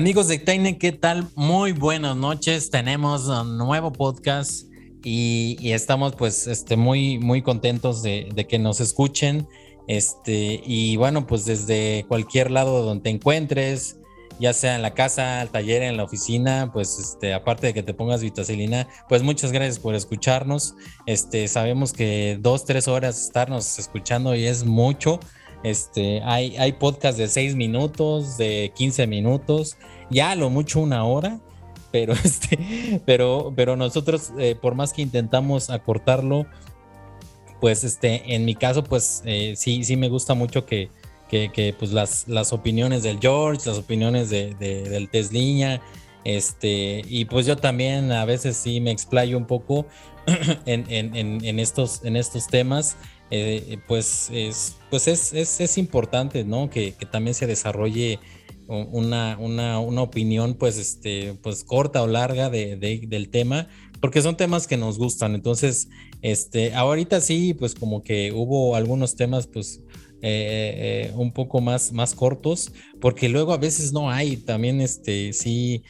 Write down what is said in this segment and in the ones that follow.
Amigos de Taine, ¿qué tal? Muy buenas noches. Tenemos un nuevo podcast y, estamos pues este, muy, muy contentos de, que nos escuchen. Este, y bueno, pues desde cualquier lado donde te encuentres, ya sea en la casa, al taller, en la oficina, pues este, aparte de que te pongas vitacilina, pues muchas gracias por escucharnos. Este, sabemos que dos, tres horas estarnos escuchando y es mucho. Este, hay, hay podcasts de 6 minutos, de 15 minutos, ya lo mucho una hora, pero, este, pero, pero nosotros, eh, por más que intentamos acortarlo, pues este, en mi caso, pues eh, sí, sí me gusta mucho que, que, pues las, las opiniones del George, las opiniones de, del Tesliña, este, y pues yo también a veces sí me explayo un poco en, en estos, en estos temas. Eh, pues, es, pues es, es, es importante, ¿no? Que, que, también se desarrolle una, una, una, opinión, pues, este, pues corta o larga de, del tema, porque son temas que nos gustan. Entonces, este, ahorita sí, pues como que hubo algunos temas, pues, eh, eh, un poco más, más cortos, porque luego a veces no hay, también este, sí,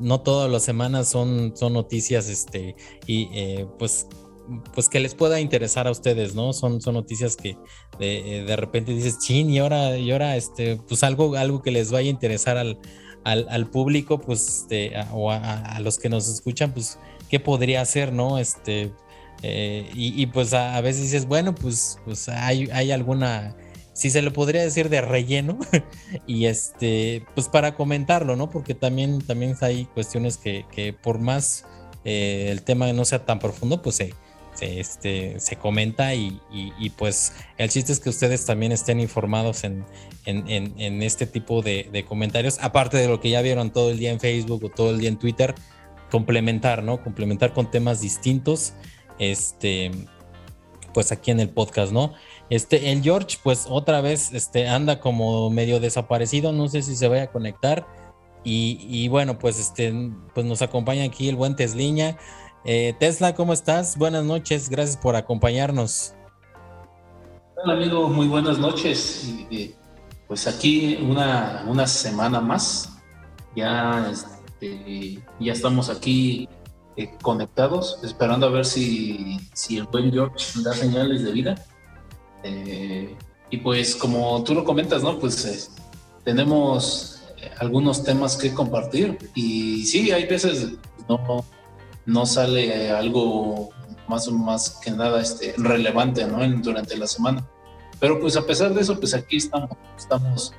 no todas las semanas son, son noticias, este, y pues pues que les pueda interesar a ustedes, ¿no? Son, son noticias que de, de repente dices, chin, y ahora, y ahora, este, pues algo, algo que les vaya a interesar al, al, público, pues, este, o a, los que nos escuchan, pues, ¿qué podría hacer, no? Este, eh, y, pues a, veces dices, bueno, pues, pues hay, hay alguna, si se lo podría decir de relleno, y este, pues para comentarlo, ¿no? Porque también, también hay cuestiones que, que por más eh, el tema no sea tan profundo, pues se este, se comenta y, pues el chiste es que ustedes también estén informados en, en, este tipo de, comentarios, aparte de lo que ya vieron todo el día en Facebook o todo el día en Twitter, complementar, ¿no? Complementar con temas distintos, este, pues aquí en el podcast, ¿no? Este, el George, pues otra vez, este, anda como medio desaparecido, no sé si se vaya a conectar. Y, y bueno, pues este, pues nos acompaña aquí el buen Tesliña. Eh, Tesla, ¿cómo estás? Buenas noches, gracias por acompañarnos. Hola amigo, muy buenas noches. Pues aquí una, una semana más, ya, este, ya estamos aquí eh, conectados, esperando a ver si, si, el buen George da señales de vida. Eh, y pues como tú lo comentas, ¿no? Pues tenemos algunos temas que compartir y sí, hay veces no, no sale algo más, más que nada este, relevante ¿no? durante la semana. Pero pues a pesar de eso, pues aquí estamos, estamos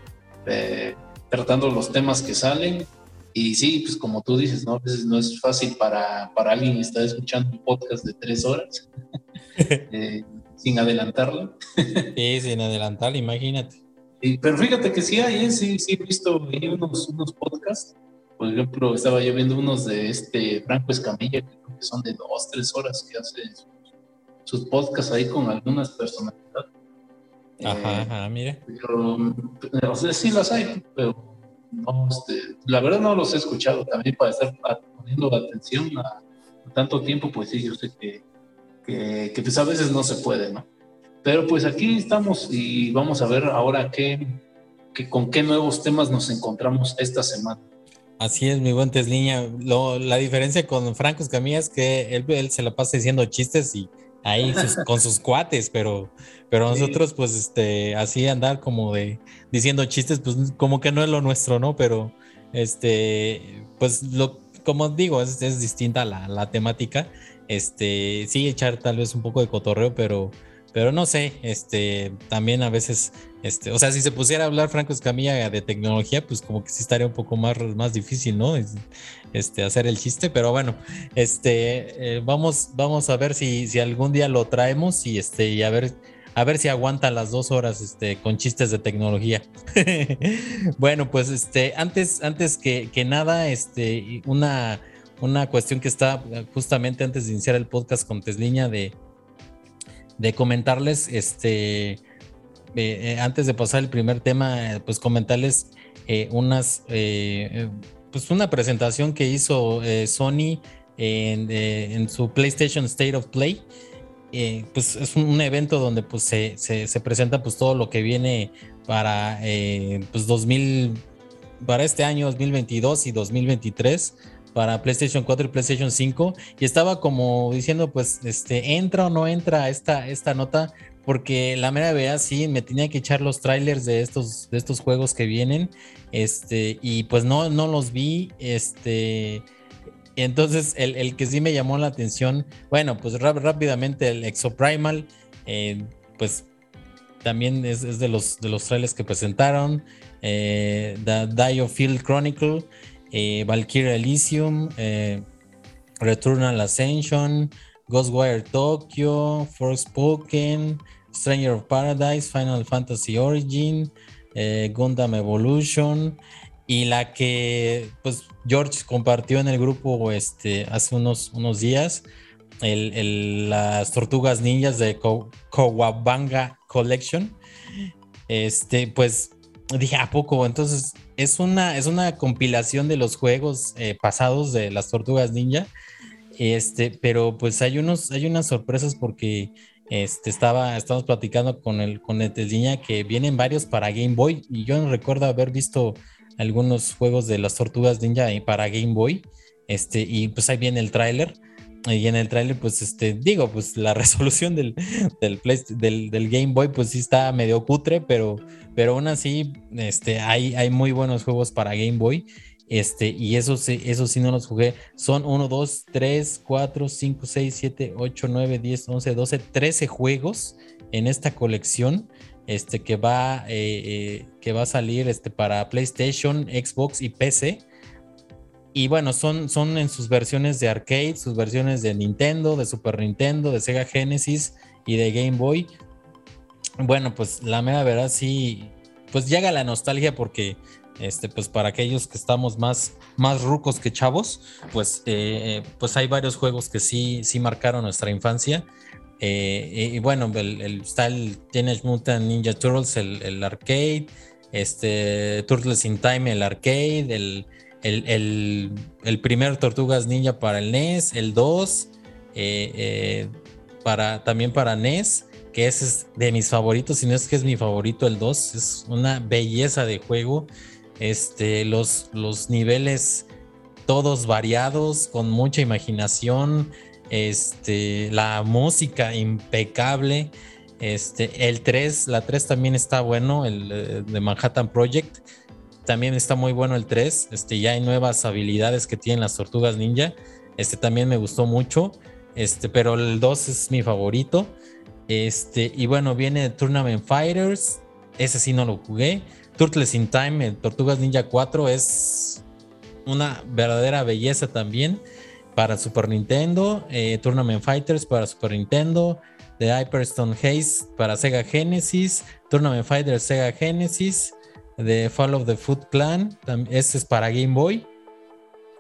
eh, tratando los temas que salen. Y sí, pues como tú dices, ¿no? A veces no es fácil para, para alguien que está escuchando un podcast de tres horas eh, sin adelantarlo. sí, sin adelantar, imagínate. pero fíjate que sí hay, ¿eh? sí, sí he visto unos, unos podcasts por ejemplo, estaba yo viendo unos de este Franco Escamilla, que creo que son de dos, tres horas que hace sus, podcasts ahí con algunas personalidades. Ajá, eh, ajá, mire. Pero, o sea, sí las hay, pero no, este, la verdad no los he escuchado también para estar poniendo atención a, tanto tiempo, pues sí, yo sé que, que, que, pues a veces no se puede, ¿no? Pero pues aquí estamos y vamos a ver ahora qué, qué, con qué nuevos temas nos encontramos esta semana. Así es, mi buen Tesliña. la diferencia con Franco Escamilla es que él, se la pasa diciendo chistes y ahí con sus cuates, pero, pero nosotros, pues, este, así andar como de diciendo chistes, pues como que no es lo nuestro, ¿no? Pero, este, pues, lo, como digo, es, distinta la, la, temática. Este, sí, echar tal vez un poco de cotorreo, pero, pero no sé, este, también a veces, este, o sea, si se pusiera a hablar Franco Escamilla de tecnología, pues como que sí estaría un poco más, más difícil, ¿no? Este, hacer el chiste, pero bueno, este, eh, vamos, vamos a ver si, si algún día lo traemos y este, y a ver, a ver si aguanta las dos horas este, con chistes de tecnología. bueno, pues este, antes, antes que, que nada, este, una, una cuestión que está justamente antes de iniciar el podcast con Tesliña de de comentarles, este, eh, eh, antes de pasar el primer tema, pues comentarles eh, unas, pues una presentación que hizo Sony en, su PlayStation State of Play. pues es un, evento donde pues se, se, presenta pues todo lo que viene para pues 2000 para este año 2022 y 2023 para PlayStation 4 y PlayStation 5 y estaba como diciendo pues este entra o no entra esta, esta nota porque la mera verdad sí me tenía que echar los trailers de estos, de estos juegos que vienen este y pues no, no los vi este entonces el, que sí me llamó la atención bueno pues rápidamente el Exoprimal eh, pues también es, de, los, de los trailers que presentaron eh, The Dio Field Chronicle eh, Elysium, eh, Returnal Ascension, Ghostwire Tokyo, Forspoken, Stranger of Paradise, Final Fantasy Origin, eh, Gundam Evolution y la que pues George compartió en el grupo este, hace unos, unos días, las tortugas ninjas de Kowabanga Collection. Este, pues dije, ¿a poco? Entonces es una, es una compilación de los juegos eh, pasados de las tortugas ninja. Este, pero pues hay unos, hay unas sorpresas porque este, estaba, estamos platicando con el, con el que vienen varios para Game Boy. Y yo no recuerdo haber visto algunos juegos de las tortugas ninja para Game Boy. Este, y pues ahí viene el tráiler. Y en el tráiler, pues, este, digo, pues la resolución del, del, del, Game Boy, pues sí está medio cutre, pero, pero aún así, este, hay, hay muy buenos juegos para Game Boy. Este, y eso sí, eso sí no los jugué. Son 1, 2, 3, 4, 5, 6, 7, 8, 9, 10, 11, 12, 13 juegos en esta colección. Este que va, eh, eh, que va a salir este, para PlayStation, Xbox y PC. Y bueno, son, son en sus versiones de arcade, sus versiones de Nintendo, de Super Nintendo, de Sega Genesis y de Game Boy. Bueno, pues la mera verdad sí, pues llega la nostalgia porque, este, pues para aquellos que estamos más, más rucos que chavos, pues, eh, pues hay varios juegos que sí, sí marcaron nuestra infancia. Eh, y bueno, el, el, está el Teenage Mutant Ninja Turtles, el, el arcade, este, Turtles in Time, el arcade, el el, primer Tortugas Ninja para el NES, el 2, eh, eh, para, también para NES, que ese es de mis favoritos, si no es que es mi favorito el 2, es una belleza de juego. Este, los, los niveles todos variados, con mucha imaginación, este, la música impecable. Este, el 3, la 3 también está bueno, el eh, de Manhattan Project. También está muy bueno el 3. Este, ya hay nuevas habilidades que tienen las tortugas ninja. Este también me gustó mucho. Este, pero el 2 es mi favorito. Este, y bueno, viene Tournament Fighters. Ese sí no lo jugué. Turtles in Time, Tortugas Ninja 4 es una verdadera belleza también para Super Nintendo. Eh, Tournament Fighters para Super Nintendo. The Hyperstone Haze para Sega Genesis. Tournament Fighters Sega Genesis de Fall of the Foot Clan. Este es para Game Boy.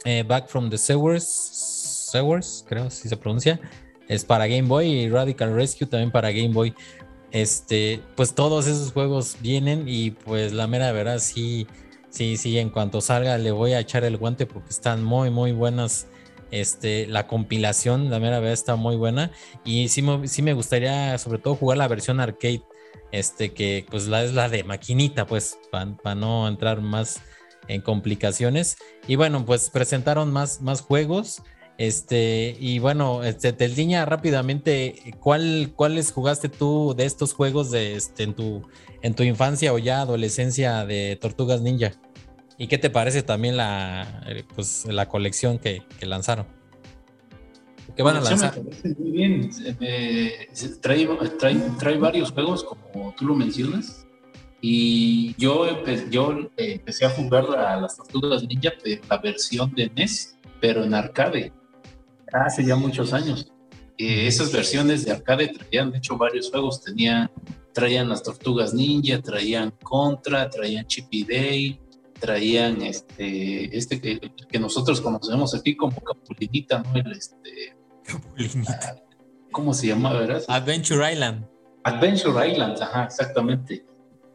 Eh, Back from the Sewers, Sewers, creo si se pronuncia. Es para Game Boy y Radical Rescue también para Game Boy. Este, pues todos esos juegos vienen y pues la mera verdad sí, sí, sí, en cuanto salga le voy a echar el guante porque están muy, muy buenas. Este, la compilación, la mera verdad está muy buena y sí, sí me gustaría sobre todo jugar la versión arcade este que pues la es la de maquinita, pues para no entrar más en complicaciones. Y bueno, pues presentaron más, más juegos. Este, y bueno, este, Teldiña, rápidamente, ¿cuál, ¿cuáles jugaste tú de estos juegos de, este, en, tu, en tu infancia o ya adolescencia de Tortugas Ninja? ¿Y qué te parece también la, eh, pues, la colección que lanzaron? Que van a lanzar. muy bien. trae, trae, varios juegos, como tú lo mencionas. Y yo, yo empecé a jugar a las Tortugas Ninja, la versión de NES, pero en arcade, hace ya muchos años. esas versiones de arcade traían, de hecho, varios juegos. Tenían, traían las Tortugas Ninja, traían Contra, traían Chippy Day, traían este, este que, que, nosotros conocemos aquí como Capulinita, ¿no? El, este, ¿Cómo se llama, verdad? Adventure Island. Adventure Island, ajá, exactamente.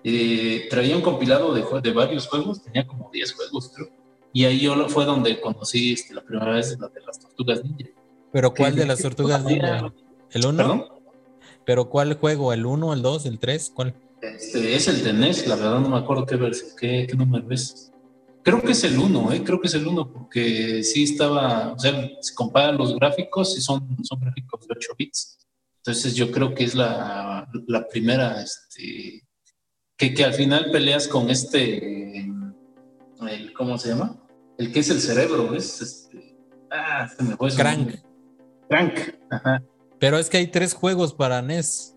Eh, traía un compilado de, de, varios juegos, tenía como 10 juegos, creo. Y ahí yo fue donde conocí este, la primera vez la de las tortugas ninja. ¿Pero cuál de las tortugas ninja? ¿El 1? ¿Pero cuál juego? ¿El 1, el 2, el 3? ¿Cuál? Este, es el de NES, la verdad no me acuerdo qué, qué, qué número es. Creo que es el 1, ¿eh? creo que es el 1, porque sí estaba, o sea, se comparan los gráficos y son, son gráficos de 8 bits. Entonces yo creo que es la, la primera, este, que, que, al final peleas con este, el, ¿cómo se llama? El que es el cerebro, es este, ah, se me fue. Crank. Crank, ajá. Pero es que hay tres juegos para NES.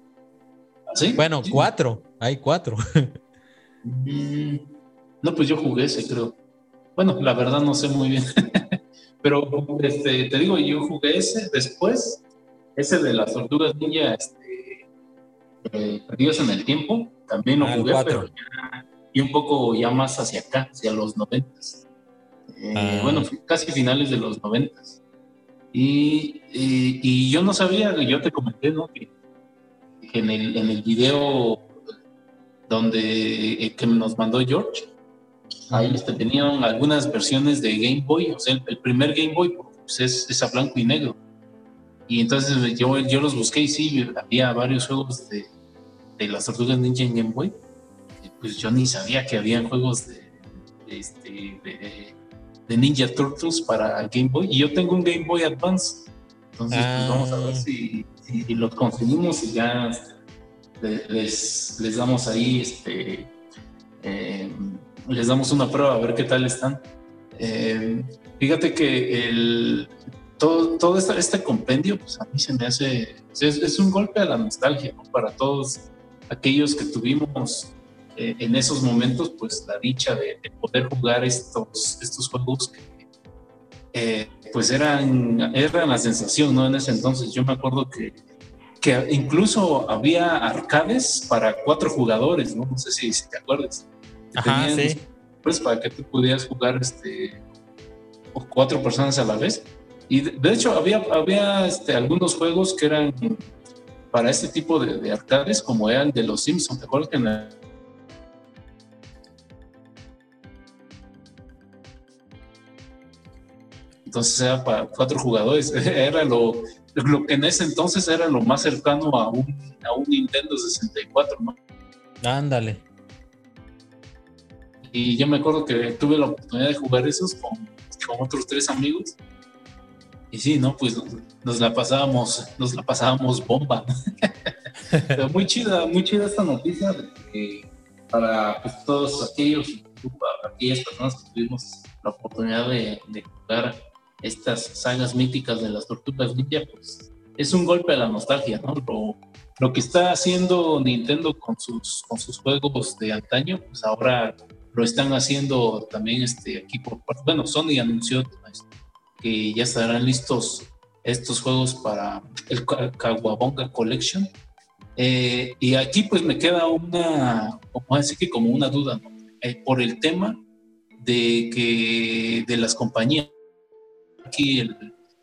¿Sí? Bueno, cuatro, hay cuatro. Mm, no, pues yo jugué ese, creo. Bueno, la verdad no sé muy bien. Pero este, te digo, yo jugué ese. Después, ese de las tortugas ninja, este, eh, perdidos en el tiempo, también lo Ah, jugué, pero ya, y un poco ya más hacia acá, hacia los noventas. Eh, Ah. Bueno, casi finales de los noventas. Y, y, y yo no sabía, yo te comenté, ¿no? Que, que en, el, en el video donde eh, que nos mandó George, ahí este, tenían algunas versiones de Game Boy, o sea, el, el primer Game Boy pues, es, es a blanco y negro. Y entonces yo, yo los busqué y sí, había varios juegos de, de las tortugas ninja en Game Boy. Pues yo ni sabía que había juegos de, de, este, de, de Ninja Turtles para Game Boy. Y yo tengo un Game Boy Advance. Entonces, Ah. pues vamos a ver si, si los conseguimos y ya este, le- les, les damos ahí, este, eh, les damos una prueba a ver qué tal están. Eh, fíjate que el, todo, todo este, compendio, pues a mí se me hace, es, un golpe a la nostalgia, ¿no? Para todos aquellos que tuvimos eh, en esos momentos, pues la dicha de, de poder jugar estos, estos juegos que eh, pues eran, eran la sensación, ¿no? En ese entonces yo me acuerdo que, que incluso había arcades para cuatro jugadores, ¿no? No sé si, si te acuerdas. Que Ajá, tenían, sí. Pues para que tú pudieras jugar este, cuatro personas a la vez. Y de, de hecho había, había este, algunos juegos que eran para este tipo de, de arcades, como eran de los Simpsons. ¿Te acuerdas que en la- Entonces era para cuatro jugadores. Era lo, lo que en ese entonces era lo más cercano a un, a un Nintendo 64, ¿no? Ándale. Y yo me acuerdo que tuve la oportunidad de jugar esos con, con otros tres amigos. Y sí, ¿no? Pues nos la pasábamos, nos la pasábamos bomba. Pero muy chida, muy chida esta noticia de que para pues, todos aquellos, para aquellas personas que tuvimos la oportunidad de, de jugar estas sagas míticas de las tortugas ninja, pues es un golpe a la nostalgia, ¿no? Lo, lo que está haciendo Nintendo con sus, con sus juegos de antaño, pues ahora lo están haciendo también este, aquí por bueno, Sony anunció pues, que ya estarán listos estos juegos para el Ka- Kawabonga Collection. Eh, y aquí pues me queda una, como decir que como una duda, ¿no? Eh, por el tema de que de las compañías. Aquí el-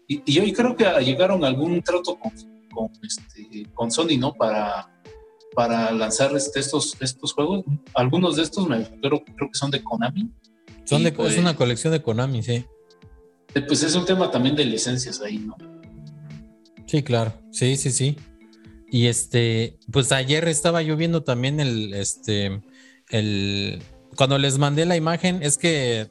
y, y yo creo que llegaron a algún trato con, con, este, con Sony, ¿no? Para, para lanzar este, estos, estos juegos. Algunos de estos me creo, creo que son de Konami. Son de, pues, es una colección de Konami, sí. eh, Pues es un tema también de licencias ahí, ¿no? Sí, claro. Sí, sí, sí. Y este, pues ayer estaba yo viendo también el, este, el, cuando les mandé la imagen, es que,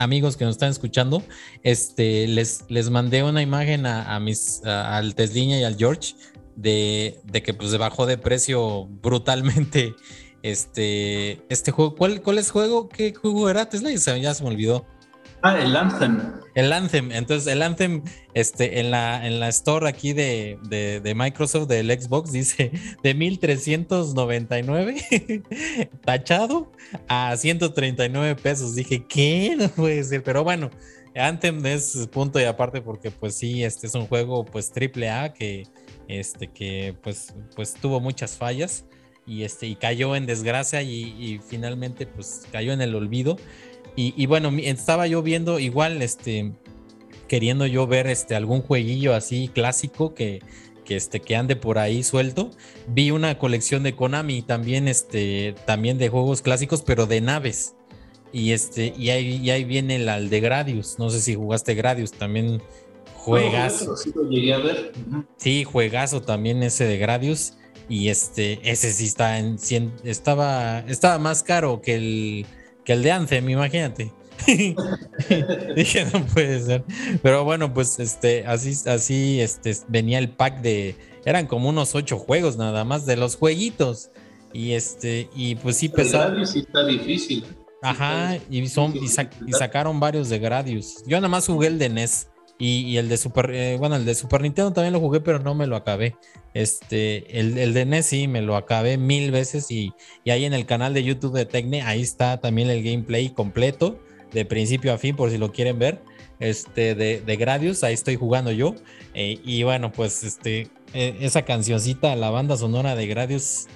amigos que nos están escuchando, este, les, les mandé una imagen a, a mis, a- al Tesliña y al George de, de que pues bajó de precio brutalmente este, este juego. ¿Cuál, cuál es juego? ¿Qué juego era Tesla? Ya se- ya se me olvidó. Ah, el Anthem. El Anthem, entonces el Anthem, este, en la, en la store aquí de, de, de Microsoft del Xbox dice de 1399 tachado a 139 pesos. Dije, ¿qué? No puede ser, pero bueno, Anthem es punto y aparte porque pues sí, este es un juego pues triple A que, este, que pues, pues tuvo muchas fallas y, este, y cayó en desgracia y, finalmente pues cayó en el olvido. Y, y bueno, estaba yo viendo igual, este, queriendo yo ver este, algún jueguillo así clásico que, que, este, que ande por ahí suelto. Vi una colección de Konami también, este, también de juegos clásicos, pero de naves. Y, este, y, ahí, y ahí viene el, al de Gradius. No sé si jugaste Gradius, también juegas. No, sí lo llegué a ver. Ujú. Sí, juegazo también ese de Gradius. Y este, ese sí está en 100, estaba, estaba más caro que el, que el de Anthem, imagínate. Dije, no puede ser. Pero bueno, pues este, así, así este, venía el pack de. Eran como unos ocho juegos nada más de los jueguitos. Y este, y pues sí pesaba. sí está difícil. Ajá, y, son, y, sacaron varios de Gradius. Yo nada más jugué el de NES. Y, el de Super, eh, bueno, el de Super Nintendo también lo jugué, pero no me lo acabé. Este, el, el de NES sí, me lo acabé mil veces y, y, ahí en el canal de YouTube de Tecne, ahí está también el gameplay completo, de principio a fin, por si lo quieren ver, este, de, de Gradius, ahí estoy jugando yo. Eh, y bueno, pues este, e, esa cancioncita, la banda sonora de Gradius,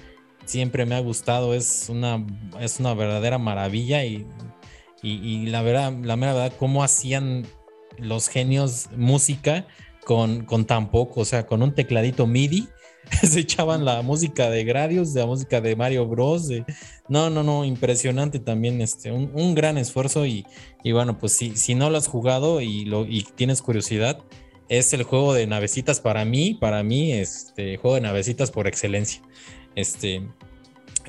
siempre me ha gustado, es una, es una verdadera maravilla y, y, la verdad, la mera verdad, cómo hacían los genios música con, con tan poco, o sea, con un tecladito MIDI, se echaban la música de Gradius, la música de Mario Bros. no, no, no, impresionante también, este, un, gran esfuerzo y, y, bueno, pues si, si no lo has jugado y, lo, y tienes curiosidad, es el juego de navecitas para mí, para mí, este juego de navecitas por excelencia. Este,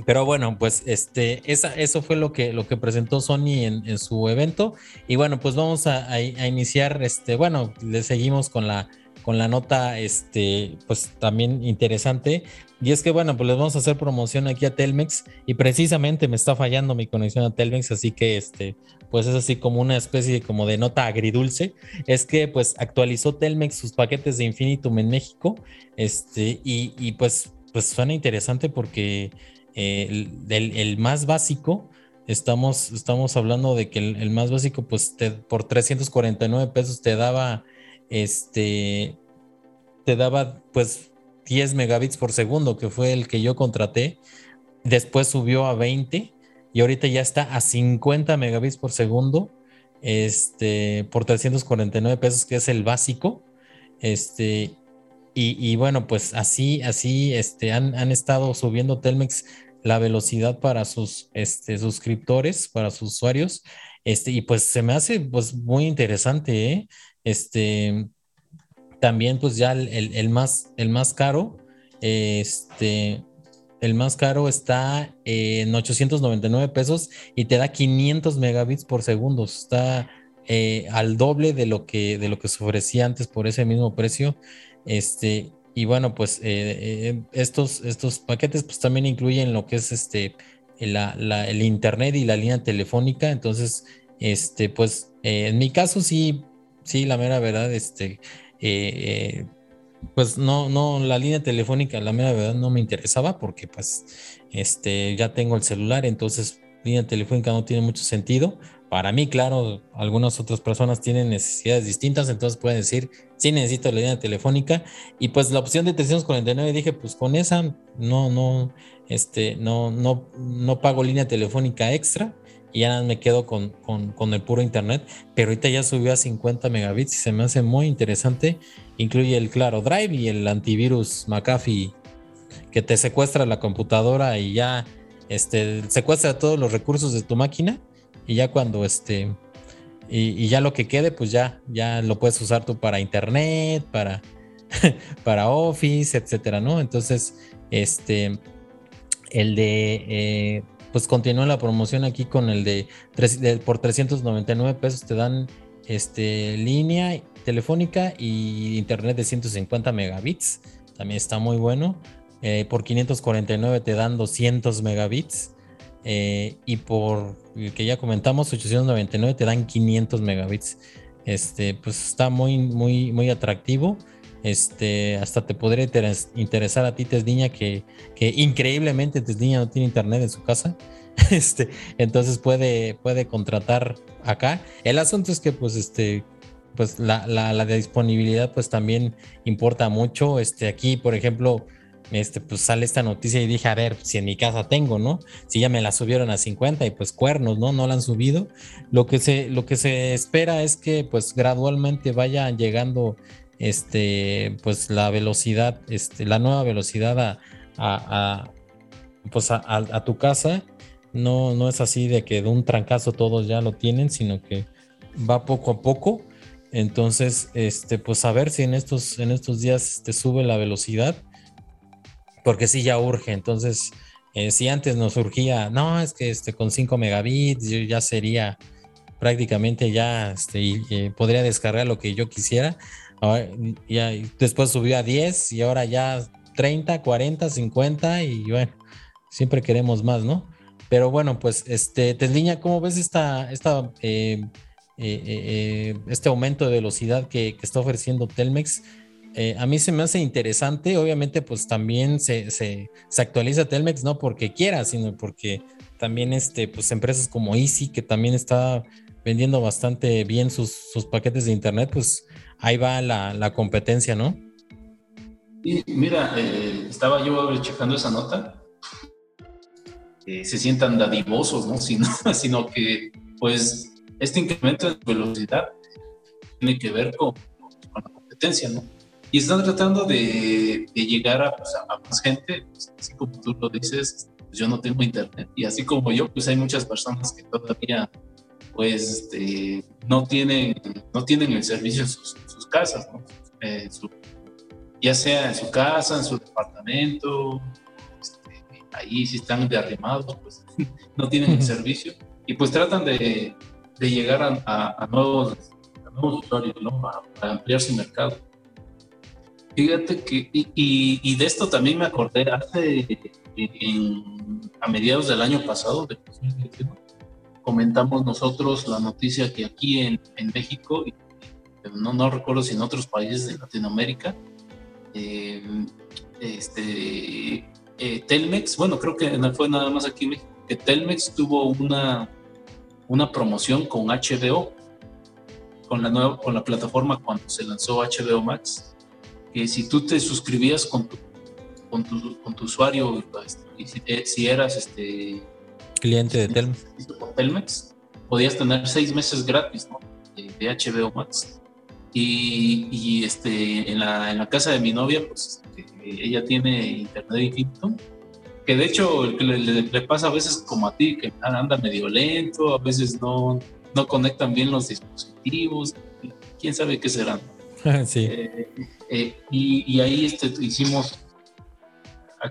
pero bueno, pues este, esa, eso fue lo que, lo que presentó Sony en, su evento. Y bueno, pues vamos a, iniciar, este, bueno, le seguimos con la, con la nota, este, pues también interesante. Y es que bueno, pues les vamos a hacer promoción aquí a Telmex y precisamente me está fallando mi conexión a Telmex, así que este, pues es así como una especie como de nota agridulce. Es que pues actualizó Telmex sus paquetes de Infinitum en México, este, y, y pues, pues suena interesante porque eh, el, más básico, estamos, estamos hablando de que el, más básico, pues por 349 pesos te daba, este, te daba pues 10 megabits por segundo, que fue el que yo contraté. Después subió a 20 y ahorita ya está a 50 megabits por segundo, este, por 349 pesos, que es el básico. Este, y, bueno, pues así, así, este, han, han estado subiendo Telmex la velocidad para sus este, suscriptores, para sus usuarios. Este, y pues se me hace pues muy interesante, ¿eh? Este, también pues ya el, más, el más caro, este, el más caro está en 899 pesos y te da 500 megabits por segundo. Está eh, al doble de lo que de lo que se ofrecía antes por ese mismo precio. Este, y bueno, pues eh, eh, estos, estos paquetes pues también incluyen lo que es este, el internet y la línea telefónica. Entonces, este, pues eh, en mi caso sí, sí, la mera verdad, este, pues no, no, la línea telefónica, la mera verdad no me interesaba porque pues este, ya tengo el celular, entonces línea telefónica no tiene mucho sentido. Para mí, claro, algunas otras personas tienen necesidades distintas, entonces pueden decir, sí necesito la línea telefónica. Y pues la opción de 349 dije, pues con esa no, no, este, no, no, no pago línea telefónica extra y ya me quedo con, con, el puro internet. Pero ahorita ya subió a 50 megabits y se me hace muy interesante. Incluye el Claro Drive y el antivirus McAfee que te secuestra la computadora y ya este, secuestra todos los recursos de tu máquina y ya cuando este y, ya lo que quede pues ya ya lo puedes usar tú para internet para para office etcétera no entonces este el de eh, pues continúa la promoción aquí con el de, por 399 pesos te dan este línea telefónica y internet de 150 megabits. También está muy bueno. Eh, por 549 te dan 200 megabits eh, y por que ya comentamos, 899 te dan 500 megabits. Este, pues está muy, muy, muy atractivo. Este, hasta te podría interesar a ti, Tesniña, que, que increíblemente Tesniña no tiene internet en su casa. Este, entonces puede, puede contratar acá. El asunto es que, pues, este, pues la, la, la disponibilidad, pues también importa mucho. Este, aquí, por ejemplo, este, pues sale esta noticia y dije, a ver, si en mi casa tengo, ¿no? Si ya me la subieron a 50 y pues cuernos, ¿no? No la han subido. Lo que se, lo que se espera es que pues gradualmente vaya llegando este, pues la velocidad, este, la nueva velocidad a, a, pues a, tu casa. No, no es así de que de un trancazo todos ya lo tienen, sino que va poco a poco. Entonces, este, pues a ver si en estos, en estos días te sube la velocidad porque sí ya urge. Entonces, Eh, si antes nos surgía, no, es que este, con 5 megabits yo ya sería prácticamente ya, este, eh, podría descargar lo que yo quisiera. Ahora, ya, después subió a 10 y ahora ya 30, 40, 50 y bueno, siempre queremos más, ¿no? Pero bueno, pues, este, Tesliña, ¿cómo ves esta, esta, eh, este aumento de velocidad que está ofreciendo Telmex? Eh, a mí se me hace interesante, obviamente pues también se, se, actualiza Telmex no porque quiera, sino porque también este, pues empresas como Easy, que también está vendiendo bastante bien sus, sus paquetes de internet, pues ahí va la, la competencia, ¿no? Y mira, eh, estaba yo checando esa nota, se sientan dadivosos, ¿no? Sino, sino que pues este incremento de velocidad tiene que ver con, con la competencia, ¿no? Y están tratando de, llegar pues, a, más gente, pues, así como tú lo dices, pues, yo no tengo internet y así como yo, pues hay muchas personas que todavía pues este, no tienen no tienen el servicio en sus, casas, ¿no? Eh, ya sea en su casa, en su departamento, este, ahí si están derrimados, pues no tienen el servicio y pues tratan de, de llegar a, a, nuevos, nuevos usuarios, ¿no? para ampliar su mercado. Fíjate que, y, de esto también me acordé hace, a mediados del año pasado, de comentamos nosotros la noticia que aquí en, México, no, no recuerdo si en otros países de Latinoamérica, eh, este, eh, Telmex, bueno, creo que fue nada más aquí en México, que Telmex tuvo una, una promoción con HBO, con la, nueva, con la plataforma cuando se lanzó HBO Max que si tú te suscribías con tu, con tu, con tu usuario, este, si, eras este, cliente de Telmex. Telmex, podías tener seis meses gratis ¿no? de, HBO Max. Y, y, este, en, la, en la casa de mi novia, pues este, ella tiene internet infinito, que de hecho le, le, pasa a veces como a ti, que anda medio lento, a veces no, no conectan bien los dispositivos, quién sabe qué serán. sí. Eh, eh, y, ahí este, hicimos,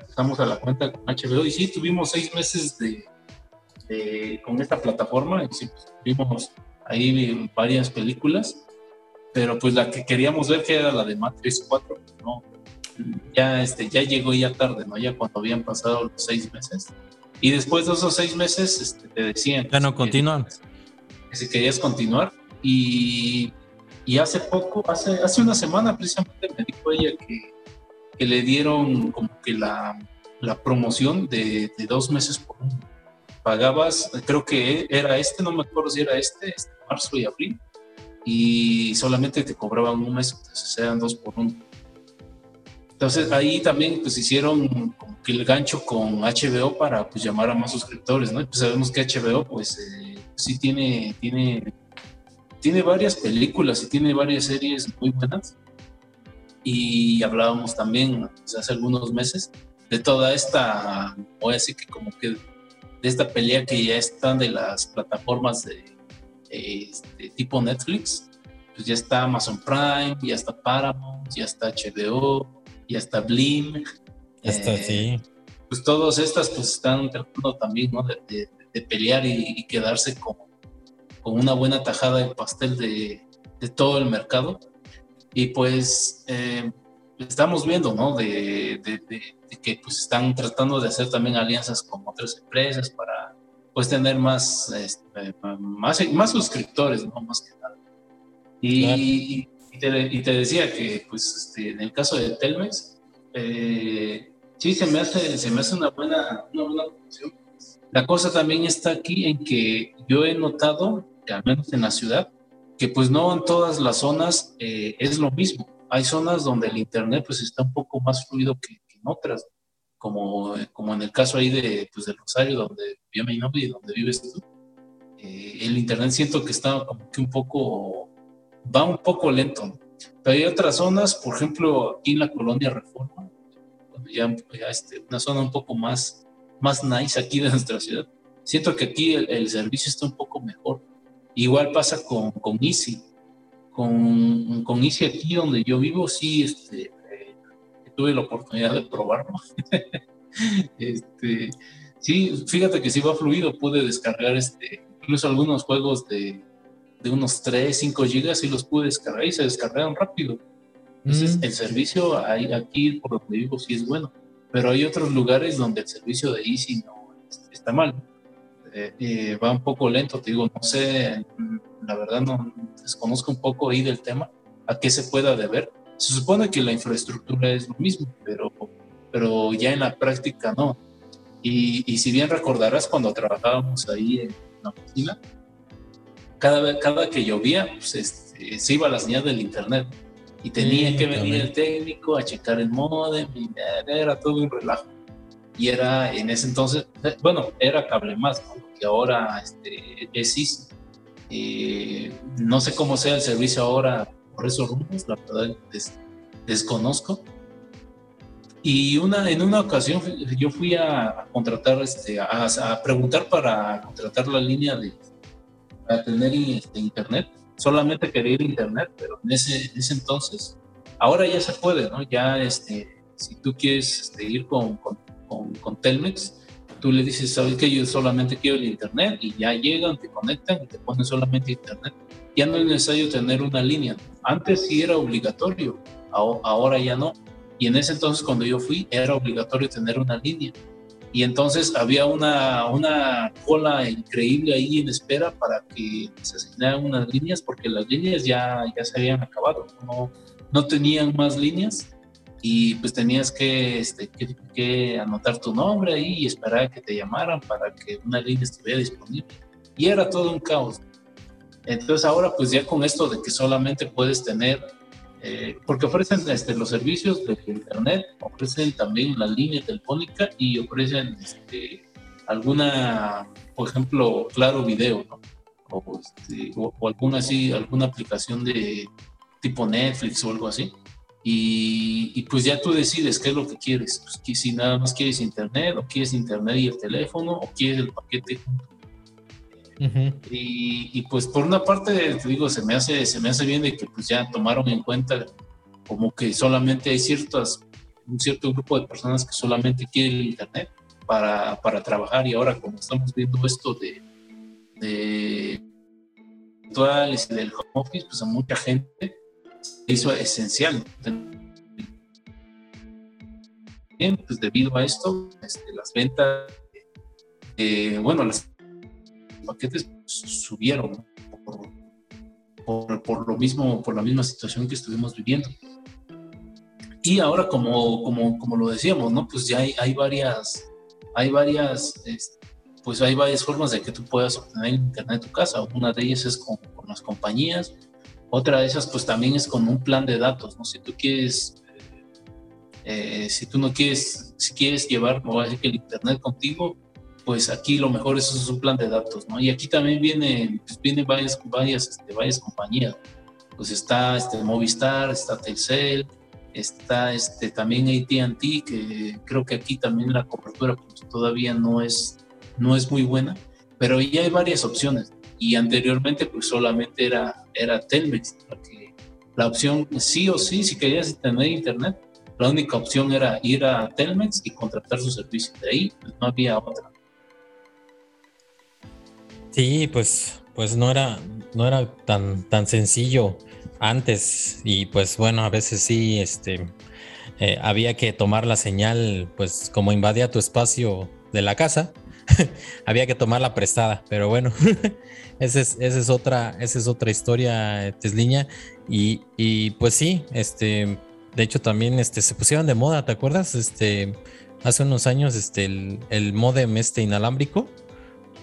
estamos a la cuenta con HBO y sí, tuvimos seis meses de, con esta plataforma y sí, pues, vimos ahí varias películas, pero pues la que queríamos ver que era la de Matrix 4, ¿no? Ya, este, ya llegó ya tarde, ¿no? Ya cuando habían pasado los seis meses. Y después de esos seis meses este, te decían... Ya no continúan. si querías continuar y y hace poco, hace, hace una semana precisamente me dijo ella que, que le dieron como que la, la promoción de, de, dos meses por uno. Pagabas, creo que era este, no me acuerdo si era este, este marzo y abril, y solamente te cobraban un mes, entonces eran dos por uno. Entonces ahí también pues hicieron como que el gancho con HBO para pues llamar a más suscriptores, ¿no? pues sabemos que HBO pues eh, sí tiene, tiene tiene varias películas y tiene varias series muy buenas. Y hablábamos también pues, hace algunos meses de toda esta, voy a decir que como que de esta pelea que ya están de las plataformas de, este, tipo Netflix, pues ya está Amazon Prime, ya está Paramount, ya está HBO, ya está Blim. Está, eh, Pues todas estas pues están tratando también ¿no? de, pelear y, y, quedarse como con una buena tajada de pastel de, de todo el mercado. Y pues eh, estamos viendo, ¿no? De, de, que pues están tratando de hacer también alianzas con otras empresas para pues tener más, este, más, más suscriptores, ¿no? Más que nada. Y, y, te, decía que pues este, en el caso de Telmex, eh, sí se me hace, se me hace una buena, una buena La cosa también está aquí en que yo he notado al menos en la ciudad, que pues no en todas las zonas eh, es lo mismo. Hay zonas donde el Internet pues está un poco más fluido que, en otras, como, como en el caso ahí de, pues, de Rosario, donde vive mi novia y donde vives tú. Eh, el Internet siento que está como que un poco, va un poco lento. Pero hay otras zonas, por ejemplo, aquí en la colonia Reforma, ya, este, una zona un poco más, más nice aquí de nuestra ciudad. Siento que aquí el, el servicio está un poco mejor Igual pasa con, con Easy. Con, con Easy aquí donde yo vivo, sí, este, eh, tuve la oportunidad de probarlo. este, sí, fíjate que sí va fluido, pude descargar este, incluso algunos juegos de, de unos 3, 5 gigas y los pude descargar y se descargaron rápido. Entonces, mm. el servicio aquí, por lo que digo, sí es bueno, pero hay otros lugares donde el servicio de Easy no está mal. Eh, eh, va un poco lento, te digo, no sé, la verdad no desconozco un poco ahí del tema, a qué se pueda deber. Se supone que la infraestructura es lo mismo, pero, pero ya en la práctica no. Y, y si bien recordarás cuando trabajábamos ahí en la oficina, cada, cada que llovía, pues este, se iba la señal del internet y tenía que venir el técnico a checar el modem y era todo un relajo. Y era en ese entonces, bueno, era cable más, ¿no? que ahora este, es ISO. Eh, no sé cómo sea el servicio ahora por esos rumbos, la verdad desconozco. Y una, en una ocasión yo fui a, contratar, este, a, preguntar para contratar la línea de para tener este, internet. Solamente quería ir a internet, pero en ese, ese entonces, ahora ya se puede, ¿no? Ya, este, si tú quieres este, ir con, con, con Telmex, tú le dices, ¿sabes que Yo solamente quiero el internet y ya llegan, te conectan y te ponen solamente internet. Ya no es necesario tener una línea. Antes sí era obligatorio, ahora ya no. Y en ese entonces cuando yo fui era obligatorio tener una línea. Y entonces había una, una cola increíble ahí en espera para que se asignaran unas líneas porque las líneas ya, ya se habían acabado, no, no tenían más líneas y pues tenías que, este, que, anotar tu nombre ahí y esperar a que te llamaran para que una línea estuviera disponible. Y era todo un caos. Entonces ahora pues ya con esto de que solamente puedes tener, eh, porque ofrecen este, los servicios de internet, ofrecen también la línea telefónica y ofrecen este, alguna, por ejemplo, claro video, ¿no? o, este, o, o alguna así, alguna aplicación de tipo Netflix o algo así y, pues ya tú decides qué es lo que quieres. Pues, si nada más quieres internet, o quieres internet y el teléfono, o quieres el paquete. Y, pues por una parte, te digo, se me hace, se me hace bien de que pues ya tomaron en cuenta como que solamente hay ciertas, un cierto grupo de personas que solamente quieren internet para, para trabajar. Y ahora como estamos viendo esto de, de virtuales y del home office, pues a mucha gente hizo esencial. Pues debido a esto, este, las ventas, eh, bueno, los paquetes subieron por, por, lo mismo, por la misma situación que estuvimos viviendo. Y ahora, como, como, como lo decíamos, ¿no? Pues ya hay, hay varias, hay varias, pues hay varias formas de que tú puedas obtener internet en tu casa. Una de ellas es con las compañías, otra de esas, pues también es con un plan de datos, ¿no? Si tú quieres, eh, si tú no quieres, si quieres llevar, o decir que el internet contigo, pues aquí lo mejor es, un plan de datos, ¿no? Y aquí también viene, pues vienen varias, varias, este, varias compañías. Pues está este Movistar, está Telcel, está este también AT&T, que creo que aquí también la cobertura pues, todavía no es, no es muy buena, pero ya hay varias opciones y anteriormente pues solamente era, era Telmex, porque la opción sí o sí, si querías tener internet, la única opción era ir a Telmex y contratar su servicio. De ahí pues, no había otra. Sí, pues, pues no era, no era tan, tan sencillo antes. Y pues bueno, a veces sí, este, eh, había que tomar la señal, pues como invadía tu espacio de la casa, había que tomarla prestada, pero bueno, esa es, es, otra, esa es otra historia, Tesliña. Y, y, pues sí, este, de hecho también este, se pusieron de moda, ¿te acuerdas? Este, hace unos años, este, el, el modem este inalámbrico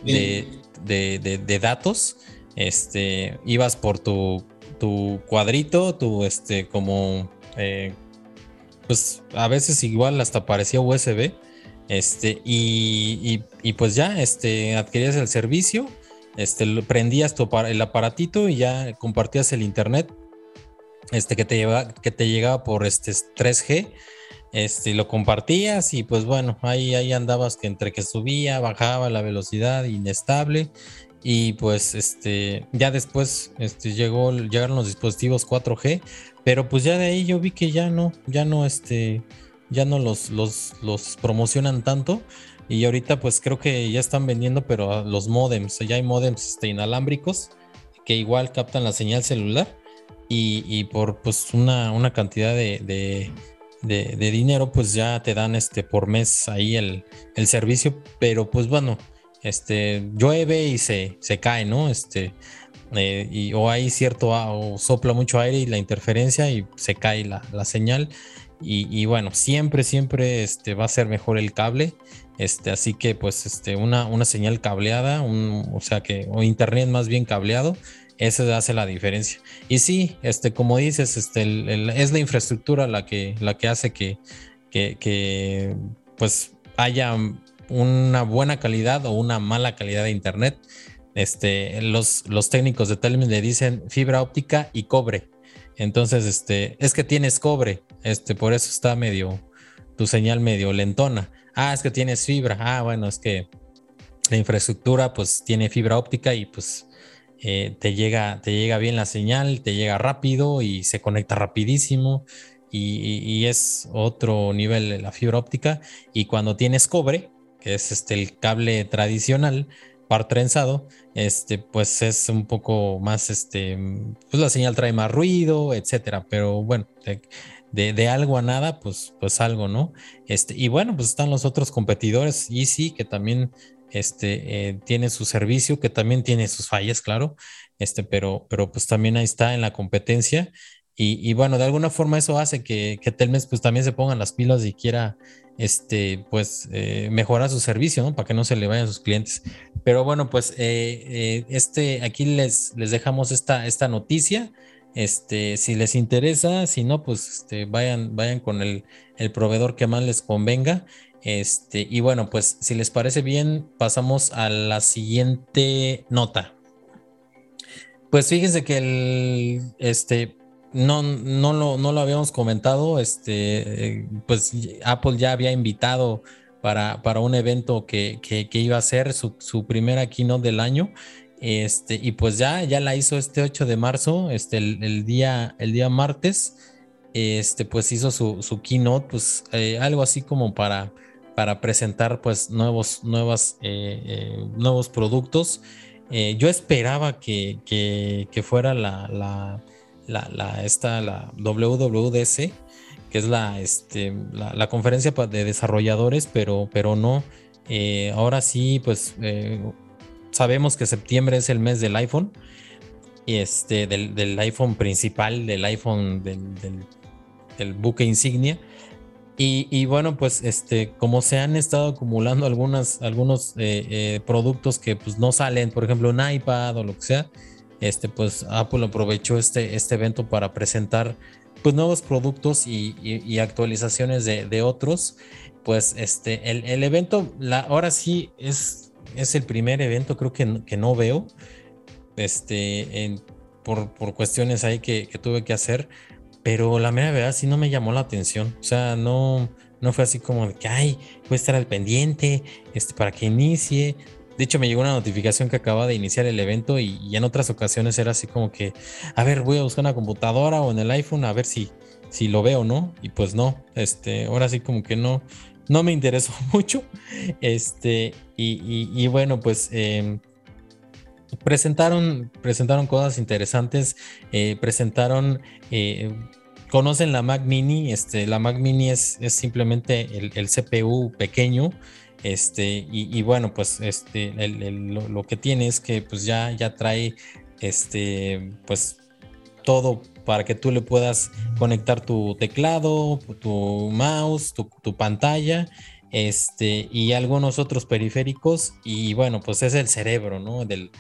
de, de, de, datos, este, ibas por tu, tu cuadrito, tu, este, como, eh, pues a veces igual hasta parecía USB este, y, pues ya, este, adquirías el servicio, este, prendías tu, el aparatito y ya compartías el internet, este, que te, lleva, que te llegaba por este 3G, este, lo compartías y pues bueno, ahí, ahí andabas que entre que subía, bajaba la velocidad inestable y pues este, ya después este, llegó, llegaron los dispositivos 4G, pero pues ya de ahí yo vi que ya no, ya no, este, ya no los, los, promocionan tanto. Y ahorita pues creo que ya están vendiendo, pero los modems, ya hay modems este, inalámbricos que igual captan la señal celular y, por pues una, una cantidad de, dinero pues ya te dan este por mes ahí el, servicio, pero pues bueno, este llueve y se, se cae, ¿no? Este, eh, y, o hay cierto, o sopla mucho aire y la interferencia y se cae la, la señal. Y, bueno, siempre, siempre este, va a ser mejor el cable. Este, así que pues este, una, una señal cableada, o sea que, o internet más bien cableado, eso hace la diferencia. Y sí, este, como dices, este, es la infraestructura la que, la que hace que, que, pues haya una buena calidad o una mala calidad de internet. Este, los, los técnicos de Telmex le dicen fibra óptica y cobre. Entonces, este, es que tienes cobre, este, por eso está medio, tu señal medio lentona. Ah, es que tienes fibra. Ah, bueno, es que la infraestructura pues tiene fibra óptica y pues eh, te, llega, te llega bien la señal, te llega rápido y se conecta rapidísimo y, es otro nivel la fibra óptica. Y cuando tienes cobre, que es este, el cable tradicional, par trenzado, este, pues es un poco más, este, pues la señal trae más ruido, etcétera. Pero bueno, de, algo a nada, pues, pues algo, ¿no? Este, y bueno, pues están los otros competidores, Easy, que también este, eh, tiene su servicio, que también tiene sus fallas, claro, este, pero, pero pues también ahí está en la competencia. Y, bueno, de alguna forma eso hace que, que, Telmex pues también se pongan las pilas y quiera este, pues eh, mejorar su servicio, ¿no? Para que no se le vayan sus clientes. Pero bueno, pues eh, este, aquí les, les dejamos esta, esta noticia. Este, si les interesa, si no, pues este, vayan, vayan con el, el proveedor que más les convenga. Este, y bueno, pues si les parece bien, pasamos a la siguiente nota. Pues fíjense que el, este, no, no, lo, no lo habíamos comentado, este, pues Apple ya había invitado para, para un evento que, que, iba a ser su, su, primera keynote del año. Este, y pues ya, ya la hizo este 8 de marzo, este, el, día, el día martes, este, pues hizo su, su keynote, pues eh, algo así como para para presentar pues nuevos, eh, eh, nuevos productos. Eh, yo esperaba que, que, fuera la, la, esta, la WWDC, que es la, este, la, conferencia de desarrolladores, pero, pero no. ahora sí, pues sabemos que septiembre es el mes del iPhone, y este, del, del iPhone principal, del iPhone del, del, buque insignia. Y, bueno, pues este, como se han estado acumulando algunas, algunos eh, eh, productos que pues no salen, por ejemplo, un iPad o lo que sea, este, pues Apple aprovechó este, este evento para presentar pues nuevos productos y, actualizaciones de, otros. Pues este, el, evento, la, ahora sí es, es el primer evento, creo que, que no veo, este, por, por, cuestiones ahí que, que tuve que hacer pero la mera verdad sí no me llamó la atención. O sea, no, no fue así como de que, ay, voy a estar al pendiente este, para que inicie. De hecho, me llegó una notificación que acaba de iniciar el evento y, en otras ocasiones era así como que, a ver, voy a buscar una computadora o en el iPhone a ver si, si lo veo, ¿no? Y pues no, este, ahora sí como que no, no me interesó mucho. Este, y, bueno, pues... Em, presentaron, presentaron cosas interesantes, eh, presentaron, eh, conocen la Mac Mini, este, la Mac Mini es, es simplemente el, CPU pequeño, este, y, bueno, pues este, lo, que tiene es que pues ya, ya trae, este, pues todo para que tú le puedas conectar tu teclado, tu mouse, tu, tu pantalla este, y algunos otros periféricos. Y bueno, pues es el cerebro, ¿no? Del,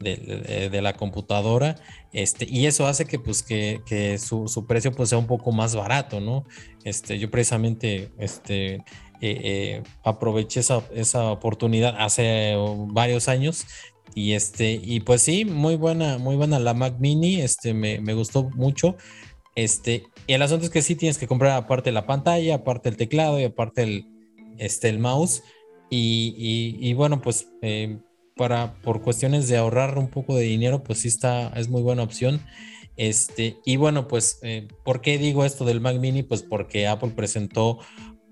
de, la computadora este, y eso hace que pues que, que su, su, precio pues sea un poco más barato, ¿no? Este, yo precisamente este, eh, aproveché esa, esa, oportunidad hace varios años y este y pues sí, muy buena, muy buena la Mac Mini, este, me, me gustó mucho. Este, y el asunto es que sí tienes que comprar aparte la pantalla, aparte el teclado y aparte el, este, el mouse. Y, y, y bueno, pues eh, para por cuestiones de ahorrar un poco de dinero, pues sí está, es muy buena opción. Este, y bueno, pues, eh, ¿por qué digo esto del Mac Mini? Pues porque Apple presentó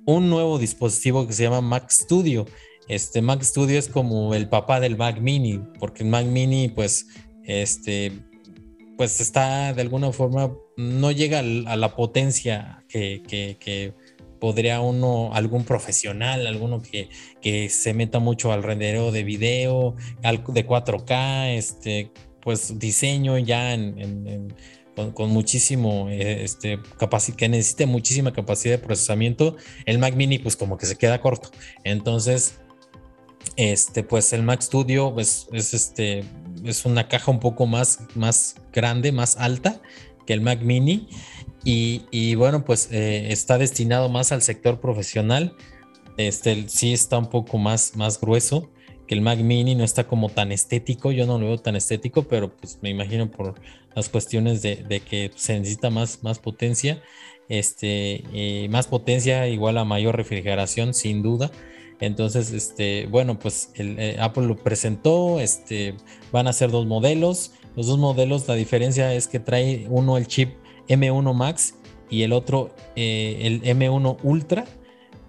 un nuevo dispositivo que se llama Mac Studio. Este Mac Studio es como el papá del Mac Mini, porque el Mac Mini, pues, este, pues está de alguna forma, no llega a la potencia que, podría uno, algún profesional, alguno que, que, se meta mucho al rendereo de video, de 4K, este, pues diseño ya en con, muchísimo, eh, este, que necesite muchísima capacidad de procesamiento, el Mac Mini pues como que se queda corto. Entonces, este, pues el Mac Studio pues, es, este, es una caja un poco más, más grande, más alta que el Mac Mini. Y, bueno, pues eh, está destinado más al sector profesional. Este sí está un poco más, más grueso que el Mac Mini, no está como tan estético. Yo no lo veo tan estético, pero pues me imagino por las cuestiones de, que se necesita más, más potencia. Este, más potencia igual a mayor refrigeración, sin duda. Entonces, este, bueno, pues el, eh, Apple lo presentó, este, van a ser dos modelos. Los dos modelos, la diferencia es que trae uno el chip M1 Max y el otro eh, el M1 Ultra.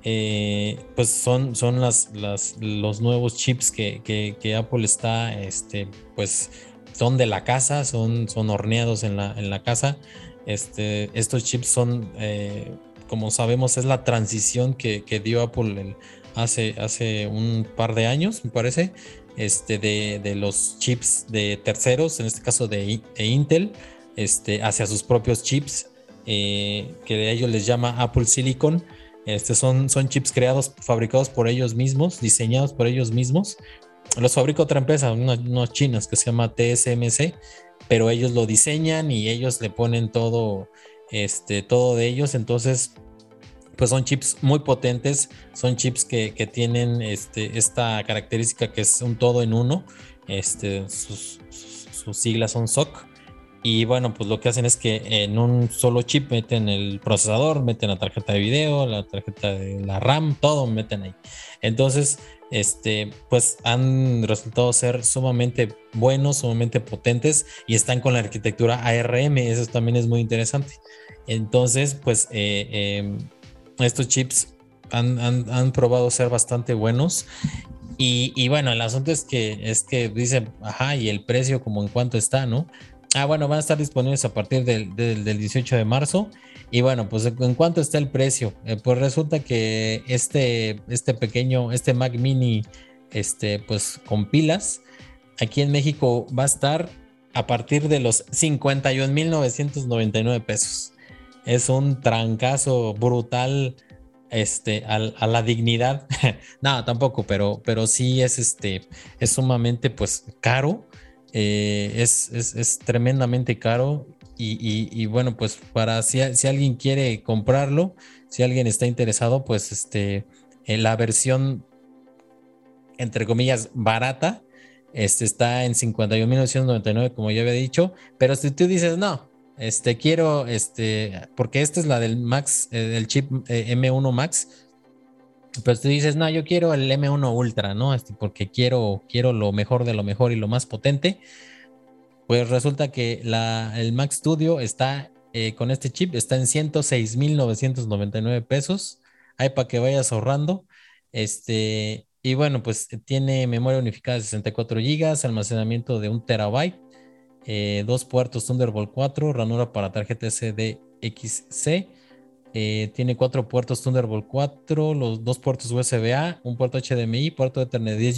Eh, pues son, son las, los nuevos chips que, que, que Apple está este, pues son de la casa, son, son horneados en la, en la casa. Este, estos chips son, eh, como sabemos, es la transición que, dio Apple hace, hace un par de años, me parece, este, de, los chips de terceros, en este caso de, Intel, este, hacia sus propios chips, eh, que ellos les llama Apple Silicon. Este son, son chips creados, fabricados por ellos mismos, diseñados por ellos mismos, los fabrica otra empresa, unos, chinos que se llama TSMC, pero ellos lo diseñan y ellos le ponen todo, este, todo de ellos. Entonces, pues son chips muy potentes, son chips que, tienen este, esta característica que es un todo en uno. Este, sus, sus, siglas son SOC. Y bueno, pues lo que hacen es que en un solo chip meten el procesador, meten la tarjeta de video, la tarjeta de la RAM, todo meten ahí. Entonces, este, pues han resultado ser sumamente buenos, sumamente potentes y están con la arquitectura ARM, eso también es muy interesante. Entonces, pues eh, em, estos chips han, probado ser bastante buenos. Y, bueno, el asunto es que es que dicen, ajá, y el precio como en cuánto está, ¿no? Ah, bueno, van a estar disponibles a partir del, del 18 de marzo y bueno, pues en cuánto está el precio, eh, pues resulta que este, este pequeño, este Mac Mini, este, pues con pilas, aquí en México va a estar a partir de los 51.999 pesos. Es un trancazo brutal este, a, la dignidad. no, tampoco, pero, pero sí es, este, es sumamente pues caro. Eh, es, es, es, tremendamente caro y, bueno, pues para si, alguien quiere comprarlo, si alguien está interesado, pues este, en la versión, entre comillas, barata, este está en 51.999, como ya había dicho, pero si tú dices, no, este quiero, este, porque esta es la del Max, eh, del chip eh, M1 Max, pues tú dices, no, yo quiero el M1 Ultra, ¿no? Este, porque quiero, quiero lo mejor de lo mejor y lo más potente pues resulta que la, el Mac Studio está eh, con este chip, está en 106,999 pesos. Ahí para que vayas ahorrando. Este, y bueno, pues tiene memoria unificada de 64 GB, almacenamiento de 1 terabyte, eh, dos puertos Thunderbolt 4, ranura para tarjeta SDXC. Eh, tiene cuatro puertos Thunderbolt 4, los dos puertos USB-A, un puerto HDMI, puerto de Ethernet 10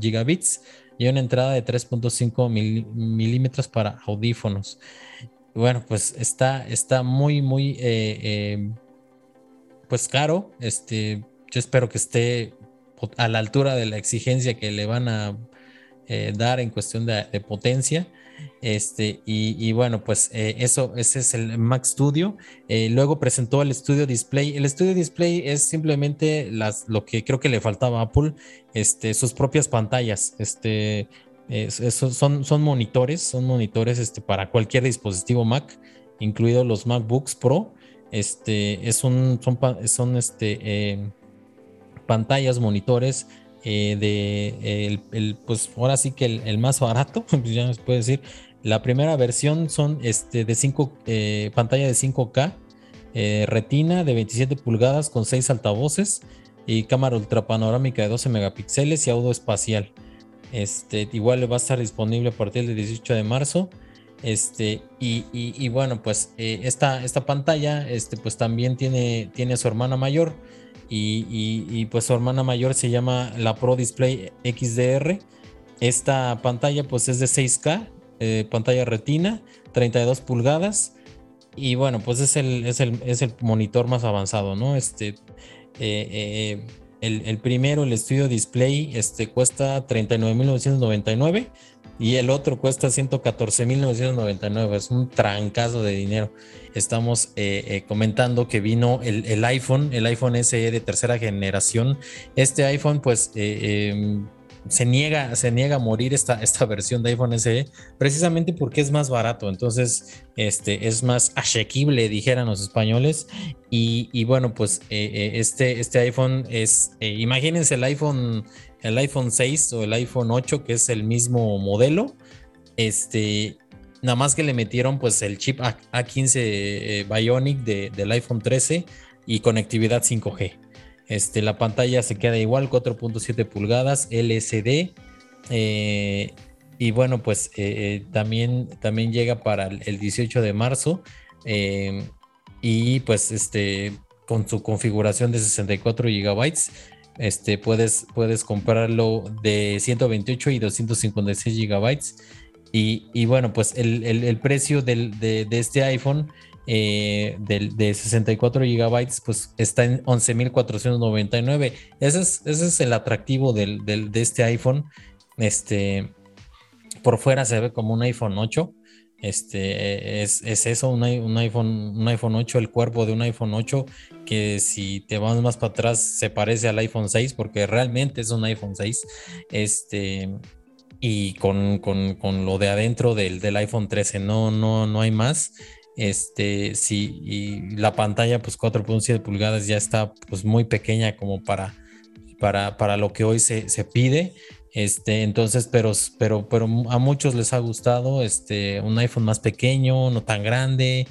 gigabits, y una entrada de 3.5 milímetros para audífonos. Bueno, pues está, está muy, muy, eh, eh, pues caro. Este, yo espero que esté a la altura de la exigencia que le van a dar en cuestión de, potencia. Este, y, bueno, pues eso, ese es el Mac Studio. luego presentó el Studio Display. El Studio Display es simplemente las, lo que creo que le faltaba a Apple, este, sus propias pantallas. Este, son, son monitores, son monitores este, para cualquier dispositivo Mac, incluidos los MacBooks Pro. Este, es un, son, son este, eh, pantallas, monitores eh, de, el, pues ahora sí que el, más barato, pues ya se puede decir. La primera versión son este, de 5, eh, pantalla de 5K eh, retina de 27 pulgadas con 6 altavoces y cámara ultrapanorámica de 12 megapíxeles y audio espacial. Este, igual va a estar disponible a partir del 18 de marzo. Este, y, bueno, pues esta, esta, pantalla este, pues también tiene, tiene su hermana mayor. Y, pues su hermana mayor se llama la Pro Display XDR. Esta pantalla pues es de 6K, eh, pantalla retina, 32 pulgadas. Y bueno, pues es el, es el, es el monitor más avanzado, ¿no? Este, eh, el, primero, el Studio Display, este, cuesta 39.999 y el otro cuesta 114.999. Es un trancazo de dinero. Estamos eh, eh, comentando que vino el, iPhone, el iPhone SE de tercera generación. Este iPhone, pues, eh, em, se niega, se niega a morir esta, esta versión de iPhone SE precisamente porque es más barato, entonces este, es más asequible, dijeran los españoles. Y, bueno, pues este, este iPhone es, imagínense el iPhone, el iPhone 6 o el iPhone 8, que es el mismo modelo, este, nada más que le metieron pues el chip A, 15 Bionic del iPhone 13 y conectividad 5G. Este, la pantalla se queda igual, 4.7 pulgadas, LCD. Eh, y bueno, pues eh, eh, también, también llega para el 18 de marzo. y pues este, con su configuración de 64 gigabytes, este, puedes, puedes comprarlo de 128 y 256 gigabytes. Y, bueno, pues el, precio de, de, este iPhone eh, de, 64 gigabytes, pues está en 11.499. Ese es, ese es el atractivo del, de este iPhone. Este, por fuera se ve como un iPhone 8. Este es, eso, un, iPhone, un iPhone 8, el cuerpo de un iPhone 8, que si te vas más para atrás se parece al iPhone 6, porque realmente es un iPhone 6. Este, y con, lo de adentro del, del, iPhone 13, no, no, no hay más. Este, sí, y la pantalla, pues 4.7 pulgadas ya está pues muy pequeña como para, para, para lo que hoy se, se, pide. Este, entonces, pero, a muchos les ha gustado este, un iPhone más pequeño, no tan grande.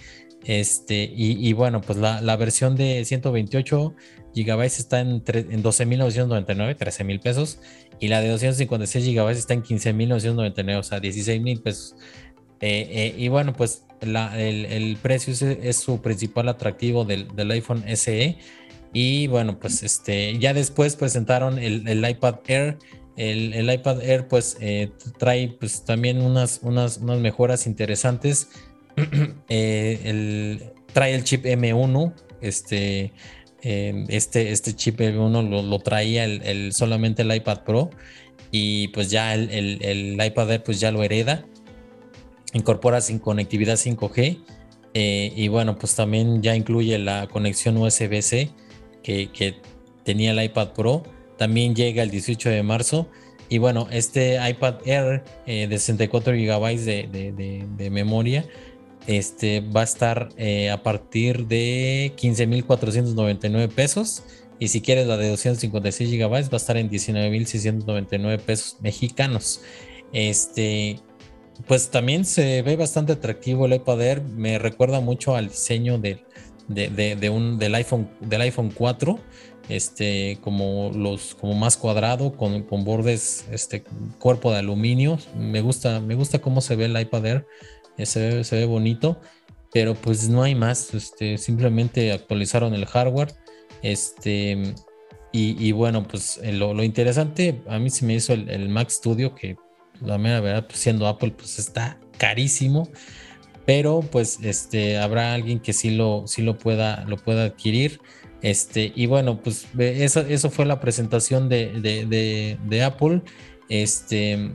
Este, y, bueno, pues la, versión de 128 gigabytes está en, en 12.999, 13 mil pesos. Y la de 256 gigabytes está en 15.999, o sea, 16 mil pesos. Eh, eh, y bueno, pues el, precio es, su principal atractivo del, iPhone SE. Y bueno, pues este, ya después presentaron el, iPad Air. El, iPad Air pues eh, trae pues también unas, unas, unas mejoras interesantes. trae el chip M1, este, este, este chip M1 lo, lo traía el, solamente el iPad Pro y pues ya el, el, iPad Air pues ya lo hereda incorpora sin conectividad 5G eh, y bueno, pues también ya incluye la conexión USB-C que, tenía el iPad Pro. También llega el 18 de marzo. Y bueno, este iPad Air eh, de 64 GB de, memoria este, va a estar eh, a partir de 15.499 pesos. Y si quieres la de 256 GB va a estar en 19.699 pesos mexicanos. Este, pues también se ve bastante atractivo el iPad Air. Me recuerda mucho al diseño del, de, un, del, iPhone, del iPhone 4. Este, como los, como más cuadrado, con, bordes, este, cuerpo de aluminio. Me gusta, me gusta cómo se ve el iPad Air. Eh, se, ve, bonito. Pero pues no hay más. Este, simplemente actualizaron el hardware. Este. Y, bueno, pues eh, lo, interesante, a mí se me hizo el, Mac Studio, que la mera verdad, pues siendo Apple, pues está carísimo. Pero pues este habrá alguien que sí lo, sí lo pueda, lo pueda adquirir. Este, y bueno, pues eso, eso fue la presentación de, de, Apple. Este,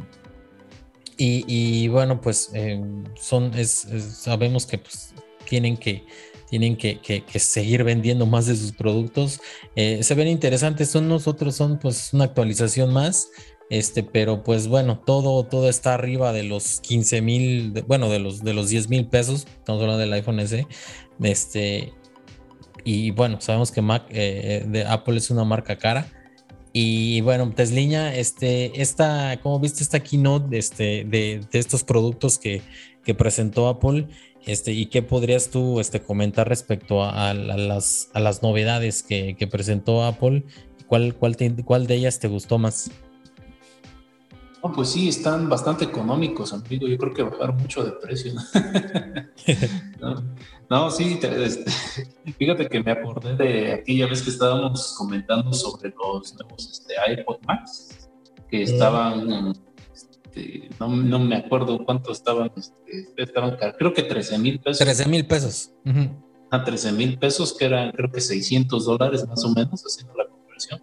y, bueno, pues eh, son, sabemos que pues, tienen que tienen que, seguir vendiendo más de sus productos. Eh, se ven interesantes, son nosotros, son pues una actualización más. Este, pero pues bueno, todo, todo está arriba de los 15 mil, bueno, de los, de los 10 mil pesos. Estamos hablando del iPhone S. Este, y bueno, sabemos que Mac eh, de Apple es una marca cara. Y bueno, Tesliña, este, esta, como viste esta keynote este, de, de estos productos que, que presentó Apple, Este, ¿Y qué podrías tú este, comentar respecto a, las, a las novedades que, presentó Apple? ¿Cuál, cuál, ¿Cuál de ellas te gustó más? No, pues sí, están bastante económicos, amigo. Yo creo que bajaron mucho de precio. no, sí, este, fíjate que me acordé de aquella vez que estábamos comentando sobre los nuevos este, iPod Max, que estaban este, no, me acuerdo cuánto estaban, este, estaban creo que 13 mil pesos. 13 mil pesos. A 13 mil pesos, que eran creo que 600 dólares más o menos, haciendo la conversión.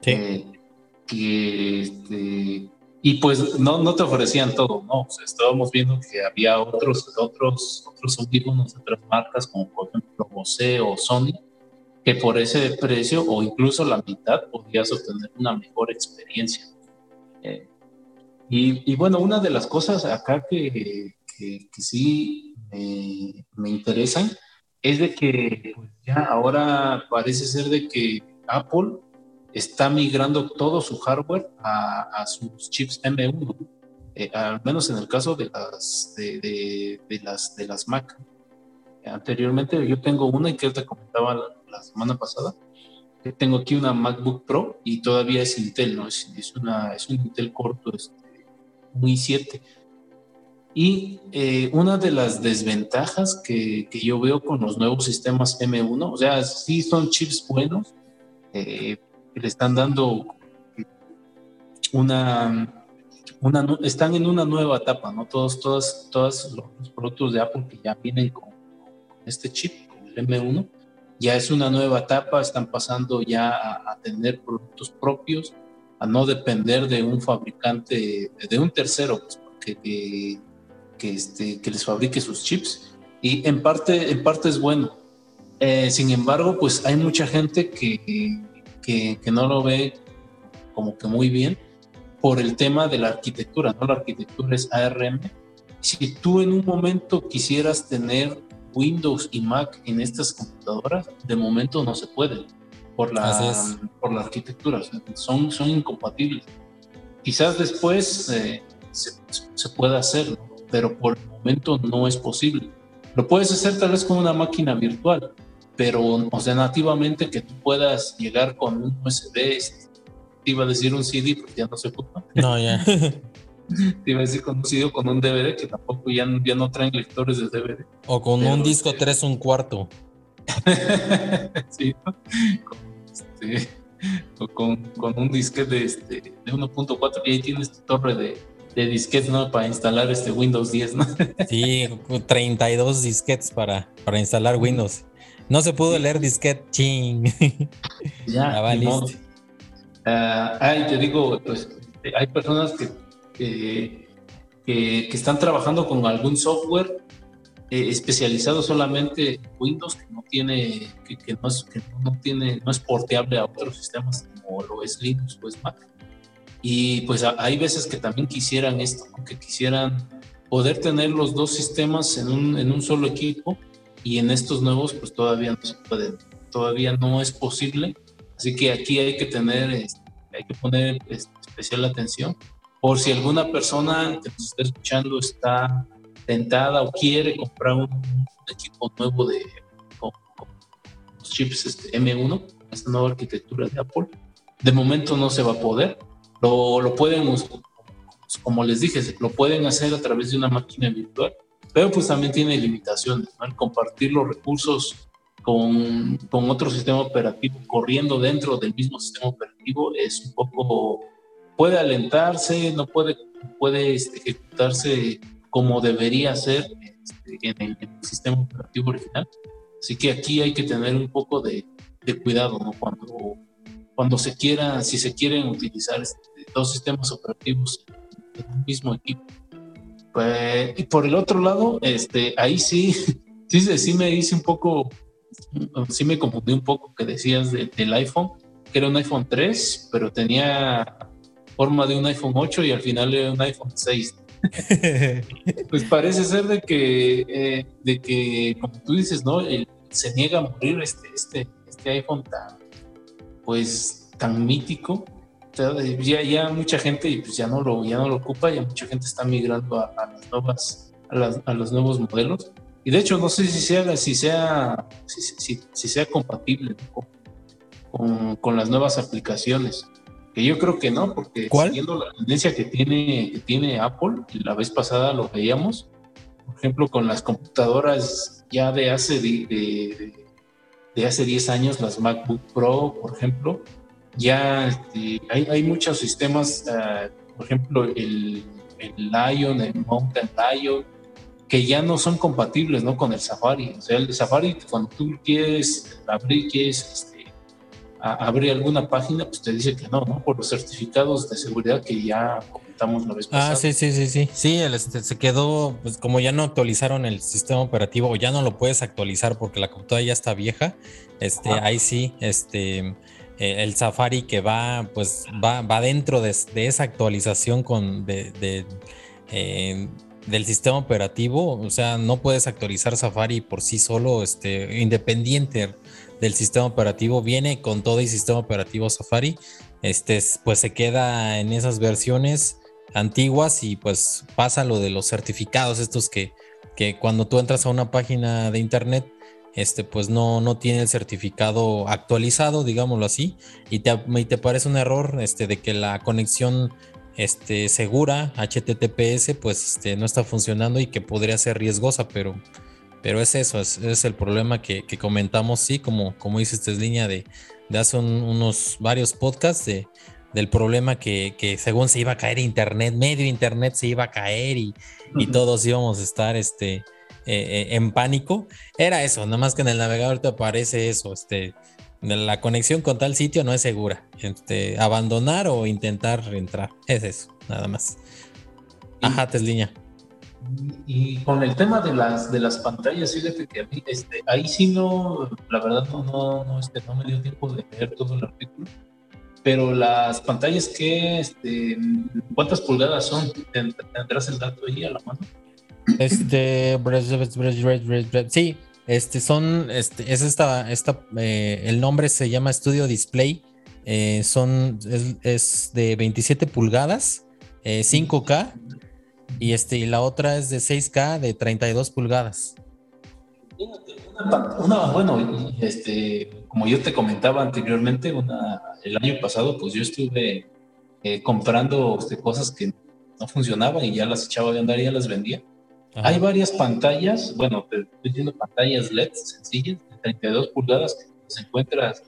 Sí. Eh, este, y pues no, no te ofrecían todo, ¿no? estábamos viendo que había otros, otros, otros audífonos otras marcas, como por ejemplo Bose o Sony, que por ese precio o incluso la mitad podías obtener una mejor experiencia. Eh, y, bueno, una de las cosas acá que, que, sí me, interesan es de que pues, ya ahora parece ser de que Apple está migrando todo su hardware a, sus chips M1, eh, al menos en el caso de las, de, las, de las Mac. Anteriormente yo tengo una que te comentaba la, semana pasada, que tengo aquí una MacBook Pro y todavía es Intel, ¿no? Es, es, una, es un Intel corto, este, muy 7. Y eh, una de las desventajas que, que, yo veo con los nuevos sistemas M1, o sea, sí son chips buenos, eh, que le están dando una, una, están en una nueva etapa, ¿no? Todos, todos, todos los productos de Apple que ya vienen con este chip, con el M1, ya es una nueva etapa, están pasando ya a, a tener productos propios, a no depender de un fabricante, de un tercero, pues, que, que, este, que les fabrique sus chips. Y en parte, en parte es bueno. Eh, sin embargo, pues hay mucha gente que, que, que, no lo ve como que muy bien por el tema de la arquitectura, ¿no? La arquitectura es ARM. Si tú en un momento quisieras tener Windows y Mac en estas computadoras, de momento no se puede por la, por la arquitectura, son, son incompatibles. Quizás después eh, se, se, pueda hacer, pero por el momento no es posible. Lo puedes hacer tal vez con una máquina virtual, pero o sea, nativamente que tú puedas llegar con un USB, te iba a decir un CD, porque ya no se ocupa. No, ya. te iba a decir con un CD o con un DVD, que tampoco ya, ya no traen lectores de DVD. O con un disco 3 este un cuarto. sí, este, con, con, un disquete de, este, de 1.4 y ahí tienes tu torre de, de disquetes, ¿no? Para instalar este Windows 10, ¿no? Sí, 32 disquetes para, para instalar Windows. No se pudo leer disquete, ching. Ya, va. Ah, ay, te digo, pues hay personas que, que, que, están trabajando con algún software eh, especializado solamente en Windows que no tiene que, no es, que no tiene no es porteable a otros sistemas como lo es Linux o es Mac y pues hay veces que también quisieran esto que quisieran poder tener los dos sistemas en un, en un solo equipo y en estos nuevos pues todavía no se puede todavía no es posible así que aquí hay que tener este, hay que poner este, especial atención por si alguna persona que nos está escuchando está tentada o quiere comprar un, equipo nuevo de con, los chips este, M1, esta nueva arquitectura de Apple, de momento no se va a poder. Lo, lo pueden, como les dije, lo pueden hacer a través de una máquina virtual, pero pues también tiene limitaciones. ¿no? compartir los recursos con, con, otro sistema operativo corriendo dentro del mismo sistema operativo es un poco, puede alentarse, no puede, puede este, ejecutarse como debería ser este, en, el, sistema operativo original. Así que aquí hay que tener un poco de, cuidado ¿no? cuando, cuando se quiera, si se quieren utilizar este, dos sistemas operativos en un mismo equipo. Pues, y por el otro lado, este, ahí sí, sí, sí me hice un poco, sí me confundí un poco que decías del iPhone, que era un iPhone 3, pero tenía forma de un iPhone 8 y al final era un iPhone 6. pues parece ser de que, eh, de que, como tú dices, ¿no? se niega a morir este, este, este iPhone tan, pues, tan mítico. Ya, ya mucha gente pues, ya, no lo, ya no lo ocupa, ya mucha gente está migrando a, las nuevas, a, las, a los nuevos modelos. Y de hecho, no sé si sea, si sea, si, sea compatible con, con, las nuevas aplicaciones. Que yo creo que no, porque siguiendo la tendencia que tiene, que tiene Apple, la vez pasada lo veíamos, por ejemplo, con las computadoras ya de hace, de, de, hace 10 años, las MacBook Pro, por ejemplo, ya este, hay, hay, muchos sistemas, ah, por ejemplo, el, el Lion, el Mountain Lion, que ya no son compatibles ¿no? con el Safari. O sea, el Safari, cuando tú quieres abrir, quieres este, abrir alguna página, pues te dice que no, ¿no? Por los certificados de seguridad que ya comentamos la vez ah, pasada. Ah, sí, sí, sí, sí. Sí, este, se quedó, pues como ya no actualizaron el sistema operativo o ya no lo puedes actualizar porque la computadora ya está vieja, este, ahí sí, este el Safari que va, pues va, va dentro de, esa actualización con eh, del sistema operativo, o sea, no puedes actualizar Safari por sí solo, este, independiente del sistema operativo, viene con todo el sistema operativo Safari, este, pues se queda en esas versiones antiguas y pues pasa lo de los certificados estos que, que cuando tú entras a una página de internet, este, pues no, no tiene el certificado actualizado, digámoslo así, y te, y te parece un error este, de que la conexión este, segura, HTTPS, pues este, no está funcionando y que podría ser riesgosa, pero, pero es eso, es, el problema que, comentamos, sí, como, como dice esta línea de, de hace unos varios podcasts de, del problema que, según se iba a caer internet, medio internet se iba a caer y, todos íbamos a estar este, eh, en pánico. Era eso, nada más que en el navegador te aparece eso, este, la conexión con tal sitio no es segura. Este, abandonar o intentar entrar. Es eso, nada más. Ajá, Tesliña. Y con el tema de las de las pantallas, fíjate que a mí, este, ahí sí no, la verdad no, no, no, este, no me dio tiempo de leer todo el artículo. Pero las pantallas que, este, ¿cuántas pulgadas son? ¿Tendrás el dato ahí a la mano? Este, sí, este son, este, es esta, esta eh, el nombre se llama Studio Display. Eh, son, es, de 27 pulgadas, 5K, eh, y este, y la otra es de 6K de 32 pulgadas. Una, bueno, este, como yo te comentaba anteriormente, una, el año pasado, pues yo estuve comprando este, cosas que no funcionaban y ya las echaba de andar y ya las vendía. Hay varias pantallas, bueno, te estoy diciendo pantallas LED sencillas, de 32 pulgadas, que se encuentras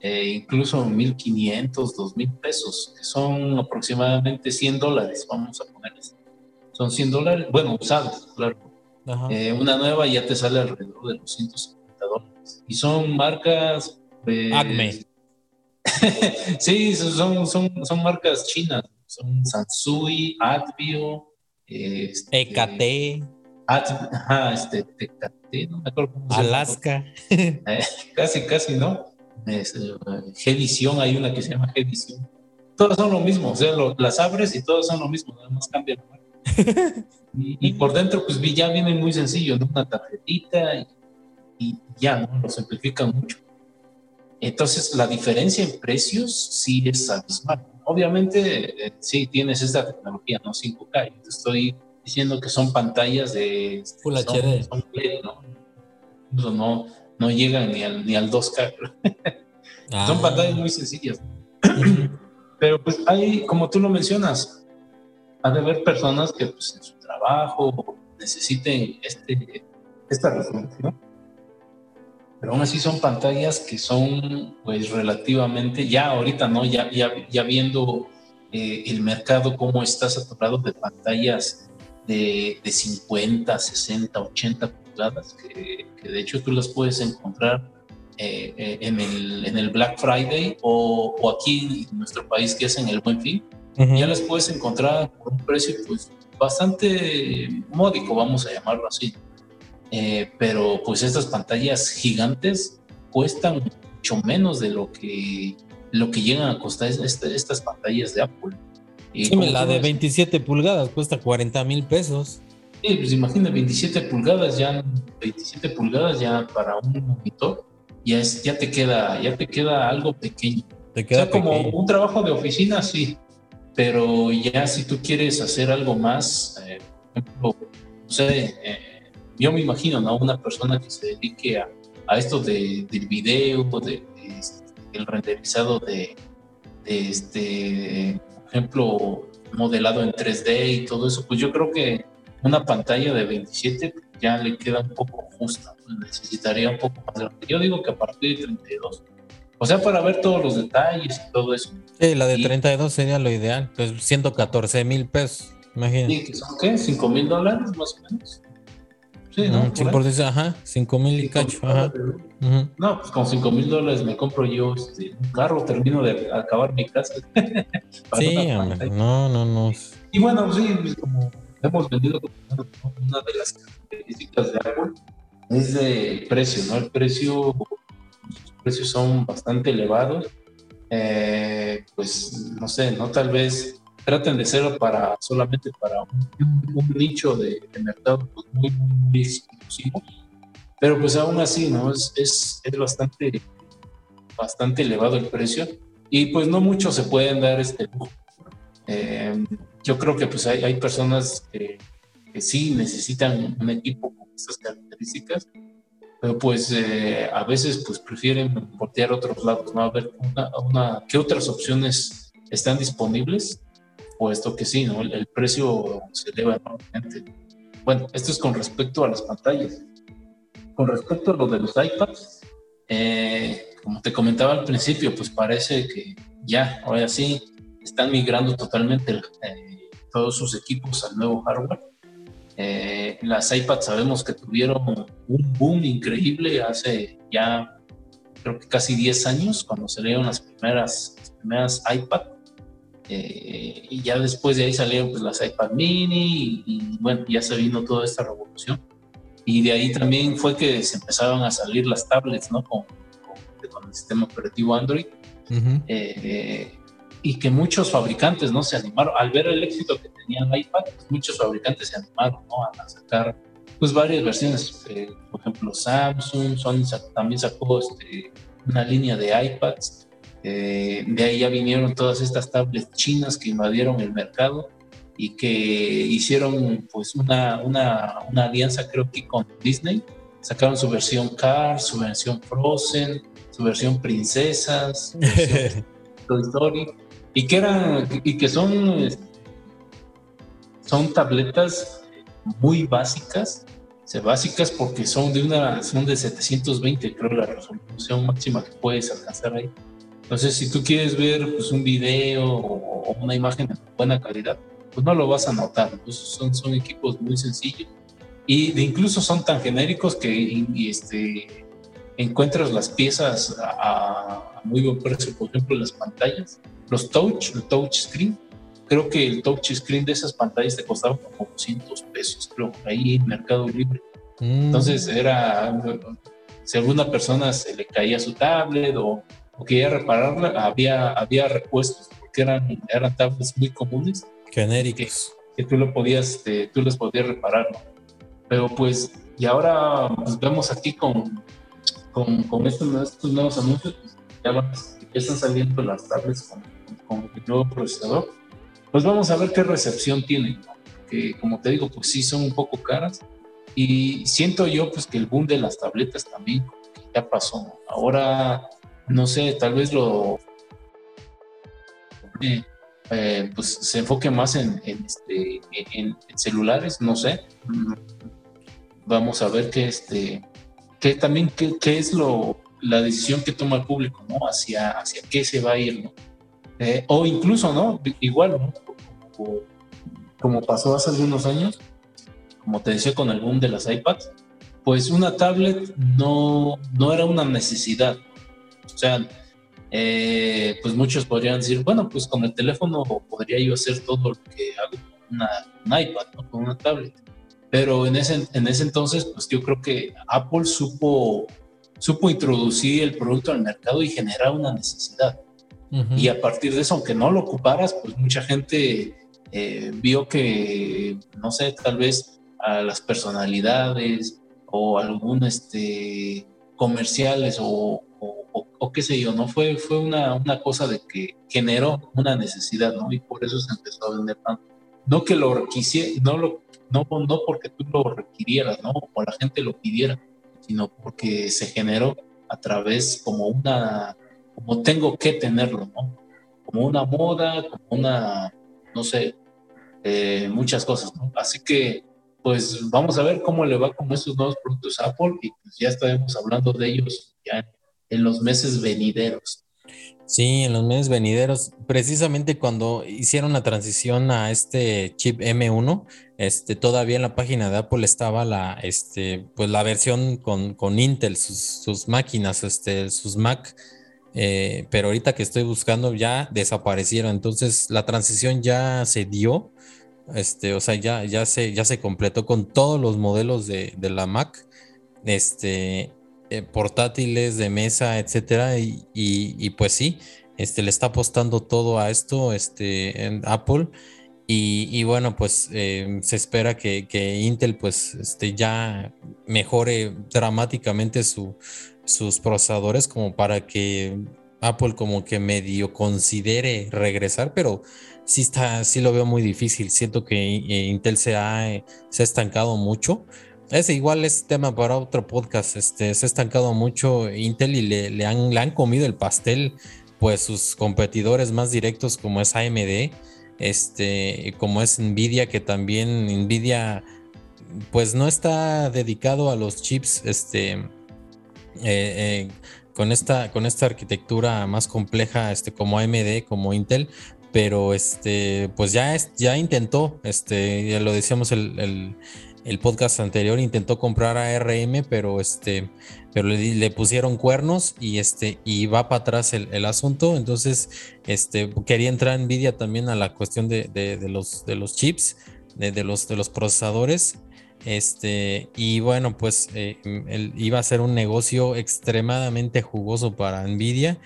eh, incluso 1.500, 2.000 pesos, que son aproximadamente 100 dólares, vamos a ponerles. Son 100 dólares, bueno, usadas, claro. Eh, una nueva ya te sale alrededor de los 150 dólares. Y son marcas... Eh, Acme. sí, son, son, son marcas chinas, son Sansui, Advio, este. Ah, este, TKT, no me acuerdo cómo Alaska. Eh, casi, casi, ¿no? Es, eh, G-Visión, hay una que se llama G-Visión. Todas son lo mismo, o sea, las abres y todas son lo mismo, nada más cambia y, por dentro, pues ya viene muy sencillo, ¿no? Una tarjetita y, y ya, ¿no? Lo simplifica mucho. Entonces, la diferencia en precios sí es abismal. Obviamente, eh, sí tienes esta tecnología, ¿no? 5K. Yo te estoy diciendo que son pantallas de... Full HD. ¿no? no, no llegan ni al, ni al 2K. Son ah. pantallas muy sencillas. Pero pues hay, como tú lo mencionas, ha de haber personas que pues, en su trabajo necesiten este, esta resolución pero aún así son pantallas que son pues relativamente, ya ahorita, ¿no? Ya, ya, ya viendo eh, el mercado cómo está saturado de pantallas de, de 50, 60, 80 pulgadas, que, de hecho tú las puedes encontrar eh, eh, en, el, en el Black Friday o, o, aquí en nuestro país que es en el Buen Fin, ya las puedes encontrar por un precio pues bastante módico, vamos a llamarlo así. Eh, pero pues estas pantallas gigantes cuestan mucho menos de lo que, lo que llegan a costar estas pantallas de Apple. sí, la de 27 pulgadas cuesta 40 mil pesos. Sí, pues imagina 27 pulgadas ya, 27 pulgadas ya para un monitor, ya, es, ya, te, queda, ya te queda algo pequeño. Te queda como un trabajo de oficina, sí, pero ya si tú quieres hacer algo más, eh, por ejemplo, no sé, eh, yo me imagino, ¿no? Una persona que se dedique a, a esto de, del video, de, este, el renderizado de, de, este, por ejemplo, modelado en 3D y todo eso, pues yo creo que una pantalla de 27 ya le queda un poco justa, necesitaría un poco más grande. Yo digo que a partir de 32. O sea, para ver todos los detalles y todo eso. Sí, la de 32 sería lo ideal, pues 114 mil pesos, imagínate. Sí, son qué, 5 mil dólares más o menos. Sí, ¿no? Por decir, ajá, 5 mil y cacho, ajá. No, pues con 5 mil dólares me compro yo este, un carro, termino de acabar mi casa. sí, no, no, no. Y bueno, sí, pues, como hemos vendido una de las características de Apple es el precio, ¿no? El precio, los precios son bastante elevados. Eh, pues no sé, no tal vez traten de ser para solamente para un, nicho de, mercado pues, muy, muy, exclusivo, pero pues aún así, ¿no? Es, es, es, bastante, bastante elevado el precio y pues no muchos se pueden dar este lujo. Eh, yo creo que pues hay, hay personas que, que, sí necesitan un equipo con estas características, pero pues eh, a veces pues prefieren voltear otros lados, ¿no? A ver una, una, qué otras opciones están disponibles, puesto que sí, ¿no? El, precio se eleva enormemente. Bueno, esto es con respecto a las pantallas. Con respecto a lo de los iPads, eh, como te comentaba al principio, pues parece que ya, ahora sí, están migrando totalmente eh, todos sus equipos al nuevo hardware. Eh, las iPads sabemos que tuvieron un boom increíble hace ya creo que casi 10 años cuando salieron las primeras, las primeras iPad. Eh, y ya después de ahí salieron pues, las iPad mini y, bueno, ya se vino toda esta revolución. Y de ahí también fue que se empezaron a salir las tablets, ¿no? Con, con, el sistema operativo Android. eh, y que muchos fabricantes no se animaron al ver el éxito que tenía el iPad pues muchos fabricantes se animaron ¿no? a sacar pues varias versiones eh, por ejemplo Samsung Sony también sacó este, una línea de iPads eh, de ahí ya vinieron todas estas tablets chinas que invadieron el mercado y que hicieron pues una, una, una alianza creo que con Disney. Sacaron su versión Cars, su versión Frozen, su versión Princesas, su versión Toy Story y que eran y que son son tabletas muy básicas. Básicas porque son de una son de 720 creo la resolución máxima que puedes alcanzar ahí entonces si tú quieres ver pues, un video o, una imagen de buena calidad pues no lo vas a notar son, son equipos muy sencillos y de incluso son tan genéricos que este, encuentras las piezas a, a muy buen precio por ejemplo las pantallas los touch, el touch screen. Creo que el touch screen de esas pantallas te costaba como 200 pesos, creo, ahí en Mercado Libre. Mm. Entonces era, si a alguna persona se le caía su tablet o, quería repararla, había, había repuestos, porque eran, eran tablets muy comunes. Genéricos. Que, tú, lo podías, este, tú les podías reparar. Pero pues, y ahora pues, vemos aquí con, con, con estos, estos, nuevos anuncios, pues, ya, ya, están saliendo las tablets con con el nuevo procesador, pues vamos a ver qué recepción tienen, que como te digo, pues sí son un poco caras y siento yo pues que el boom de las tabletas también ya pasó. Ahora, no sé, tal vez lo... Eh, eh, pues se enfoque más en, este, en, celulares, no sé. Vamos a ver qué este, qué también qué, qué, es lo la decisión que toma el público, ¿no? Hacia, hacia qué se va a ir, ¿no? Eh, o incluso, ¿no? Igual, ¿no? Como, pasó hace algunos años, como te decía con el boom de las iPads, pues una tablet no, no era una necesidad. O sea, eh, pues muchos podrían decir, bueno, pues con el teléfono podría yo hacer todo lo que hago con una, iPad, ¿no? Con una tablet. Pero en ese, en ese entonces, pues yo creo que Apple supo, supo introducir el producto al mercado y generar una necesidad. Y a partir de eso, aunque no lo ocuparas, pues mucha gente eh, vio que, no sé, tal vez a las personalidades o algún este, comerciales o, o, qué sé yo, ¿no? Fue, fue una, una, cosa de que generó una necesidad, ¿no? Y por eso se empezó a vender tanto. no que lo quisiera, no lo, no, no porque tú lo requirieras, ¿no? O la gente lo pidiera, sino porque se generó a través como una, como tengo que tenerlo, ¿no? Como una moda, como una, no sé, eh, muchas cosas, ¿no? Así que, pues vamos a ver cómo le va con estos nuevos productos Apple y pues ya estaremos hablando de ellos ya en los meses venideros. Sí, en los meses venideros, precisamente cuando hicieron la transición a este chip M1, este, todavía en la página de Apple estaba la, este, pues la versión con, con Intel, sus, sus, máquinas, este, sus Mac, eh, pero ahorita que estoy buscando ya desaparecieron, entonces la transición ya se dio, este, o sea, ya, ya, se, ya se completó con todos los modelos de, de la Mac, este, eh, portátiles de mesa, etcétera, y, pues sí, este, le está apostando todo a esto este, en Apple. Y, bueno, pues eh, se espera que, Intel pues este, ya mejore dramáticamente sus procesadores como para que Apple como que medio considere regresar, pero sí está, sí lo veo muy difícil. Siento que eh, Intel se ha, se ha estancado mucho. Ese igual es tema para otro podcast. Este, se ha estancado mucho Intel y le, han, le han comido el pastel, pues sus competidores más directos como es AMD, este, como es Nvidia, que también Nvidia, pues no está dedicado a los chips, este, eh, eh, con esta, con esta arquitectura más compleja, este, como AMD, como Intel, pero este, pues ya, es, ya intentó, este, ya lo decíamos el podcast anterior intentó comprar a RM, pero este, pero le, pusieron cuernos y este, y va para atrás el, asunto. Entonces, este, quería entrar Nvidia también a la cuestión de, los, de los chips, de, los, de los procesadores. Este, y bueno, pues eh, iba a ser un negocio extremadamente jugoso para Nvidia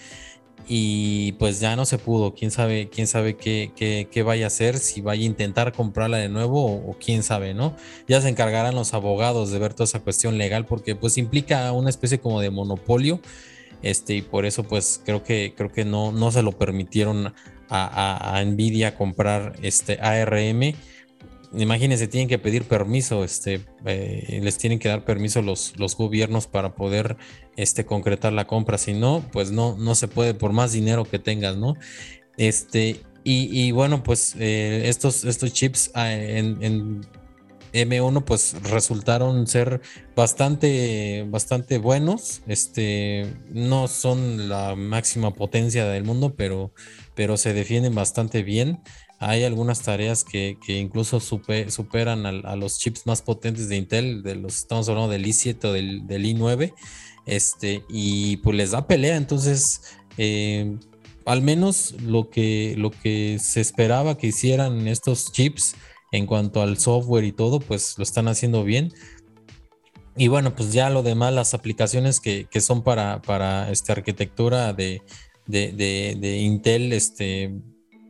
y pues ya no se pudo. Quién sabe, quién sabe qué, qué, vaya a hacer, si vaya a intentar comprarla de nuevo o, quién sabe, ¿no? Ya se encargarán los abogados de ver toda esa cuestión legal porque pues implica una especie como de monopolio. Este, y por eso pues creo que creo que no, no se lo permitieron a, a Nvidia comprar este ARM imagínense, tienen que pedir permiso, este, eh, les tienen que dar permiso los, los gobiernos para poder este, concretar la compra. Si no, pues no, no se puede por más dinero que tengas, ¿no? Este, y, bueno, pues eh, estos, estos chips ah, en, M1 pues resultaron ser bastante, bastante buenos. Este, no son la máxima potencia del mundo, pero, pero se defienden bastante bien. Hay algunas tareas que, incluso superan a, los chips más potentes de Intel, de los, estamos hablando del i7 o del, i9, este, y pues les da pelea. Entonces, eh, al menos lo que, lo que se esperaba que hicieran estos chips en cuanto al software y todo, pues lo están haciendo bien. Y bueno, pues ya lo demás, las aplicaciones que, son para, para esta arquitectura de, de, de Intel, este,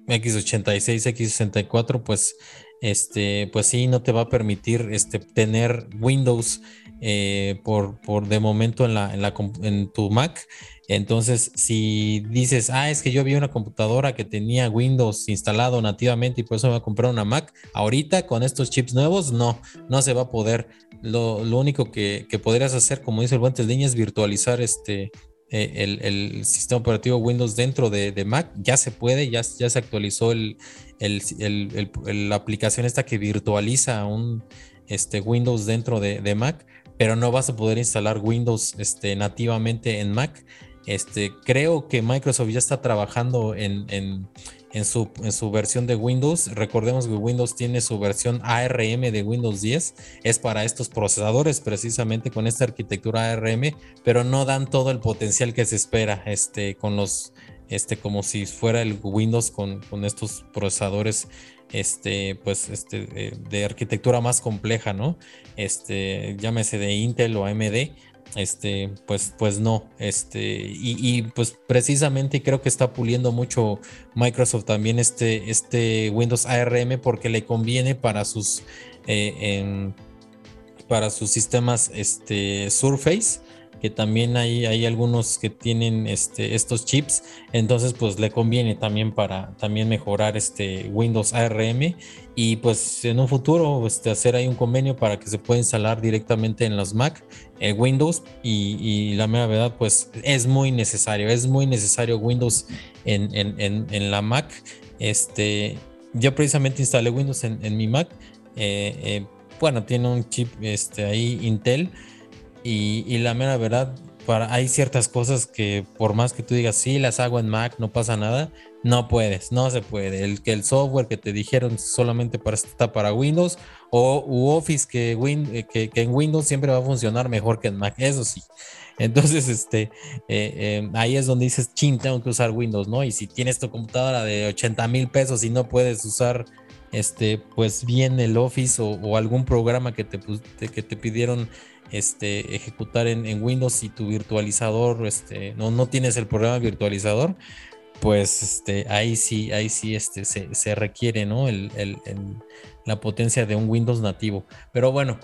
X86, X64, pues, este, pues sí, no te va a permitir este, tener Windows eh, por, por de momento en, la, en, la, en tu Mac. Entonces, si dices, ah, es que yo vi una computadora que tenía Windows instalado nativamente y por eso me voy a comprar una Mac, ahorita con estos chips nuevos, no, no se va a poder. Lo, lo único que, que, podrías hacer, como dice el Guantes Línea, es virtualizar este, eh, el, sistema operativo Windows dentro de, Mac, ya se puede, ya, ya se actualizó el, la aplicación esta que virtualiza un este, Windows dentro de, Mac, pero no vas a poder instalar Windows este, nativamente en Mac. Este, creo que Microsoft ya está trabajando en, en su, en su versión de Windows. Recordemos que Windows tiene su versión ARM de Windows 10. Es para estos procesadores precisamente con esta arquitectura ARM, pero no dan todo el potencial que se espera este, con los, este, como si fuera el Windows con, con estos procesadores este, pues, este, de, arquitectura más compleja, ¿no? Este, llámese de Intel o AMD, este, pues, pues no, este, y, pues precisamente creo que está puliendo mucho Microsoft también este, este Windows ARM porque le conviene para sus, eh, para sus sistemas este, Surface, que también hay, hay algunos que tienen este, estos chips, entonces pues le conviene también para también mejorar este Windows ARM y pues en un futuro este, hacer ahí un convenio para que se pueda instalar directamente en los Mac eh, Windows y, la mera verdad pues es muy necesario, es muy necesario Windows en, en, la Mac. Este, yo precisamente instalé Windows en, mi Mac. Eh, eh, bueno, tiene un chip este, ahí Intel y, la mera verdad, para, hay ciertas cosas que por más que tú digas, sí, las hago en Mac, no pasa nada, no puedes, no se puede. El que el software que te dijeron solamente está para Windows o Office que, eh, que, en Windows siempre va a funcionar mejor que en Mac, eso sí. Entonces, este, eh, eh, ahí es donde dices, chin, tengo que usar Windows, ¿no? Y si tienes tu computadora de 80 mil pesos y no puedes usar este, pues bien el Office o, algún programa que te, que te pidieron este, ejecutar en, Windows y tu virtualizador, este, no, tienes el programa virtualizador, pues este, ahí sí, ahí sí este, se, requiere la potencia de un Windows nativo. Pero bueno,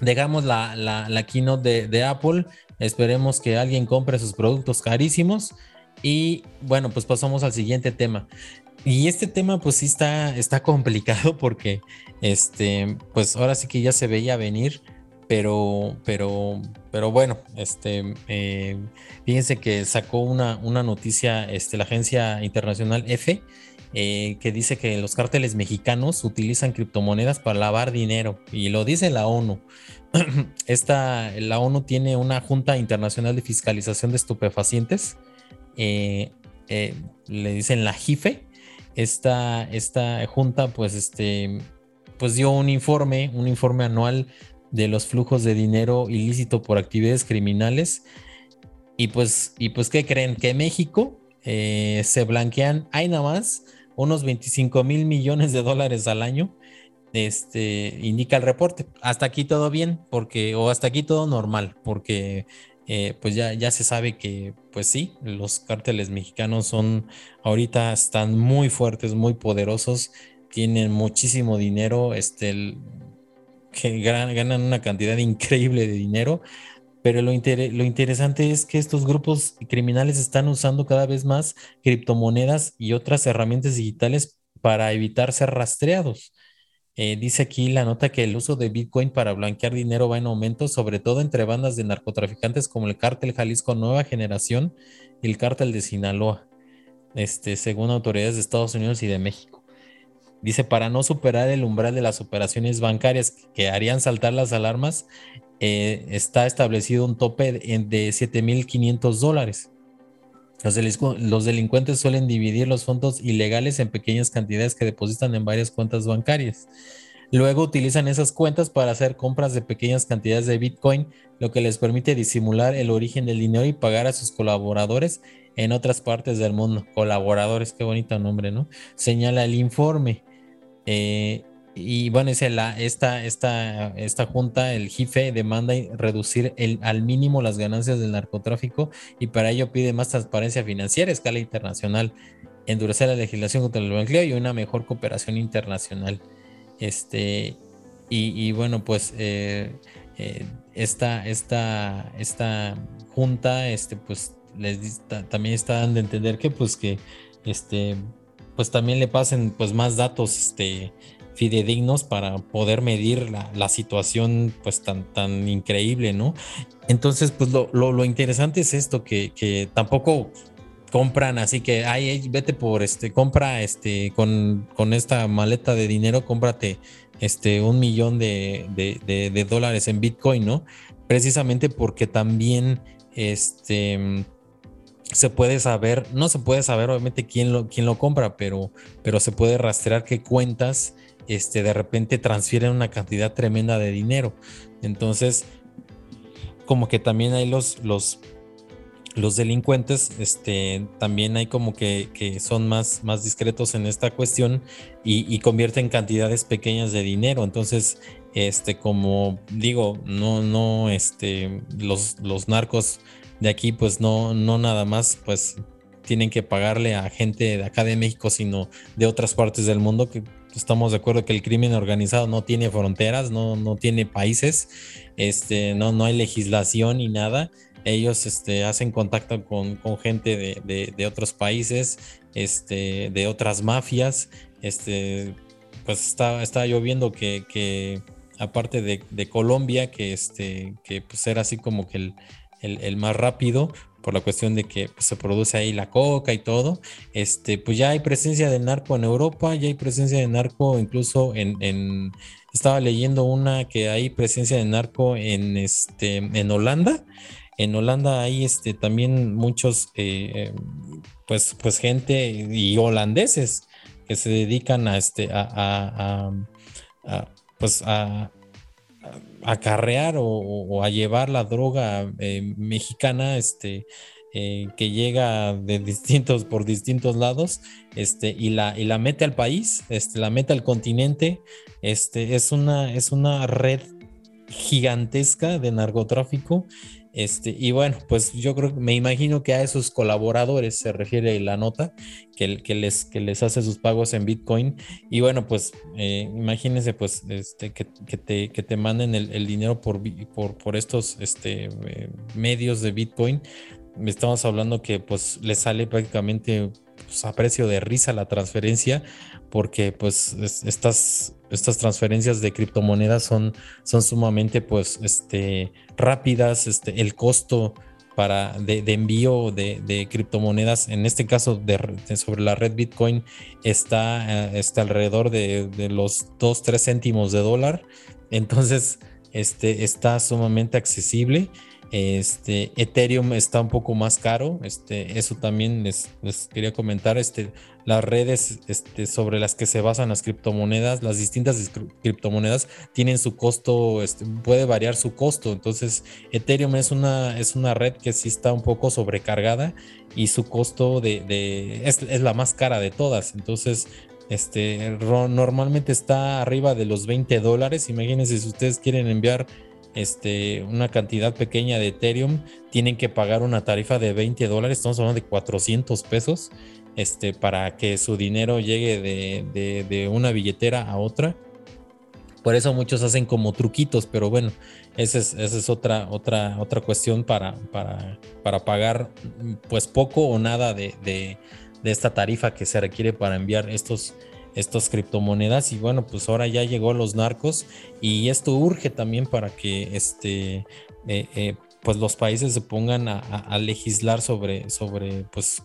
dejamos la, la, keynote de, Apple. Esperemos que alguien compre sus productos carísimos. Y bueno, pues pasamos al siguiente tema. Y este tema pues sí está, está complicado porque este, pues ahora sí que ya se veía venir, pero, pero, pero bueno, este, eh, fíjense que sacó una, una noticia este, la agencia internacional F eh, que dice que los cárteles mexicanos utilizan criptomonedas para lavar dinero y lo dice la ONU. Esta, la ONU tiene una Junta Internacional de Fiscalización de Estupefacientes, eh, le dicen la JIFE, esta, esta junta pues, este, pues dio un informe, un informe anual de los flujos de dinero ilícito por actividades criminales. Y pues, y pues ¿qué creen? Que México eh, se blanquean, hay nada más unos 25 mil millones de dólares al año. Este indica el reporte. Hasta aquí todo bien, porque, o hasta aquí todo normal, porque eh, pues ya, ya se sabe que, pues sí, los cárteles mexicanos son, ahorita están muy fuertes, muy poderosos, tienen muchísimo dinero, este, que ganan una cantidad increíble de dinero, pero lo, lo interesante es que estos grupos criminales están usando cada vez más criptomonedas y otras herramientas digitales para evitar ser rastreados. Eh, dice aquí la nota que el uso de Bitcoin para blanquear dinero va en aumento, sobre todo entre bandas de narcotraficantes como el cártel Jalisco Nueva Generación y el cártel de Sinaloa, este, según autoridades de Estados Unidos y de México. Dice, para no superar el umbral de las operaciones bancarias que harían saltar las alarmas, eh, está establecido un tope de, de 7.500 dólares. Los, delincuentes suelen dividir los fondos ilegales en pequeñas cantidades que depositan en varias cuentas bancarias. Luego utilizan esas cuentas para hacer compras de pequeñas cantidades de Bitcoin, lo que les permite disimular el origen del dinero y pagar a sus colaboradores en otras partes del mundo. Colaboradores, qué bonito nombre, ¿no? Señala el informe. Eh, y bueno, dice la, esta, esta, esta junta, el JIFE, demanda reducir el, al mínimo las ganancias del narcotráfico y para ello pide más transparencia financiera a escala internacional, endurecer la legislación contra el blanqueo y una mejor cooperación internacional. Este, y, bueno, pues eh, eh, esta, esta, esta junta, este, pues les también está dando a entender que pues que este pues también le pasen pues más datos este fidedignos para poder medir la, situación pues tan, tan increíble, ¿no? Entonces, pues lo, interesante es esto, que, tampoco compran así que, ay, vete por este, compra este, con, con esta maleta de dinero, cómprate este, un millón de, de, dólares en Bitcoin, ¿no? Precisamente porque también, este, se puede saber, no se puede saber obviamente quién lo, quién lo compra, pero, pero se puede rastrear qué cuentas este, de repente transfieren una cantidad tremenda de dinero. Entonces, como que también hay los, los, los delincuentes, este, también hay como que, son más, más discretos en esta cuestión y, convierten cantidades pequeñas de dinero. Entonces, este, como digo, no, no, este, los, los narcos de aquí, pues no, no nada más, pues tienen que pagarle a gente de acá de México, sino de otras partes del mundo que estamos de acuerdo que el crimen organizado no tiene fronteras, no, no tiene países, este, no, no hay legislación ni nada. Ellos este, hacen contacto con, gente de, otros países, este, de otras mafias. Este, pues está, está lloviendo que, que aparte de, Colombia, que, este, que pues era así como que el, el más rápido, por la cuestión de que pues, se produce ahí la coca y todo, este, pues ya hay presencia de narco en Europa, ya hay presencia de narco incluso en, estaba leyendo una que hay presencia de narco en, este, en Holanda, en Holanda hay este, también muchos, eh, pues, pues gente y holandeses que se dedican a, este, a, pues a, acarrear o, a llevar la droga eh, mexicana este, eh, que llega de distintos por distintos lados este, y, la, y la mete al país, este, la mete al continente. Este, es, una, es una red gigantesca de narcotráfico este, y bueno, pues yo creo, me imagino que a esos colaboradores se refiere la nota que, que, les, que les hace sus pagos en Bitcoin. Y bueno, pues eh, imagínense pues este, que, te, que te manden el, dinero por, por, por estos este, eh, medios de Bitcoin. Estamos hablando que pues le sale prácticamente pues, a precio de risa la transferencia porque pues estas, estas transferencias de criptomonedas son, son sumamente pues este, rápidas, este, el costo para de, envío de, criptomonedas, en este caso de, sobre la red Bitcoin, está, eh, está alrededor de, los 2, 3 céntimos de dólar. Entonces, este, está sumamente accesible. Este, Ethereum está un poco más caro. Este, eso también les, quería comentar. Este, las redes este, sobre las que se basan las criptomonedas, las distintas criptomonedas tienen su costo, este, puede variar su costo. Entonces, Ethereum es una, es una red que sí está un poco sobrecargada y su costo de, es, es, la más cara de todas. Entonces, este, normalmente está arriba de los 20 dólares. Imagínense si ustedes quieren enviar este, una cantidad pequeña de Ethereum, tienen que pagar una tarifa de 20 dólares, estamos hablando de 400 pesos, este, para que su dinero llegue de, una billetera a otra. Por eso muchos hacen como truquitos, pero bueno, esa es, esa es otra, otra, otra cuestión para, para, para pagar pues poco o nada de, de, esta tarifa que se requiere para enviar estos, estas criptomonedas y bueno pues ahora ya llegó los narcos y esto urge también para que este eh, eh, pues los países se pongan a, legislar sobre sobre pues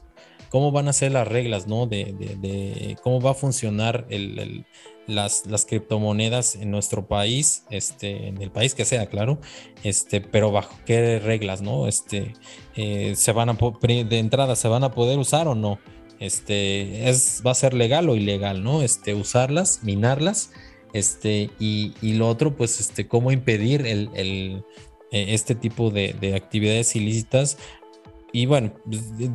cómo van a ser las reglas no de, cómo va a funcionar el, las, las, criptomonedas en nuestro país este en el país que sea claro este pero bajo qué reglas no este eh, se van a de entrada se van a poder usar o no este, es, va a ser legal o ilegal, ¿no? Este, usarlas, minarlas, este, y, lo otro, pues, este, cómo impedir el, el, eh, este tipo de, actividades ilícitas. Y bueno,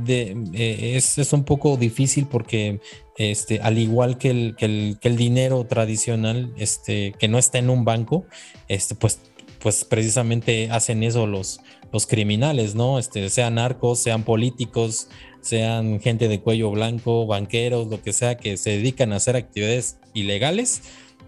eh, es, es, un poco difícil porque, este, al igual que el, que el, que el dinero tradicional, este, que no está en un banco, este, pues, pues precisamente hacen eso los, los criminales, ¿no? Este, sean narcos, sean políticos, sean gente de cuello blanco, banqueros, lo que sea, que se dedican a hacer actividades ilegales,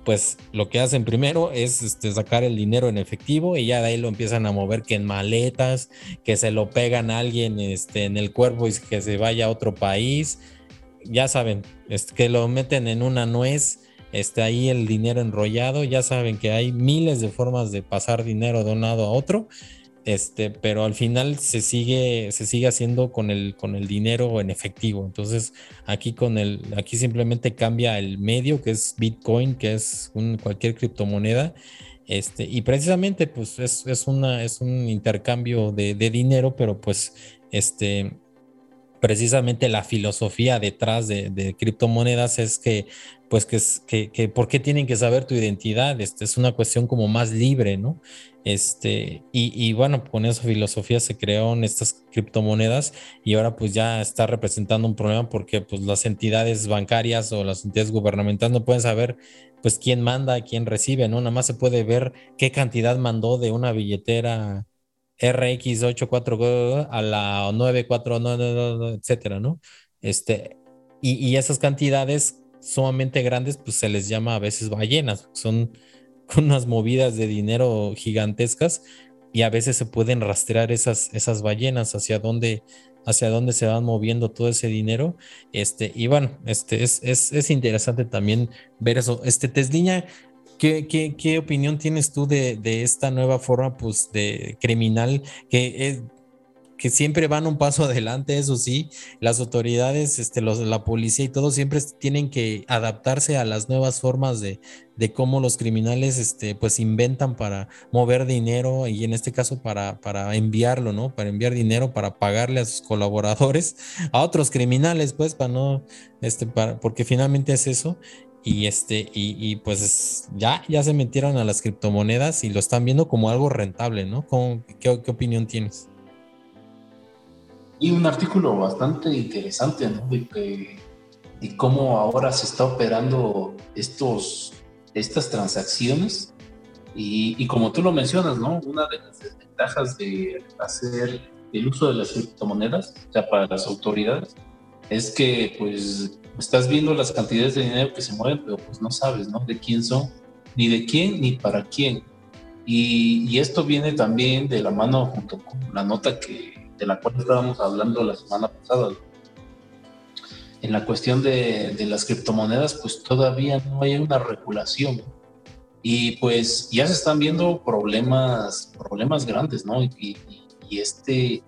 pues lo que hacen primero es este, sacar el dinero en efectivo y ya de ahí lo empiezan a mover que en maletas, que se lo pegan a alguien este, en el cuerpo y que se vaya a otro país. Ya saben, este, que lo meten en una nuez, este, ahí el dinero enrollado, ya saben que hay miles de formas de pasar dinero de un lado a otro este, pero al final se sigue, se sigue haciendo con el, con el dinero en efectivo. Entonces, aquí con el, aquí simplemente cambia el medio, que es Bitcoin, que es cualquier criptomoneda. Este, y precisamente, pues, es, es, una, es un intercambio de, de dinero, pero pues, este, precisamente la filosofía detrás de, criptomonedas es que, pues, que, que, ¿por qué tienen que saber tu identidad? Este, es una cuestión como más libre, ¿no? Este, y, bueno, con esa filosofía se crearon estas criptomonedas y ahora pues ya está representando un problema porque pues las entidades bancarias o las entidades gubernamentales no pueden saber pues quién manda, quién recibe, ¿no? Nada más se puede ver qué cantidad mandó de una billetera RX84 a la 949, etcétera, ¿no? Este, y, esas cantidades sumamente grandes, pues se les llama a veces ballenas, son unas movidas de dinero gigantescas y a veces se pueden rastrear esas, esas ballenas hacia dónde, hacia dónde se van moviendo todo ese dinero. Este, y bueno, este, es, es, es interesante también ver eso. Este, Tesliña, ¿qué, qué, qué opinión tienes tú de, de, esta nueva forma pues, de criminal que es, que siempre van un paso adelante, eso sí, las autoridades, este, los, la policía y todo siempre tienen que adaptarse a las nuevas formas de, de cómo los criminales, este, pues inventan para mover dinero y en este caso para, para enviarlo, ¿no? Para enviar dinero, para pagarle a sus colaboradores, a otros criminales, pues, para no, este, para, porque finalmente es eso. Y este, y, y pues ya, ya se metieron a las criptomonedas y lo están viendo como algo rentable, ¿no? ¿Qué, qué opinión tienes? Y un artículo bastante interesante, ¿no? De, de, cómo ahora se está operando estos, estas transacciones. Y, y, como tú lo mencionas, ¿no? Una de las desventajas de hacer el uso de las criptomonedas, o sea, para las autoridades, es que pues estás viendo las cantidades de dinero que se mueven, pero pues no sabes, ¿no? De quién son, ni de quién, ni para quién. Y, y esto viene también de la mano junto con la nota que de la cual estábamos hablando la semana pasada. En la cuestión de, de, las criptomonedas, pues todavía no hay una regulación. Y pues ya se están viendo problemas, problemas grandes, ¿no? Y, y este,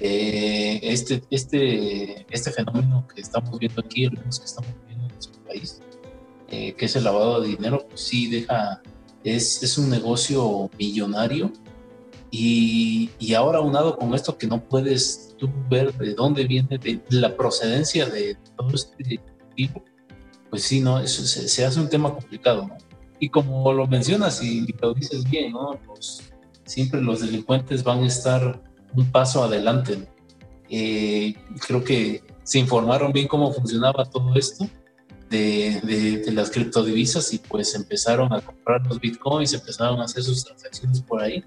eh, este, este, este fenómeno que estamos viendo aquí, que estamos viendo en nuestro país, eh, que es el lavado de dinero, pues sí deja, es, es un negocio millonario y, y, ahora unado con esto que no puedes tú ver de dónde viene de la procedencia de todo este tipo, pues sí, ¿no? Eso se, se hace un tema complicado, ¿no? Y como lo mencionas y lo dices bien, ¿no? siempre los delincuentes van a estar un paso adelante. Eh, creo que se informaron bien cómo funcionaba todo esto de, de, de, las criptodivisas y pues empezaron a comprar los bitcoins, empezaron a hacer sus transacciones por ahí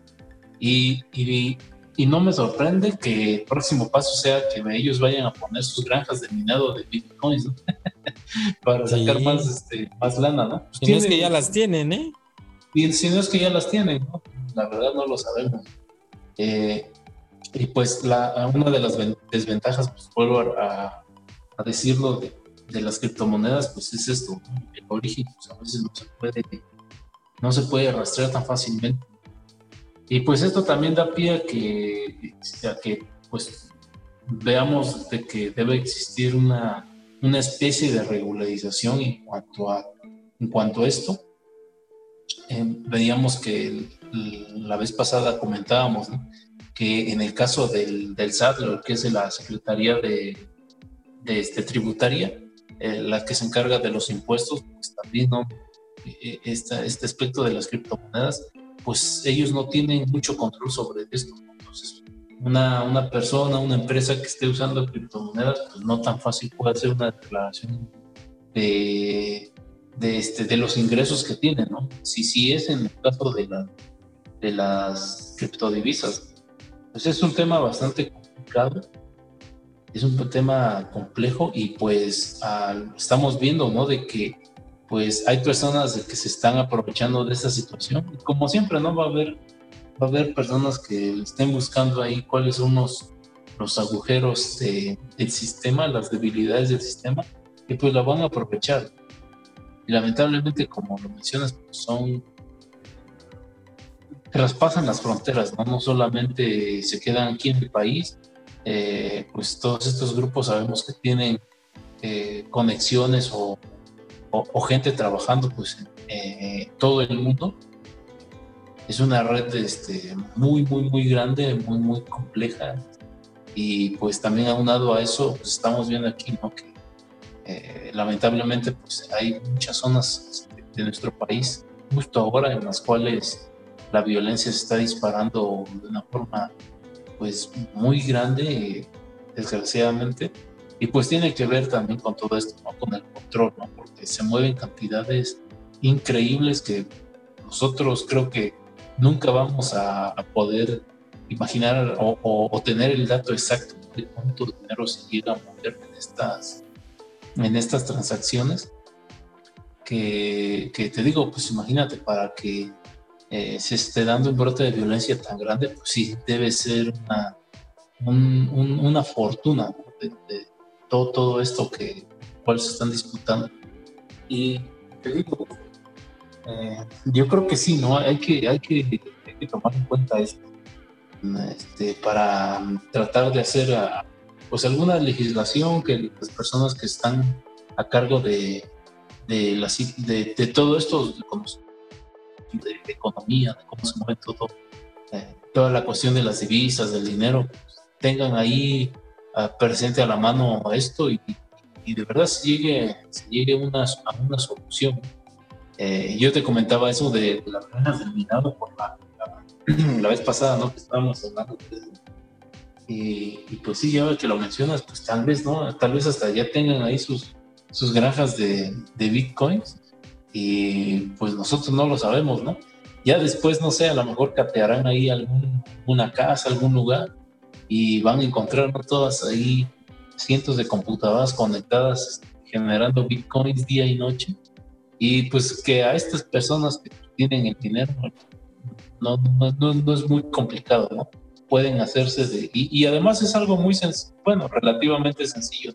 y, y, y, no me sorprende que el próximo paso sea que ellos vayan a poner sus granjas de minado de bitcoins ¿no? para sacar más, este, más lana, ¿no? Pues si no es que ya las tienen, ¿eh? Y si no es que ya las tienen, ¿no? La verdad no lo sabemos. Eh, y pues la, una de las desventajas, pues vuelvo a, a decirlo, de, de, las criptomonedas, pues es esto, el origen, pues a veces no se puede, no se puede rastrear tan fácilmente. Y pues esto también da pie a que, a que pues veamos de que debe existir una, una especie de regularización en cuanto a, en cuanto a esto. Eh, veíamos que la vez pasada comentábamos que en el caso del, del SAT, lo que es la Secretaría de, de este, Tributaria, eh, la que se encarga de los impuestos, pues también ¿no? E, e, este, este aspecto de las criptomonedas pues ellos no tienen mucho control sobre esto. Entonces, una, una persona, una empresa que esté usando criptomonedas, pues no tan fácil puede hacer una declaración de, de, este, de los ingresos que tiene, ¿no? Si, si es en el caso de, la, de las criptodivisas, pues es un tema bastante complicado, es un tema complejo y pues estamos viendo, ¿no? De que pues hay personas que se están aprovechando de esta situación. Como siempre, ¿no? Va a haber, va a haber personas que estén buscando ahí cuáles son los, los agujeros de, del sistema, las debilidades del sistema, y pues la van a aprovechar. Y lamentablemente, como lo mencionas, pues son traspasan las fronteras, ¿no? no solamente se quedan aquí en el país, eh, pues todos estos grupos sabemos que tienen eh, conexiones o o, gente trabajando pues en todo el mundo. Es una red este, muy, muy, muy grande, muy, muy compleja. Y pues también aunado a eso, pues estamos viendo aquí ¿no? que eh, lamentablemente pues hay muchas zonas de nuestro país justo ahora en las cuales la violencia se está disparando de una forma pues muy grande, desgraciadamente y pues tiene que ver también con todo esto, ¿no? con el control, ¿no? Se mueven cantidades increíbles que nosotros creo que nunca vamos a, poder imaginar o, o, tener el dato exacto de cuánto dinero se llega a mover en estas, en estas transacciones. que, que te digo, pues imagínate, para que eh, se esté dando un brote de violencia tan grande, pues sí, debe ser una, una fortuna de, todo, todo esto que cual se están disputando. Y te digo, eh, yo creo que sí, ¿no? Hay que, hay que, tomar en cuenta esto este, para tratar de hacer ah, pues alguna legislación que las personas que están a cargo de, de, todo esto, de, economía, de cómo se mueve todo, eh, toda la cuestión de las divisas, del dinero, tengan ahí uh, presente a la mano esto y, y, de verdad se llegue, se llegue una, a una solución. Eh, yo te comentaba eso de, las renas del minado por la, la, vez pasada, ¿no? Que estábamos hablando y, y, pues sí, ya que lo mencionas, pues tal vez, ¿no? Tal vez hasta ya tengan ahí sus, sus granjas de, de bitcoins y pues nosotros no lo sabemos, ¿no? Ya después, no sé, a lo mejor catearán ahí alguna casa, algún lugar y van a encontrar todas ahí cientos de computadoras conectadas generando bitcoins día y noche. Y pues que a estas personas que tienen el dinero no, no, no, es muy complicado, ¿no? Pueden hacerse de... Y, y además es algo muy sencillo, bueno, relativamente sencillo,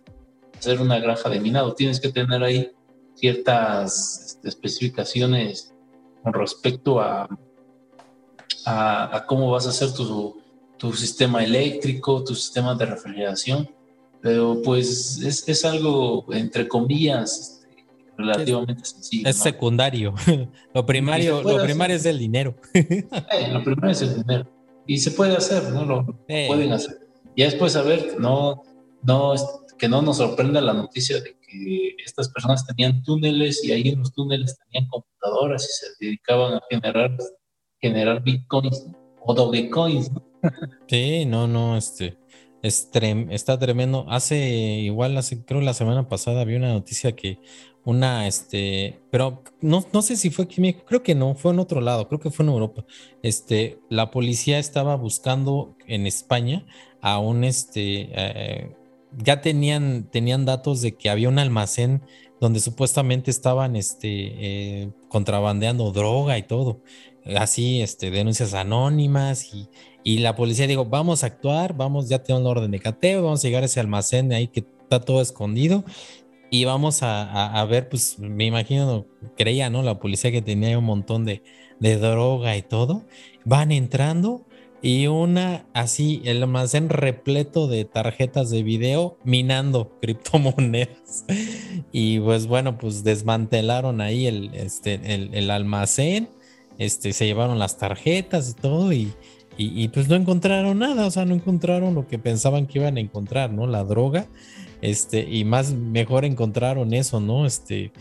hacer una granja de minado. Tienes que tener ahí ciertas este, especificaciones con respecto a, a, cómo vas a hacer tu, tu, sistema eléctrico, tu sistema de refrigeración, pero pues es, es algo, entre comillas, este, relativamente sencillo. Es secundario. lo primario, lo primario es el dinero. Eh, lo primario es el dinero. Y se puede hacer, ¿no? Lo, eh. pueden hacer. Y después, a ver, no, no, que no nos sorprenda la noticia de estas personas tenían túneles y ahí en los túneles tenían computadoras y se dedicaban a generar, generar bitcoins o dogecoins. ¿no? Sí, no, no, este, está tremendo. Hace igual, hace, creo la semana pasada vi una noticia que una, este, pero no, no sé si fue aquí, creo que no, fue en otro lado, creo que fue en Europa. Este, la policía estaba buscando en España a un, este, eh, ya tenían, tenían datos de que había un almacén donde supuestamente estaban este, eh, contrabandeando droga y todo. Así, este, denuncias anónimas y, y, la policía dijo, vamos a actuar, vamos, ya tenemos la orden de cateo, vamos a llegar a ese almacén ahí que está todo escondido y vamos a, a, ver, pues me imagino, creía, ¿no? La policía que tenía un montón de, de droga y todo. Van entrando y una así, el almacén repleto de tarjetas de video minando criptomonedas. Y pues bueno, pues desmantelaron ahí el, este, el, almacén, este, se llevaron las tarjetas y todo y, y, pues no encontraron nada, o sea, no encontraron lo que pensaban que iban a encontrar, ¿no? La droga, este, y más mejor encontraron eso, ¿no? Este,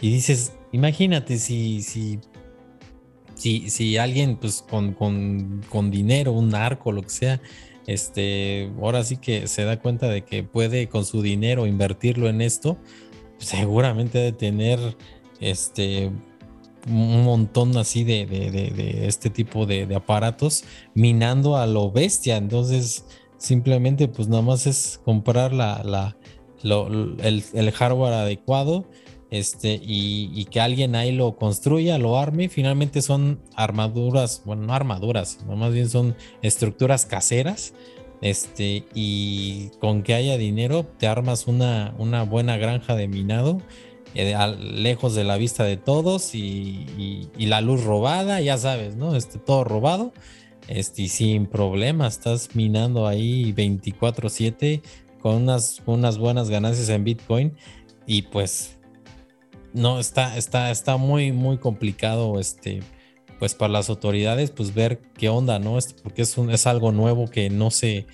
y dices, imagínate si, si si, alguien pues con, con, dinero, un narco, lo que sea, este, ahora sí que se da cuenta de que puede con su dinero invertirlo en esto, seguramente de tener este un montón así de, de, este tipo de, aparatos minando a lo bestia. Entonces, simplemente pues nada más es comprar la, la el, el, hardware adecuado este, y, que alguien ahí lo construya, lo arme. Finalmente son armaduras, bueno, no armaduras, más bien son estructuras caseras. Este, y con que haya dinero, te armas una, una buena granja de minado, eh, lejos de la vista de todos y, la luz robada, ya sabes, ¿no? Este, todo robado. Este, y sin problema, estás minando ahí 24-7 con unas, unas buenas ganancias en Bitcoin. Y pues no, está, está, está muy, muy complicado, este, pues para las autoridades, pues ver qué onda, ¿no? Este, porque es, un, es algo nuevo que no se,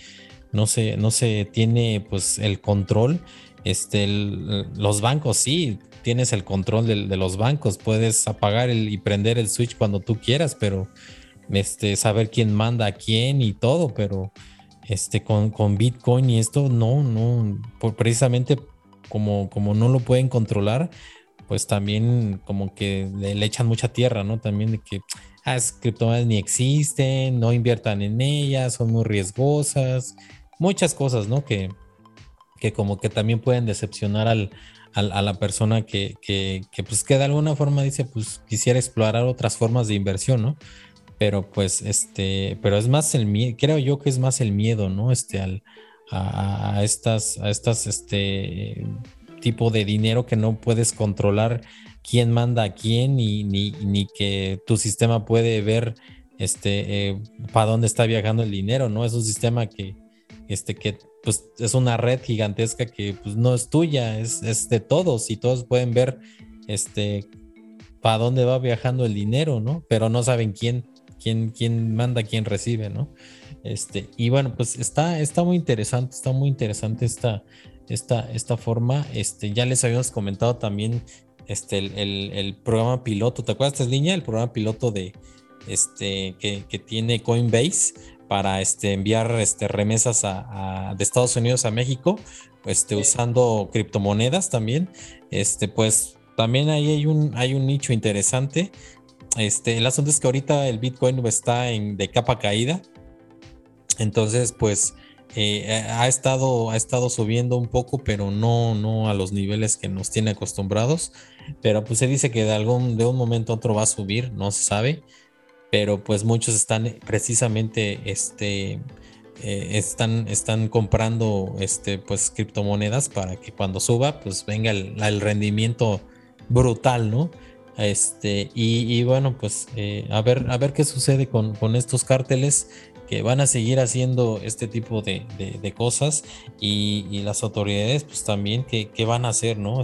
no se, no se tiene, pues, el control. Este, los bancos sí, tienes el control de, los bancos, puedes apagar el, y prender el switch cuando tú quieras, pero este, saber quién manda a quién y todo, pero este, con, con Bitcoin y esto, no, no, precisamente como, como no lo pueden controlar, pues también como que le, echan mucha tierra, ¿no? También de que ah, criptomonedas ni existen, no inviertan en ellas, son muy riesgosas, muchas cosas, ¿no? Que, que como que también pueden decepcionar al, a, la persona que, que, pues que de alguna forma dice, pues quisiera explorar otras formas de inversión, ¿no? Pero pues este, pero es más el miedo, creo yo que es más el miedo, ¿no? Este, al, a, estas, a estas, este tipo de dinero que no puedes controlar quién manda a quién ni, ni, ni que tu sistema puede ver este eh, para dónde está viajando el dinero, ¿no? Es un sistema que, este, que pues es una red gigantesca que pues no es tuya, es, es de todos y todos pueden ver este para dónde va viajando el dinero, ¿no? Pero no saben quién, quién, quién manda, quién recibe, ¿no? Este, y bueno, pues está, está muy interesante, está muy interesante esta, esta, esta forma. Este, ya les habíamos comentado también este, el, el, programa piloto. ¿Te acuerdas, Niña? El programa piloto de este que, que tiene Coinbase para este, enviar este, remesas a, de Estados Unidos a México, este, usando criptomonedas también. Este, pues también ahí hay un, hay un nicho interesante. Este, el asunto es que ahorita el Bitcoin está en, de capa caída. Entonces, pues eh, ha, estado, ha estado subiendo un poco, pero no, no a los niveles que nos tiene acostumbrados. Pero pues se dice que de algún, de un momento a otro va a subir, no se sabe pero pues muchos están precisamente este, eh, están, están comprando este, pues, criptomonedas para que cuando suba pues venga el, rendimiento brutal, ¿no? Este, y, bueno, pues eh, a, ver, a ver qué sucede con, estos cárteles que van a seguir haciendo este tipo de, cosas y, las autoridades pues también qué, van a hacer, ¿no?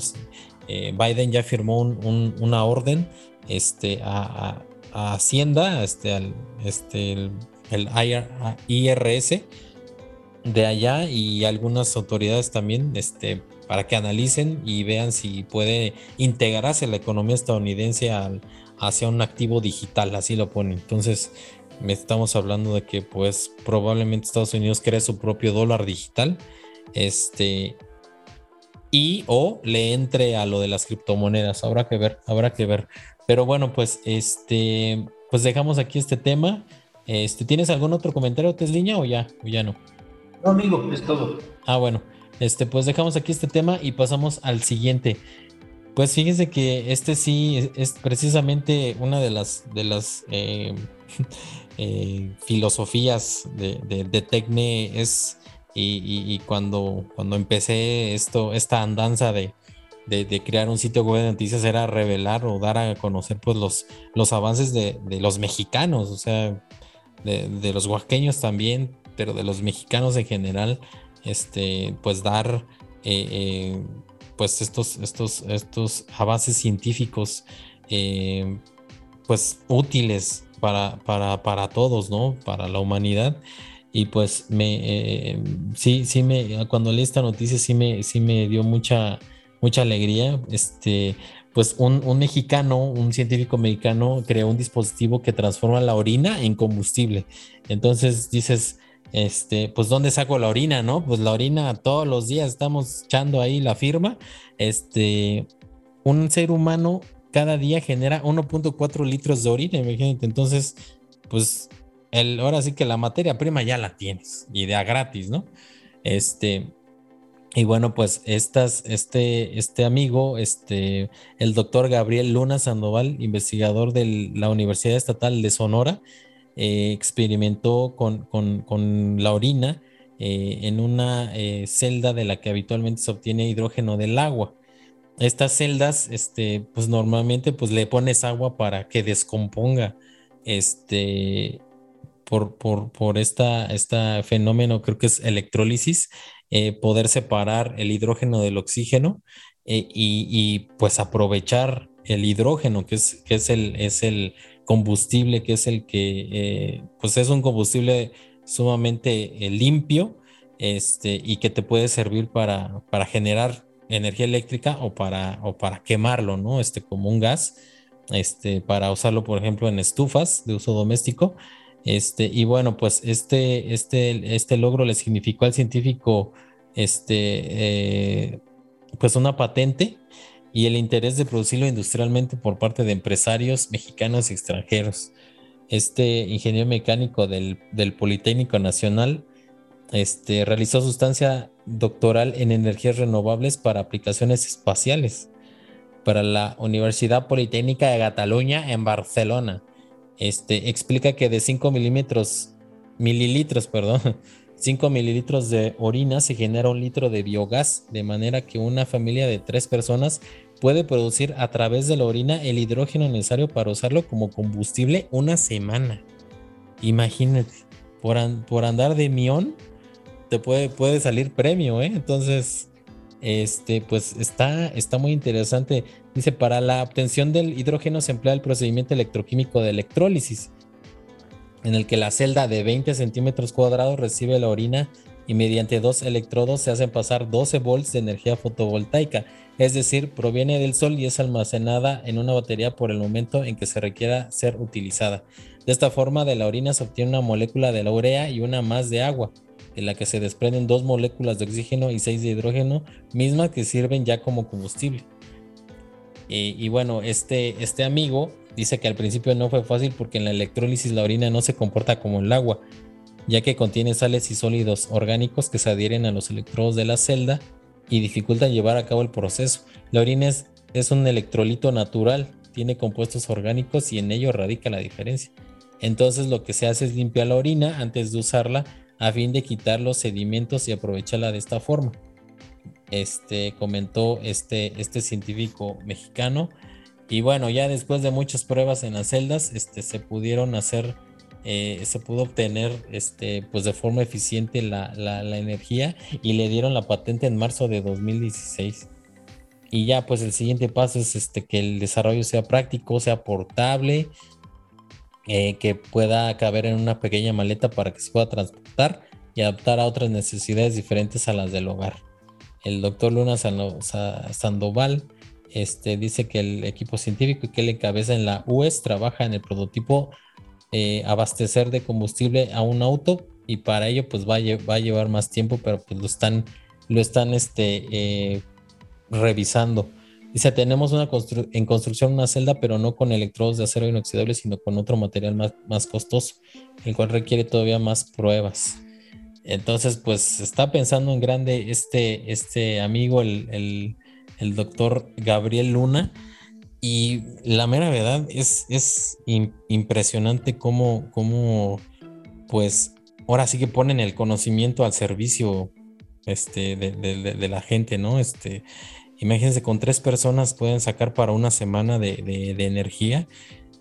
Eh, Biden ya firmó una orden este, a Hacienda, este, al, este, el, IRS de allá y algunas autoridades también, este, para que analicen y vean si puede integrarse la economía estadounidense hacia un activo digital, así lo ponen. Entonces, estamos hablando de que pues probablemente Estados Unidos cree su propio dólar digital, este, y o le entre a lo de las criptomonedas. Habrá que ver, habrá que ver. Pero bueno, pues este, pues dejamos aquí este tema. Este, ¿tienes algún otro comentario, Tesliña, o ya, o ya no? No, amigo, es todo. Ah, bueno. Este, pues dejamos aquí este tema y pasamos al siguiente. Pues fíjense que este sí es, precisamente una de las de las eh, eh, filosofías de, de, Tecne es y, y, cuando, cuando empecé esto, esta andanza de, de, crear un sitio web de noticias era revelar o dar a conocer pues los, los avances de, los mexicanos, o sea, de, los oaxaqueños también, pero de los mexicanos en general, este, pues dar eh, eh, pues estos, estos, estos avances científicos eh, pues útiles para, para, para, todos, ¿no? Para la humanidad. Y pues me sí, sí me, cuando leí esta noticia sí me, sí me dio mucha mucha alegría. Este, pues un, mexicano, un científico mexicano, creó un dispositivo que transforma la orina en combustible. Entonces dices, este, pues ¿dónde saco la orina, no? Pues la orina todos los días estamos echando ahí la firma. Este, un ser humano cada día genera 1.4 litros de orina, imagínate. Entonces, pues el, ahora sí que la materia prima ya la tienes y de a gratis, ¿no? Este, y bueno, pues este, este amigo, este, el doctor Gabriel Luna Sandoval, investigador de la Universidad Estatal de Sonora, eh, experimentó con, la orina eh, en una eh, celda de la que habitualmente se obtiene hidrógeno del agua. Estas celdas, este, pues normalmente pues le pones agua para que descomponga este, por, por, por esta, este fenómeno, creo que es electrólisis, eh, poder separar el hidrógeno del oxígeno eh, y, pues aprovechar el hidrógeno, que es, que es, el, es el combustible, que es el que, eh, pues es un combustible sumamente limpio este, y que te puede servir para, para generar energía eléctrica o para, o para quemarlo, ¿no? Este, como un gas, este, para usarlo, por ejemplo, en estufas de uso doméstico. Este, y bueno, pues este, este, este logro le significó al científico este, eh, pues una patente y el interés de producirlo industrialmente por parte de empresarios mexicanos y extranjeros. Este ingeniero mecánico del, Politécnico Nacional este, realizó sustancia doctoral en energías renovables para aplicaciones espaciales para la Universidad Politécnica de Cataluña en Barcelona. Este explica que de 5 milímetros, mililitros, perdón, 5 mililitros de orina se genera un litro de biogás, de manera que una familia de tres personas puede producir a través de la orina el hidrógeno necesario para usarlo como combustible una semana. Imagínate, por, andar de mión, te puede, puede salir premio, ¿eh? Entonces, este, pues está, está muy interesante. Dice, para la obtención del hidrógeno se emplea el procedimiento electroquímico de electrólisis, en el que la celda de 20 centímetros cuadrados recibe la orina y mediante dos electrodos se hacen pasar 12 volts de energía fotovoltaica, es decir, proviene del sol y es almacenada en una batería por el momento en que se requiera ser utilizada. De esta forma, de la orina se obtiene una molécula de la urea y una más de agua, en la que se desprenden dos moléculas de oxígeno y seis de hidrógeno, mismas que sirven ya como combustible. Y, bueno, este, este amigo dice que al principio no fue fácil porque en la electrólisis la orina no se comporta como el agua, ya que contiene sales y sólidos orgánicos que se adhieren a los electrodos de la celda y dificultan llevar a cabo el proceso. La orina es, un electrolito natural, tiene compuestos orgánicos y en ello radica la diferencia. Entonces lo que se hace es limpiar la orina antes de usarla a fin de quitar los sedimentos y aprovecharla de esta forma. Este comentó este, este científico mexicano. Y bueno, ya después de muchas pruebas en las celdas, este, se pudieron hacer, eh, se pudo obtener este, pues de forma eficiente la, la, energía y le dieron la patente en marzo de 2016. Y ya pues el siguiente paso es este, que el desarrollo sea práctico, sea portable eh, que pueda caber en una pequeña maleta para que se pueda transportar y adaptar a otras necesidades diferentes a las del hogar. El doctor Luna Sandoval este, dice que el equipo científico que le encabeza en la US trabaja en el prototipo eh, abastecer de combustible a un auto y para ello pues va a, va a llevar más tiempo, pero pues lo están, lo están este, eh, revisando. Dice, tenemos una en construcción una celda, pero no con electrodos de acero inoxidable, sino con otro material más, más costoso, el cual requiere todavía más pruebas. Entonces, pues está pensando en grande este, este amigo, el, doctor Gabriel Luna. Y la mera verdad es, es impresionante cómo, cómo, pues, ahora sí que ponen el conocimiento al servicio este, de, la gente, ¿no? Este, Imagínense, con tres personas pueden sacar para una semana de, energía.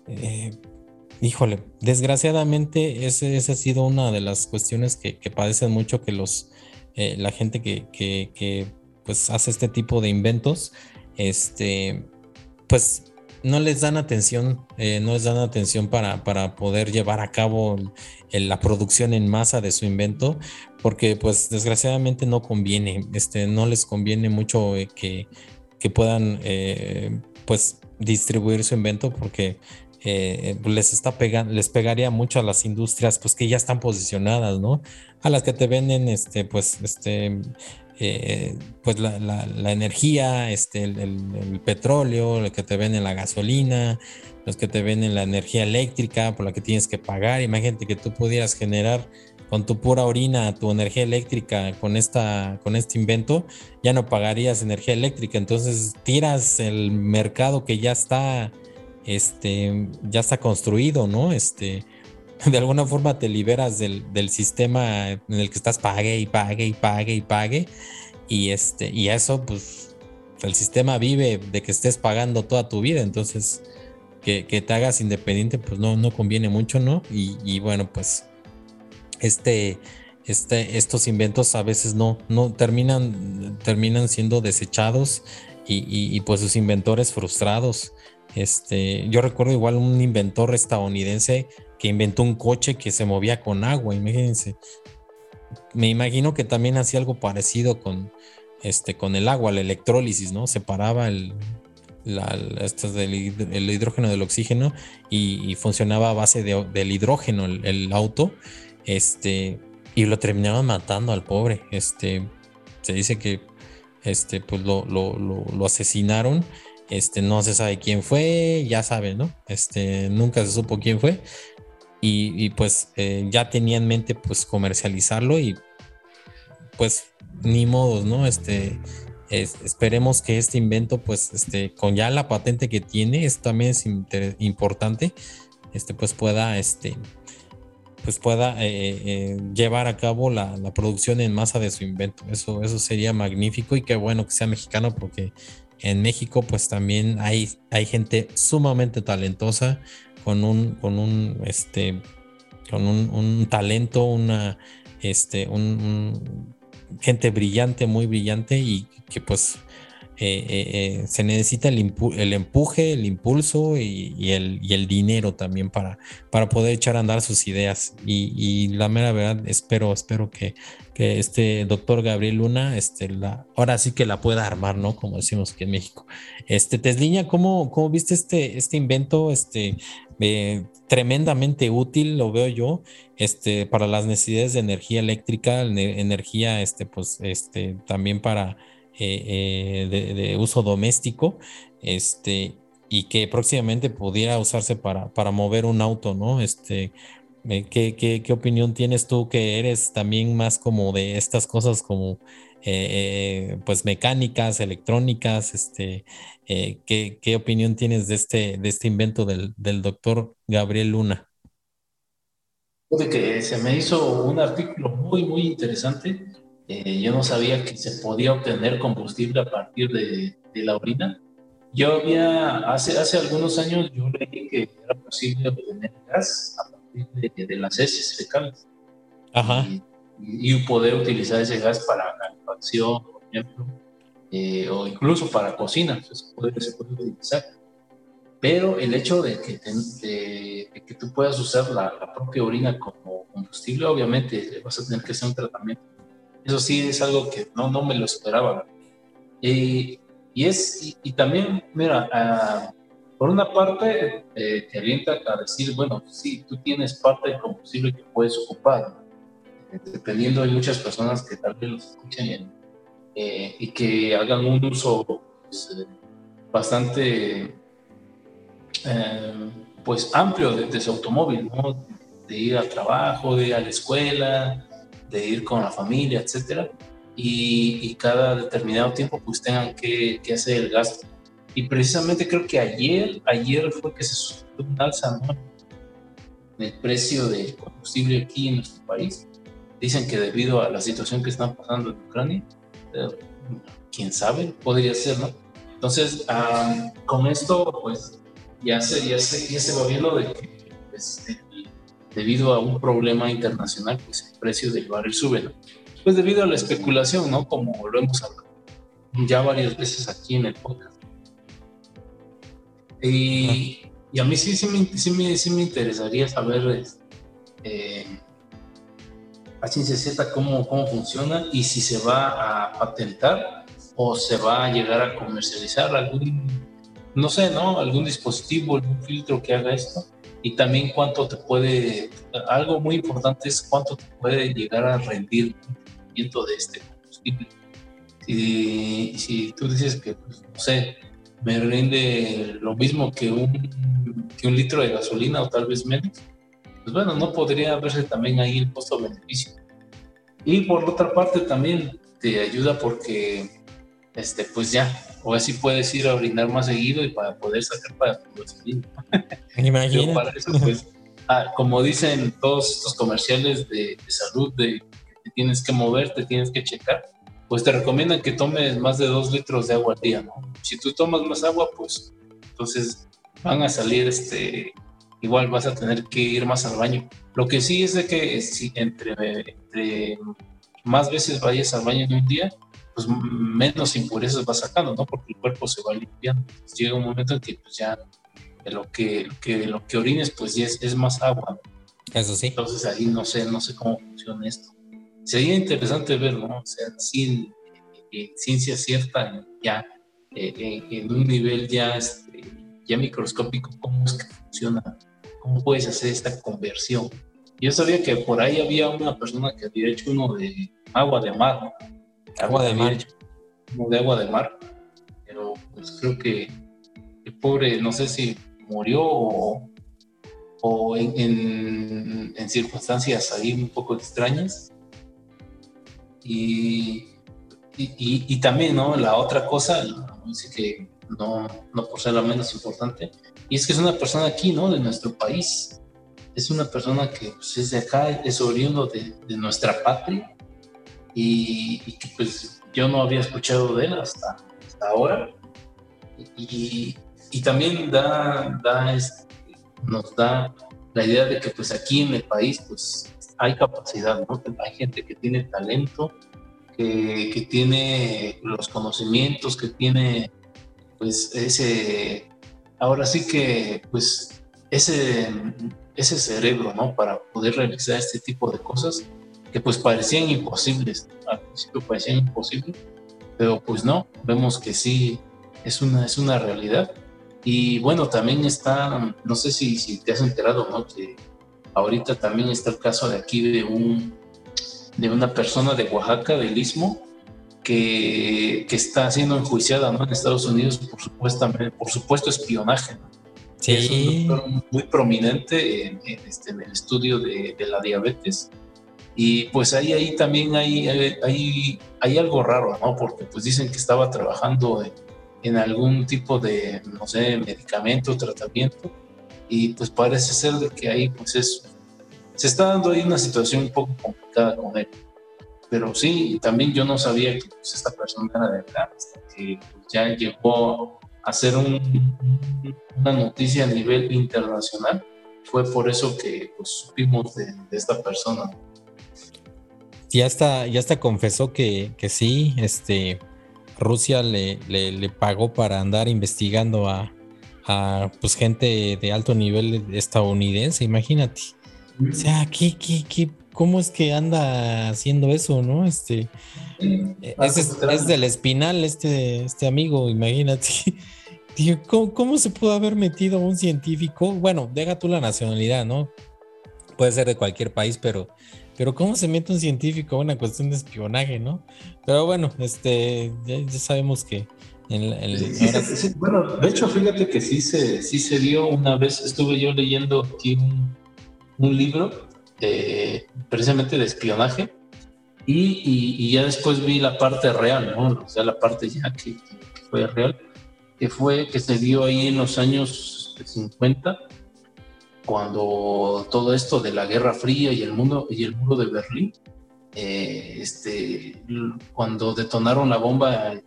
Eh, híjole, desgraciadamente esa ha sido una de las cuestiones que, padecen mucho que los, eh, la gente que, pues hace este tipo de inventos, este, pues no les dan atención, eh, no les dan atención para, para poder llevar a cabo la producción en masa de su invento, porque pues desgraciadamente no conviene, este, no les conviene mucho eh, que, puedan eh, pues distribuir su invento porque les está pegando, les pegaría mucho a las industrias pues que ya están posicionadas, ¿no? A las que te venden este pues este eh, pues la, energía, este, el, petróleo, lo que te venden la gasolina, los que te venden la energía eléctrica por la que tienes que pagar. Imagínate que tú pudieras generar con tu pura orina tu energía eléctrica con, esta, con este invento, ya no pagarías energía eléctrica. Entonces tiras el mercado que ya está, este, ya está construido, ¿no? Este, de alguna forma te liberas del, sistema en el que estás pague y pague y pague y pague. Y, este, y eso, pues, el sistema vive de que estés pagando toda tu vida. Entonces, que, te hagas independiente, pues no, no conviene mucho, ¿no? Y, bueno, pues, este, este, estos inventos a veces no, no terminan, terminan siendo desechados y, y pues sus inventores frustrados. Este, yo recuerdo igual un inventor estadounidense que inventó un coche que se movía con agua, imagínense. Me imagino que también hacía algo parecido con, este, con el agua, la electrólisis, ¿no? Separaba el, el hidrógeno del oxígeno y, funcionaba a base del hidrógeno el, auto, este, y lo terminaban matando al pobre. Este, se dice que este, pues lo, lo, lo, asesinaron. Este, no se sabe quién fue, ya saben, ¿no? Este, nunca se supo quién fue y, pues eh, ya tenía en mente pues comercializarlo y pues ni modos, ¿no? Este, esperemos que este invento, pues, este, con ya la patente que tiene, esto también es importante, este, pues pueda, este, pues pueda eh, eh, llevar a cabo la, producción en masa de su invento. Eso, eso sería magnífico y qué bueno que sea mexicano porque en México pues también hay, hay gente sumamente talentosa con un, con un, este, con un, talento, una, este, un, gente brillante, muy brillante y que pues eh, eh, eh, se necesita el, el, empuje, el impulso y, el, y, el, dinero también para, para poder echar a andar sus ideas. Y, la mera verdad, espero, espero que, que, este doctor Gabriel Luna, este, la, ahora sí que la pueda armar, ¿no? Como decimos aquí en México. Este, Tesliña, ¿cómo, cómo viste este, este invento? Este, tremendamente útil, lo veo yo, este, para las necesidades de energía eléctrica, energía, este, pues, este, también para eh, eh, de, uso doméstico, este, y que próximamente pudiera usarse para, para mover un auto, ¿no? Este, eh, ¿qué, qué, opinión tienes tú que eres también más como de estas cosas como pues mecánicas, electrónicas, este, ¿qué, ¿qué, opinión tienes de este, de este invento del, del doctor Gabriel Luna? De que se me hizo un artículo muy, muy interesante eh, yo no sabía que se podía obtener combustible a partir de, la orina. Yo había, hace, hace algunos años, yo leí que era posible obtener gas a partir de, las heces fecales. Ajá. Y, poder utilizar ese gas para calefacción, por ejemplo, eh, o incluso para cocina, se puede, se puede utilizar. Pero el hecho de que, de, que tú puedas usar la, la propia orina como combustible, obviamente vas a tener que hacer un tratamiento eso sí es algo que no, no me lo esperaba. y es, y, también, mira, ah, por una parte eh, te alienta a decir, bueno, sí, tú tienes parte del combustible que puedes ocupar. Dependiendo, hay muchas personas que tal vez los escuchen eh, y que hagan un uso pues, eh, bastante pues amplio de, de, su automóvil, ¿no? De ir al trabajo, de ir a la escuela, de ir con la familia, etcétera, y, cada determinado tiempo pues tengan que, hacer el gasto. Y precisamente creo que ayer, ayer fue que se subió un alza ¿no? en el precio del combustible aquí en nuestro país. Dicen que debido a la situación que están pasando en Ucrania, eh, quién sabe, podría ser, ¿no? Entonces, con esto, pues ya se, ya se, ya se va viendo de que pues, debido a un problema internacional, pues el precio del barril sube, ¿no? Pues debido a la especulación, ¿no? Como lo hemos hablado ya varias veces aquí en el podcast. Y, y a mí sí, sí, me, sí, me, sí me interesaría saber eh, a ciencia cierta cómo, cómo funciona y si se va a patentar o se va a llegar a comercializar algún, no sé, ¿no? Algún dispositivo, algún filtro que haga esto y también cuánto te puede, algo muy importante es cuánto te puede llegar a rendir el de este combustible. Si, si tú dices que, pues, no sé, me rinde lo mismo que un, que un litro de gasolina o tal vez menos, pues bueno, no podría verse también ahí el costo-beneficio. Y por otra parte también te ayuda porque, este, pues ya, o así puedes ir a orinar más seguido y para poder sacar para tu gasolina. Imagínate. para eso, pues, ah, como dicen todos estos comerciales de, salud, de que tienes que mover, te tienes que checar, pues te recomiendan que tomes más de dos litros de agua al día, ¿no? Si tú tomas más agua, pues entonces van a salir, este, igual vas a tener que ir más al baño. Lo que sí es de que si entre, entre más veces vayas al baño en un día, pues menos impurezas va sacando, ¿no? Porque el cuerpo se va limpiando. llega un momento en que pues ya lo que, que lo que orines pues ya es, más agua. Eso sí. Entonces ahí no sé, no sé cómo funciona esto. Sería interesante ver, ¿no? O sea, sin ciencia cierta, ya eh, en, un nivel ya, este, ya microscópico, cómo es que funciona, cómo puedes hacer esta conversión. Yo sabía que por ahí había una persona que había hecho uno de agua de mar, ¿no? Agua de mar. Como de agua de mar. Pero pues creo que el pobre, no sé si murió o, o en, en, circunstancias ahí un poco extrañas. Y, y, también, ¿no? La otra cosa, dice que no, no por ser la menos importante, y es que es una persona aquí, ¿no? De nuestro país. Es una persona que pues, es de acá, es oriundo de, de nuestra patria y, que pues yo no había escuchado de él hasta, hasta ahora. Y, y, también da, da nos da la idea de que pues aquí en el país pues hay capacidad, ¿no? Hay gente que tiene talento, que, que tiene los conocimientos, que tiene pues ese, ahora sí que pues ese, ese cerebro, ¿no? Para poder realizar este tipo de cosas que pues parecían imposibles, al principio parecían imposibles, pero pues no, vemos que sí, es una, es una realidad. Y bueno, también está, no sé si, si te has enterado, ¿no? Que ahorita también está el caso de aquí de, un, de una persona de Oaxaca, del Istmo, que, que, está siendo enjuiciada ¿no? en Estados Unidos por, supuestamente, por supuesto espionaje. Sí. Es un doctor muy prominente en, este, en el estudio de, de, la diabetes y pues ahí, ahí también hay, hay, hay algo raro, ¿no? Porque pues dicen que estaba trabajando en, algún tipo de, no sé, medicamento, tratamiento, y pues parece ser de que ahí pues es, se está dando ahí una situación un poco complicada con él. Pero sí, también yo no sabía que pues, esta persona era de verdad, hasta que pues, ya llegó a ser un, una noticia a nivel internacional. Fue por eso que pues, supimos de, esta persona ya está, ya está confesó que, que sí, este, Rusia le, le, pagó para andar investigando a, a, pues gente de alto nivel estadounidense, imagínate. O sea, ¿qué, qué, qué, cómo es que anda haciendo eso, no? Este, es, del espinal, este, este amigo, imagínate. ¿cómo, ¿cómo, se pudo haber metido un científico? Bueno, deja tú la nacionalidad, ¿no? Puede ser de cualquier país, pero pero ¿cómo se mete un científico a una cuestión de espionaje, no? Pero bueno, este, ya, sabemos que... En, bueno, de hecho, fíjate que sí se, sí se dio una vez, estuve yo leyendo aquí un, libro precisamente de espionaje y, ya después vi la parte real, ¿no? O sea, la parte ya que, que fue real, que fue que se dio ahí en los años 50 cuando todo esto de la Guerra Fría y el, mundo, y el muro de Berlín, eh, este, cuando detonaron la bomba en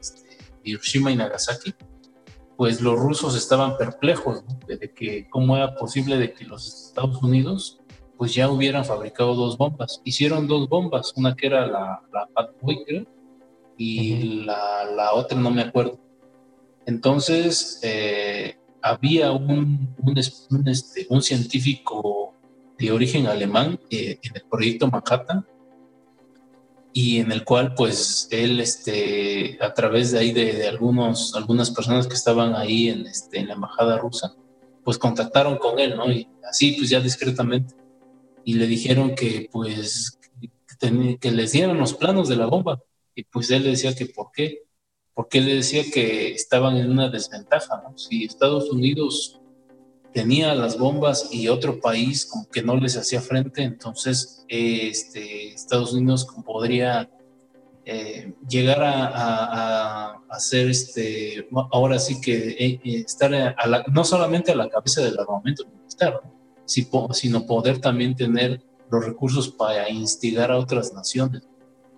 este, Hiroshima y Nagasaki, pues los rusos estaban perplejos de que cómo era posible de que los Estados Unidos pues ya hubieran fabricado dos bombas. Hicieron dos bombas, una que era la, la y la, la, otra no me acuerdo. Entonces, eh, había un, un, este, un, científico de origen alemán eh, en el proyecto Manhattan y en el cual pues él este, a través de ahí de, algunos, algunas personas que estaban ahí en, este, en la embajada rusa pues contactaron con él, ¿no? Y así pues ya discretamente y le dijeron que pues que, les dieran los planos de la bomba. Y pues él le decía que por qué porque él decía que estaban en una desventaja, ¿no? Si Estados Unidos tenía las bombas y otro país como que no les hacía frente, entonces este, Estados Unidos podría eh, llegar a, hacer este, ahora sí que eh, eh, estar no solamente a la cabeza del armamento militar, sino poder también tener los recursos para instigar a otras naciones.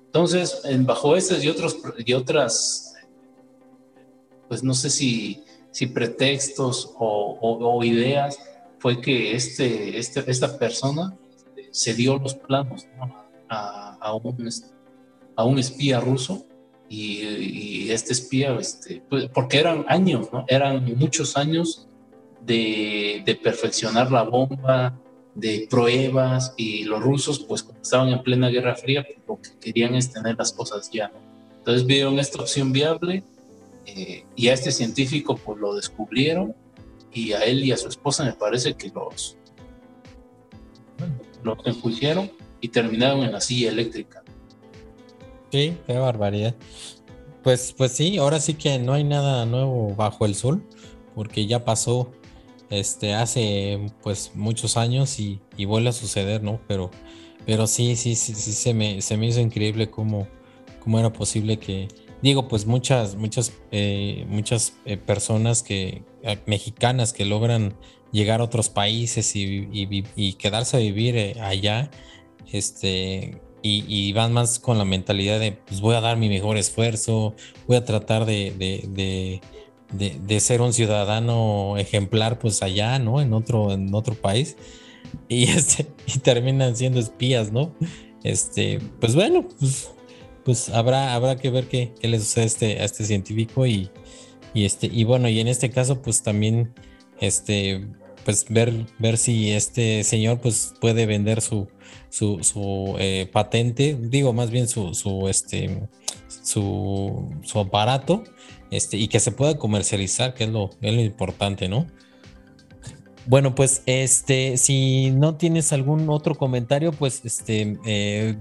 Entonces, bajo estas y, otros, y otras pues no sé si, pretextos o, ideas, fue que este, este, esta persona se dio los planos a, un, espía ruso y, este espía, este, pues, porque eran años, eran muchos años de, perfeccionar la bomba, de pruebas y los rusos pues cuando estaban en plena Guerra Fría pues, lo que querían es tener las cosas ya. Entonces vieron esta opción viable eh, y a este científico pues lo descubrieron y a él y a su esposa me parece que los, los enjuiciaron y terminaron en la silla eléctrica. Sí, qué barbaridad. Pues, pues sí, ahora sí que no hay nada nuevo bajo el sol, porque ya pasó este hace pues muchos años y, vuelve a suceder, ¿no? Pero, Pero sí, sí, sí, sí, se me, se me hizo increíble cómo, cómo era posible que, digo, pues muchas, muchas, eh, muchas eh, personas que, mexicanas que logran llegar a otros países y, y, quedarse a vivir eh, allá, este, y, van más con la mentalidad de, pues voy a dar mi mejor esfuerzo, voy a tratar de, de, de, de ser un ciudadano ejemplar, pues allá, ¿no? En otro, en otro país. Y, este, y terminan siendo espías, ¿no? Este, pues bueno, pues, pues habrá, habrá que ver qué, qué le sucede a este, a este científico y, y, este, y bueno, y en este caso, pues también, este, pues ver, ver si este señor pues puede vender su, su, su eh, patente, digo más bien su, su, este, su, su aparato, este, y que se pueda comercializar, que es lo, es importante, ¿no? Bueno, pues este, si no tienes algún otro comentario, pues este, eh,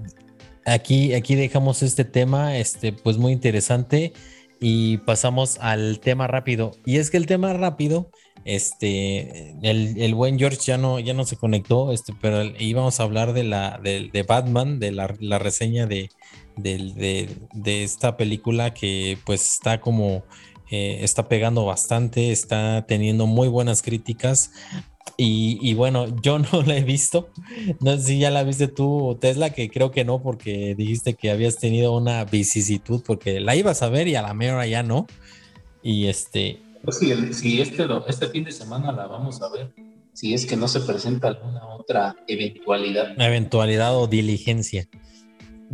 aquí, aquí dejamos este tema, este, pues muy interesante y pasamos al tema rápido. Y es que el tema rápido, este, el, buen George ya no, ya no se conectó, este, pero íbamos a hablar de la, de, Batman, de la, reseña de, de, de, esta película que pues está como eh, está pegando bastante, está teniendo muy buenas críticas. Y, bueno, yo no la he visto. No sé si ya la viste tú, Tesla, que creo que no, porque dijiste que habías tenido una vicisitud, porque la ibas a ver y a la mera ya no. Y este. Pues si, si este, este fin de semana la vamos a ver, si es que no se presenta alguna otra eventualidad. Eventualidad o diligencia.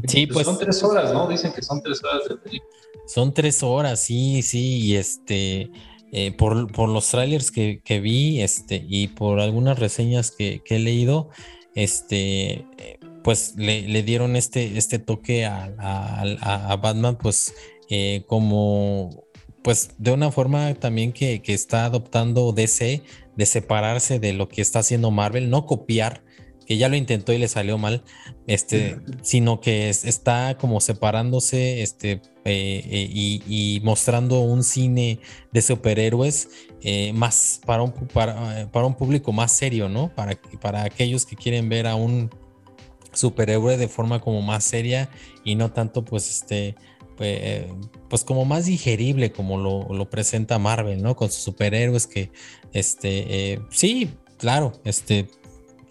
Sí, pues, pues, son tres horas, ¿no? Dicen que son tres horas de película. Son tres horas, sí, sí, y este, eh, por, por, los trailers que, que, vi, este, y por algunas reseñas que, que he leído, este, pues le, le, dieron este, este toque a, a, a Batman, pues eh, como, pues de una forma también que, que está adoptando DC, de separarse de lo que está haciendo Marvel, no copiar, que ya lo intentó y le salió mal, este, sino que está como separándose este, eh, eh, y, mostrando un cine de superhéroes eh, más para un, para, para, un público más serio, ¿no? Para, para aquellos que quieren ver a un superhéroe de forma como más seria y no tanto pues este pues como más digerible como lo, lo, presenta Marvel, ¿no? Con sus superhéroes que, este, sí, claro, este,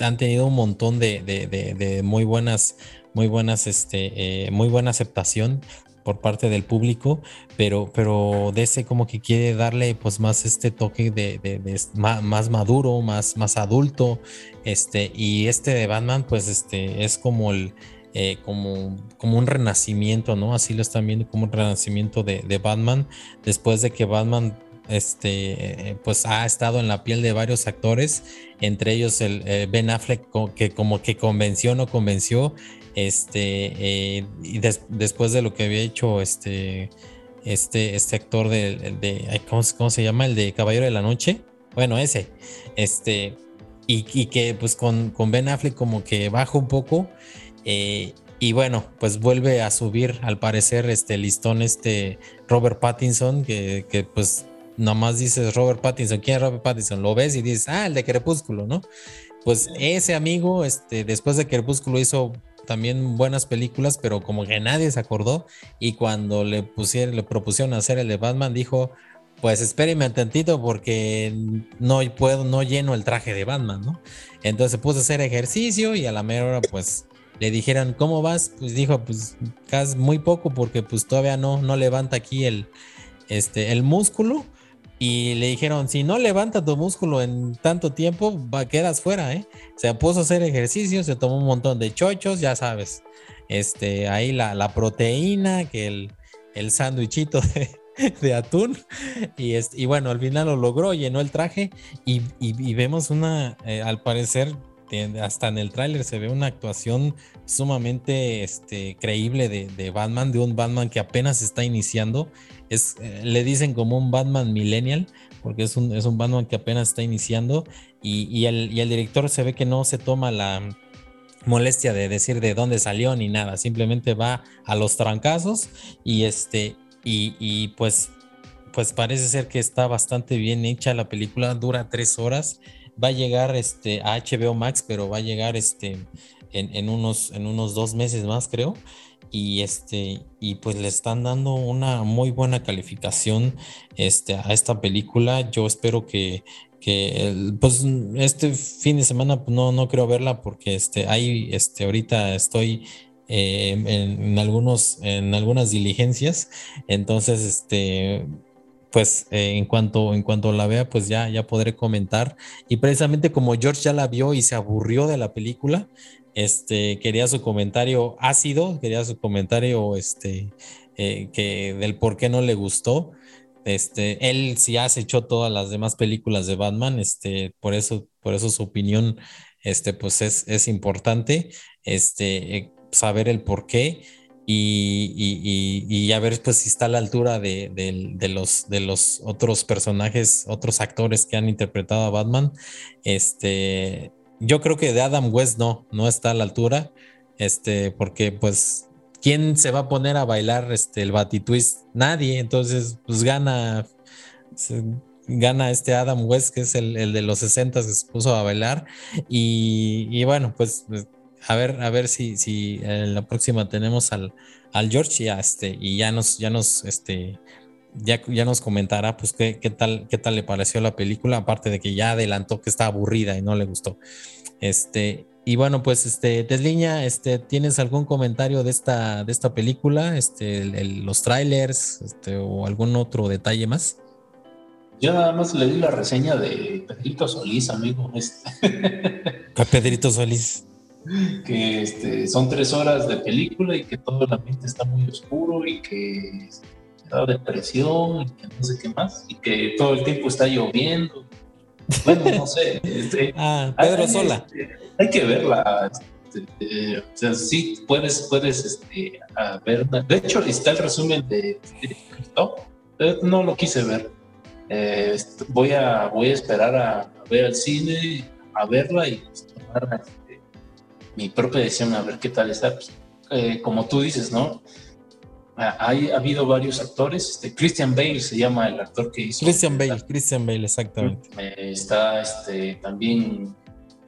han tenido un montón de, muy buenas, muy buenas, este, eh, muy buena aceptación por parte del público, pero, pero DC como que quiere darle pues más este toque de, más, maduro, más, más adulto, este, y este de Batman pues este es como el, eh, como, como un renacimiento, ¿no? Así lo están viendo como un renacimiento de, de Batman, después de que Batman este, pues ha estado en la piel de varios actores, entre ellos el eh, Ben Affleck, que como que convenció, no convenció, este, eh, y después de lo que había hecho este, este, este actor de, de ¿cómo, se llama? El de Caballero de la Noche, bueno, ese, este, y, que pues con, con, Ben Affleck como que baja un poco, eh, y bueno, pues vuelve a subir al parecer este listón este Robert Pattinson, que, que pues nomás dices Robert Pattinson, ¿quién es Robert Pattinson? Lo ves y dices, ah, el de Crepúsculo, ¿no? Pues ese amigo, este, después de Crepúsculo hizo también buenas películas, pero como que nadie se acordó y cuando le pusieron, le propusieron hacer el de Batman, dijo, pues espéreme tantito porque no puedo, no lleno el traje de Batman, ¿no? Entonces se puso a hacer ejercicio y a la mera hora, pues le dijeron, ¿cómo vas? Pues dijo, pues casi muy poco porque pues todavía no, no levanta aquí el, este, el músculo y le dijeron, si no levanta tu músculo en tanto tiempo, va, quedas fuera, ¿eh? Se puso a hacer ejercicio, se tomó un montón de chochos, ya sabes. Este, ahí la, la proteína, que el, el sándwichito de, atún. Y, y bueno, al final lo logró, llenó el traje y, y, vemos una, eh, al parecer, hasta en el tráiler se ve una actuación sumamente este, creíble de, de, Batman, de un Batman que apenas está iniciando es, eh, le dicen como un Batman millennial, porque es un, es un Batman que apenas está iniciando y, el, director se ve que no se toma la molestia de decir de dónde salió ni nada, simplemente va a los trancazos y este y, pues pues parece ser que está bastante bien hecha la película, dura tres horas, va a llegar este a HBO Max, pero va a llegar este en, unos, en unos dos meses más, creo. Y este, y pues le están dando una muy buena calificación este, a esta película. Yo espero que, que pues este fin de semana pues, no, no creo verla porque este, ahí este, ahorita estoy eh, en, algunos, en algunas diligencias. Entonces, este, pues eh, en cuanto en cuanto la vea, pues ya, ya podré comentar. Y precisamente como George ya la vio y se aburrió de la película, este, quería su comentario ácido, quería su comentario este, eh, que del por qué no le gustó. Este, él sí has hecho todas las demás películas de Batman, este, por eso, por eso su opinión, este, pues es, importante, este, eh, saber el por qué y, y, y, a ver pues si está a la altura de, de, los, de los otros personajes, otros actores que han interpretado a Batman. Este, yo creo que de Adam West no, no está a la altura, este, porque pues, ¿quién se va a poner a bailar este, el Batitwist? Nadie, entonces pues gana, gana este Adam West, que es el, el, de los 60 que se puso a bailar, y, y bueno, pues a ver, a ver si, si en la próxima tenemos al, al George y, este, y ya nos, ya nos, este, ya, ya nos comentará pues qué, tal, qué tal le pareció la película, aparte de que ya adelantó que está aburrida y no le gustó. Este, y bueno, pues este, Desliña, este, ¿tienes algún comentario de esta, de esta película? Este, los trailers, este, o algún otro detalle más? Yo nada más le di la reseña de Pedrito Solís, amigo. Pedrito Solís que este, son tres horas de película y que todo el ambiente está muy oscuro y que da depresión y que no sé qué más y que todo el tiempo está lloviendo. Bueno, no sé. Este, ah, Pedro hay, Sola. Este, hay que verla. Este, o sea, sí, puedes, puedes este, ver. De hecho, está el resumen de, Cristo. No lo quise ver. Eh, voy, a, voy a esperar a, ver al cine, a verla y tomar mi propia decisión a ver qué tal está. Pues, eh, como tú dices, ¿no? Hay, ha habido varios actores. Este, Christian Bale se llama el actor que hizo. Christian Bale, Christian Bale, exactamente. Eh, está este, también,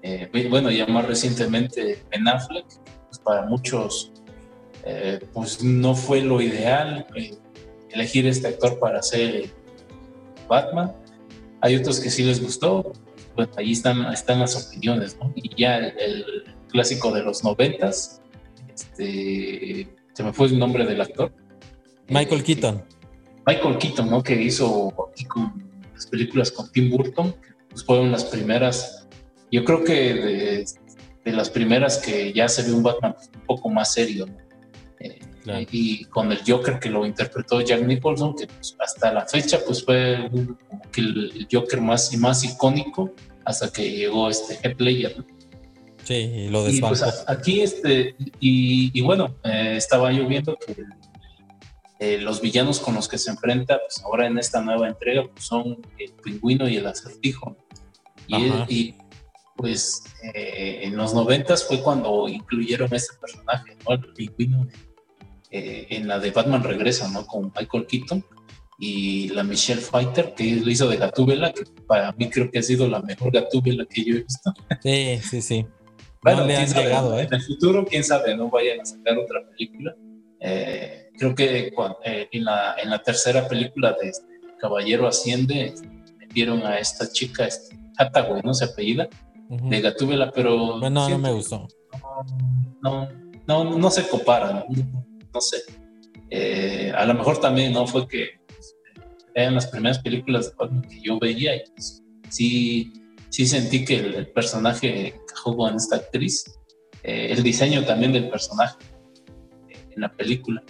eh, bueno, ya más recientemente Ben Affleck, pues para muchos, pues no fue lo ideal elegir este actor para ser Batman. Hay otros que sí les gustó. Pues ahí están, están las opiniones, ¿no? Y ya el clásico de los noventas. Este, se me fue el nombre del actor. Michael eh, Keaton. Michael Keaton, ¿no? Que hizo aquí con las películas con Tim Burton, pues fueron las primeras, yo creo que de, las primeras que ya se ve un Batman un poco más serio, eh, Y con el Joker que lo interpretó Jack Nicholson, que pues, hasta la fecha pues fue el, Joker más, más icónico hasta que llegó este Heath Ledger, Sí, lo pues, desbancó. aquí, este, y, bueno, eh, estaba yo viendo que eh, los villanos con los que se enfrenta, pues ahora en esta nueva entrega, pues son el pingüino y el acertijo. Y, pues eh, en los noventas fue cuando incluyeron este personaje, ¿no? El pingüino en la de Batman Regresa, ¿no? Con Michael Keaton y la Michelle Fighter, que lo hizo de Gatúbela, que para mí creo que ha sido la mejor Gatúbela que yo he visto. Sí, sí, sí. Bueno, le han llegado, ¿eh? En el futuro, quién sabe, no vayan a sacar otra película. Eh, creo que eh, en, la, en la tercera película de este, Caballero Asciende vieron a esta chica, este, Hathaway, ¿no? Se apellida, de Gatúbela, pero... Bueno, no me gustó. No, no, no, se compara, no, sé. Eh, a lo mejor también, ¿no? Fue que pues, eran las primeras películas de que yo veía y pues, sí sí sentí que el, personaje encajó con esta actriz, eh, el diseño también del personaje eh, en la película.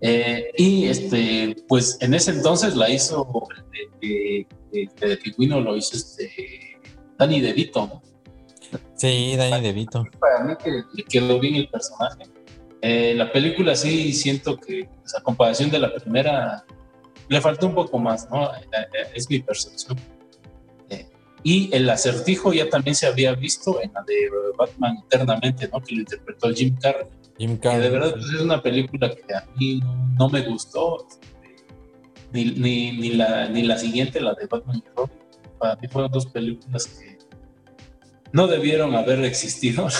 Eh, y este, pues en ese entonces la hizo de, de, Pingüino, lo hizo este Danny DeVito. Sí, Danny DeVito. Para mí que le quedó bien el personaje. la película sí siento que pues, a comparación de la primera le faltó un poco más, ¿no? Es mi percepción y el acertijo ya también se había visto en la de Batman Eternamente, ¿no? Que lo interpretó Jim Carrey. Jim Carrey. Que de verdad pues, es una película que a mí no, me gustó. Ni, ni, ni, la, ni la siguiente, la de Batman y Robin. Para mí fueron dos películas que no debieron haber existido.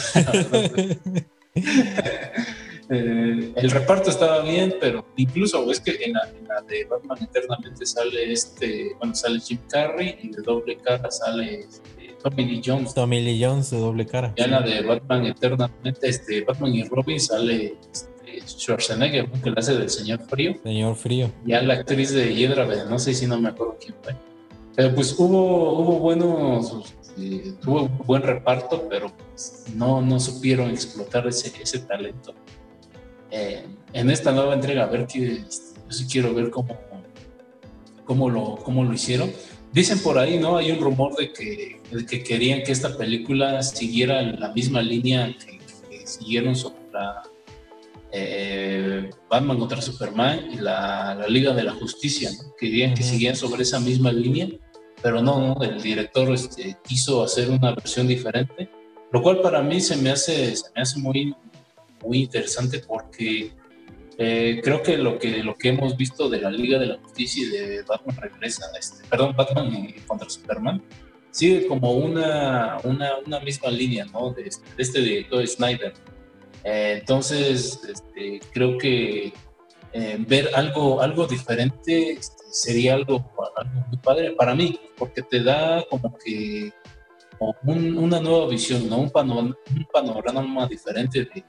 Eh, el reparto estaba bien, pero incluso es que en la, de Batman Eternamente sale este, bueno, sale Jim Carrey y de doble cara sale este, Tommy Lee Jones. Tommy Lee Jones de doble cara. Ya en la de Batman Eternamente, este, Batman y Robin sale este, Schwarzenegger, que le hace del Señor Frío. Señor Frío. Ya la actriz de Hiedra, no sé si no me acuerdo quién fue. Pero pues hubo, hubo buenos, tuvo un buen reparto, pero pues, no, no supieron explotar ese, ese talento. Eh, en esta nueva entrega, a ver que este, yo sí quiero ver cómo, cómo, lo, cómo lo hicieron. Dicen por ahí, ¿no? Hay un rumor de que, que querían que esta película siguiera la misma línea que, siguieron sobre la, eh, Batman contra Superman y la, Liga de la Justicia, querían que siguieran sobre esa misma línea, pero no, el director este, quiso hacer una versión diferente, lo cual para mí se me hace, se me hace muy, muy interesante porque eh, creo que lo que lo que hemos visto de la Liga de la Justicia y de Batman regresa, este, perdón, Batman contra Superman, sigue como una, una, una misma línea, ¿no? De, este, de este director Snyder. Eh, entonces, este, creo que eh, ver algo, algo diferente este, sería algo, algo, muy padre para mí, porque te da como que una nueva visión, ¿no? Un panorama, un panorama diferente de,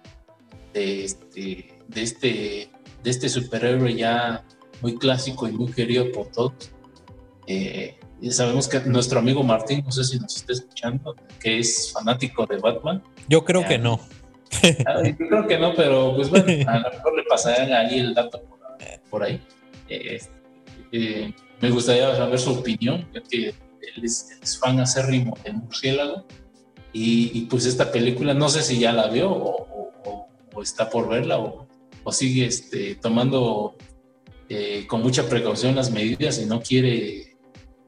de este, de este, de este superhéroe ya muy clásico y muy querido por todos. Eh, sabemos que nuestro amigo Martín, no sé si nos está escuchando, que es fanático de Batman. Yo creo que no. Ah, yo creo que no, pero pues bueno, a lo mejor le pasarán ahí el dato por, ahí. Eh, eh, me gustaría saber su opinión, ya que él es, fan acérrimo de Murciélago. Y, y, pues esta película, no sé si ya la vio o, está por verla o, sigue este, tomando eh, con mucha precaución las medidas y no quiere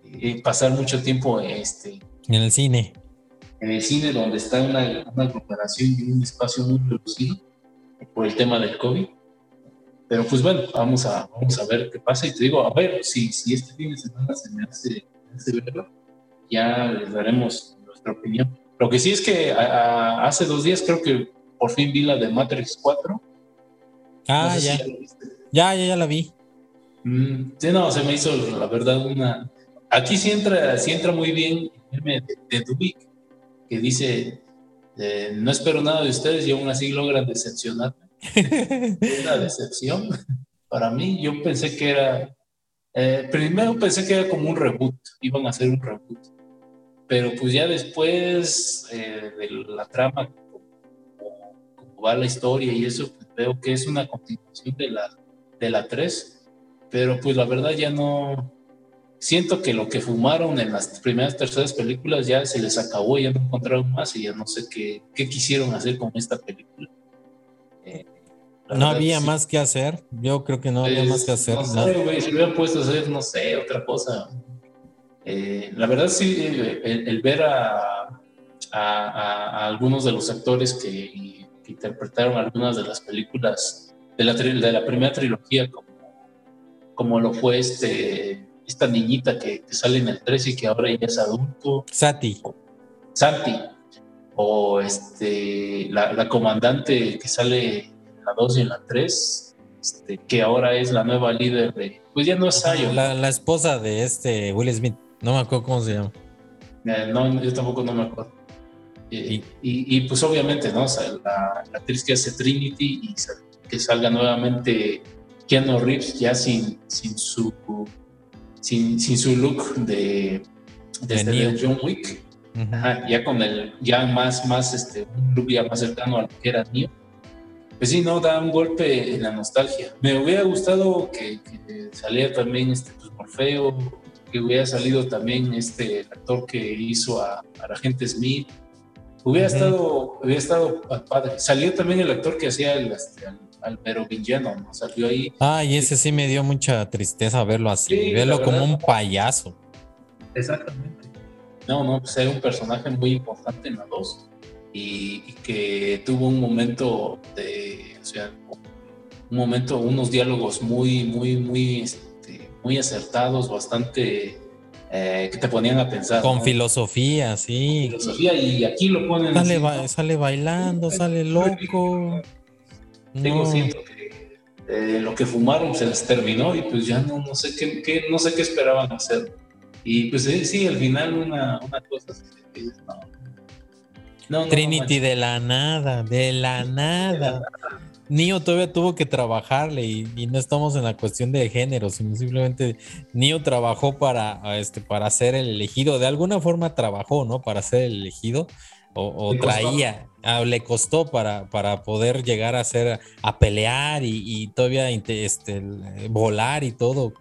eh, pasar mucho tiempo este, en el cine. En el cine donde está una, una aglomeración y un espacio muy reducido por el tema del COVID. Pero pues bueno, vamos a, vamos a ver qué pasa y te digo, a ver, si, si este fin de semana se me hace, verlo, ya les daremos nuestra opinión. Lo que sí es que hace dos días creo que por fin vi la de Matrix 4. Ah, ya. ya, ya, ya la vi. Mm, sí, no, se me hizo la verdad una. Aquí sí entra, sí entra muy bien el de, de Dubik, que dice: eh, No espero nada de ustedes y aún así logran decepcionarme. una decepción para mí. Yo pensé que era. Eh, primero pensé que era como un reboot, iban a hacer un reboot. Pero pues ya después eh, de la trama va la historia y eso, pues, veo que es una continuación de la, de la 3, pero pues la verdad ya no, siento que lo que fumaron en las primeras terceras películas ya se les acabó, ya no encontraron más y ya no sé qué, qué quisieron hacer con esta película. Eh, no había más que hacer, yo creo que no había más que hacer. No sé, güey, si hubieran puesto a hacer, no sé, otra cosa. Eh, la verdad sí, el, ver a, a, a, algunos de los actores que interpretaron algunas de las películas de la, de la primera trilogía, como, como lo fue este, esta niñita que, sale en el 3 y que ahora ya es adulto. Sati. Santi. O este, la, comandante que sale en la 2 y en la 3, este, que ahora es la nueva líder de. Pues ya no es Sayo. La, la esposa de este Will Smith. No me acuerdo cómo se llama. Eh, no, yo tampoco no me acuerdo. Y, y, pues obviamente, ¿no? la, actriz que hace Trinity y que salga nuevamente Keanu Reeves ya sin, sin, su, sin, sin su look de, de, este, John Wick. ya con el, ya más, más, este, un look ya más cercano a lo que era Neo. Pues sí, no, da un golpe en la nostalgia. Me hubiera gustado que, saliera también este, pues, Morfeo, que hubiera salido también este actor que hizo a, a la gente Smith, Hubiera, estado, hubiera estado padre. Salió también el actor que hacía el, este, al merovingiano, ¿no? Salió ahí. Ah, y ese sí me dio mucha tristeza verlo así, verlo como un payaso. Exactamente. No, no, pues era un personaje muy importante en la 2 y, que tuvo un momento de, o sea, un momento, unos diálogos muy, muy, muy, este, muy acertados, bastante eh, que te ponían a pensar. Con filosofía, sí. Filosofía, y aquí lo ponen. Sale, sale bailando, sale loco. Tengo siento que eh, lo que fumaron se les terminó y pues ya no, no sé qué, no sé qué esperaban hacer. Y pues sí, al final una, una cosa no, Trinity de la nada, de la nada. Nio todavía tuvo que trabajarle y, no estamos en la cuestión de género, sino simplemente Nio trabajó para, este, para ser el elegido. De alguna forma trabajó, ¿no? Para ser el elegido o, traía, ah, le costó para, para poder llegar a ser, a pelear y, todavía este, volar y todo.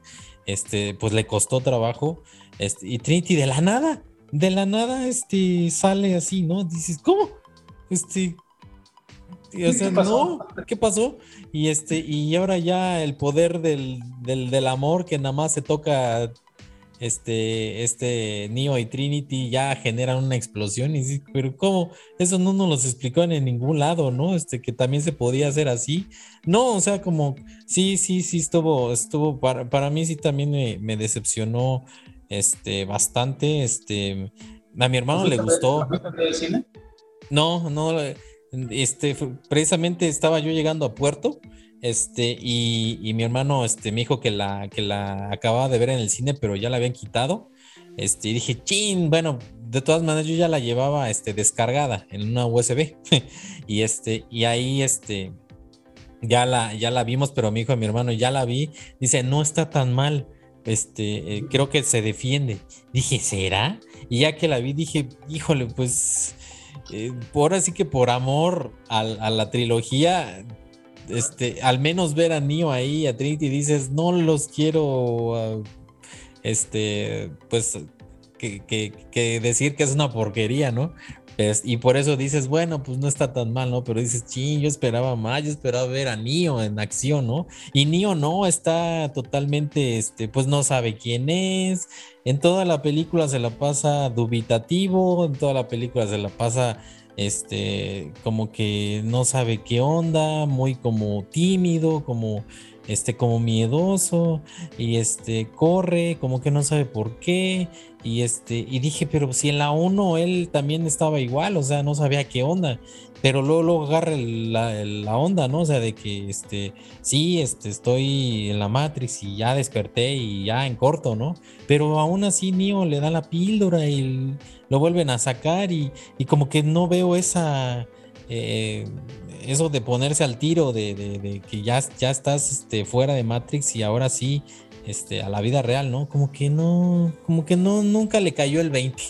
Este, pues le costó trabajo. Este, y Trinity de la nada, de la nada, este, sale así, ¿no? Dices, ¿cómo? Este, o sea, ¿Qué pasó? no, ¿qué pasó? Y este, y ahora ya el poder del, del, amor que nada más se toca este, este Neo y Trinity ya generan una explosión. Y pero ¿cómo? Eso no nos lo explicó en ningún lado, ¿no? Este, que también se podía hacer así. No, o sea, como, sí, sí, sí, estuvo, estuvo, para, para mí sí también me, me decepcionó este, bastante. Este, a mi hermano le gustó. No, no, este, precisamente estaba yo llegando a Puerto, este, y, mi hermano, este, me dijo que la, que la acababa de ver en el cine, pero ya la habían quitado. Este, y dije, chin, bueno, de todas maneras yo ya la llevaba, este, descargada en una USB. y este, y ahí, este, ya la, ya la vimos, pero mi hijo y mi hermano ya la vi. Dice, no está tan mal. Este, eh, creo que se defiende. Dije, ¿será? Y ya que la vi, dije, híjole, pues eh, por así que por amor a, la trilogía, este, al menos ver a Neo ahí, a Trinity, dices, no los quiero, ah, este, pues, que, decir que es una porquería, ¿no? y por eso dices, bueno, pues no está tan mal, ¿no? Pero dices, ching, yo esperaba más, yo esperaba ver a Neo en acción, ¿no? Y Neo no, está totalmente, este, pues no sabe quién es. En toda la película se la pasa dubitativo, en toda la película se la pasa, este, como que no sabe qué onda, muy como tímido, como este como miedoso y este corre como que no sabe por qué y este y dije pero si en la 1 él también estaba igual o sea no sabía qué onda pero luego, agarra la, onda no o sea de que este sí este estoy en la Matrix y ya desperté y ya en corto no pero aún así Neo le da la píldora y lo vuelven a sacar y, y como que no veo esa eh, eso de ponerse al tiro, de, que ya, ya estás este, fuera de Matrix y ahora sí este, a la vida real, ¿no? Como que no, como que no, nunca le cayó el 20.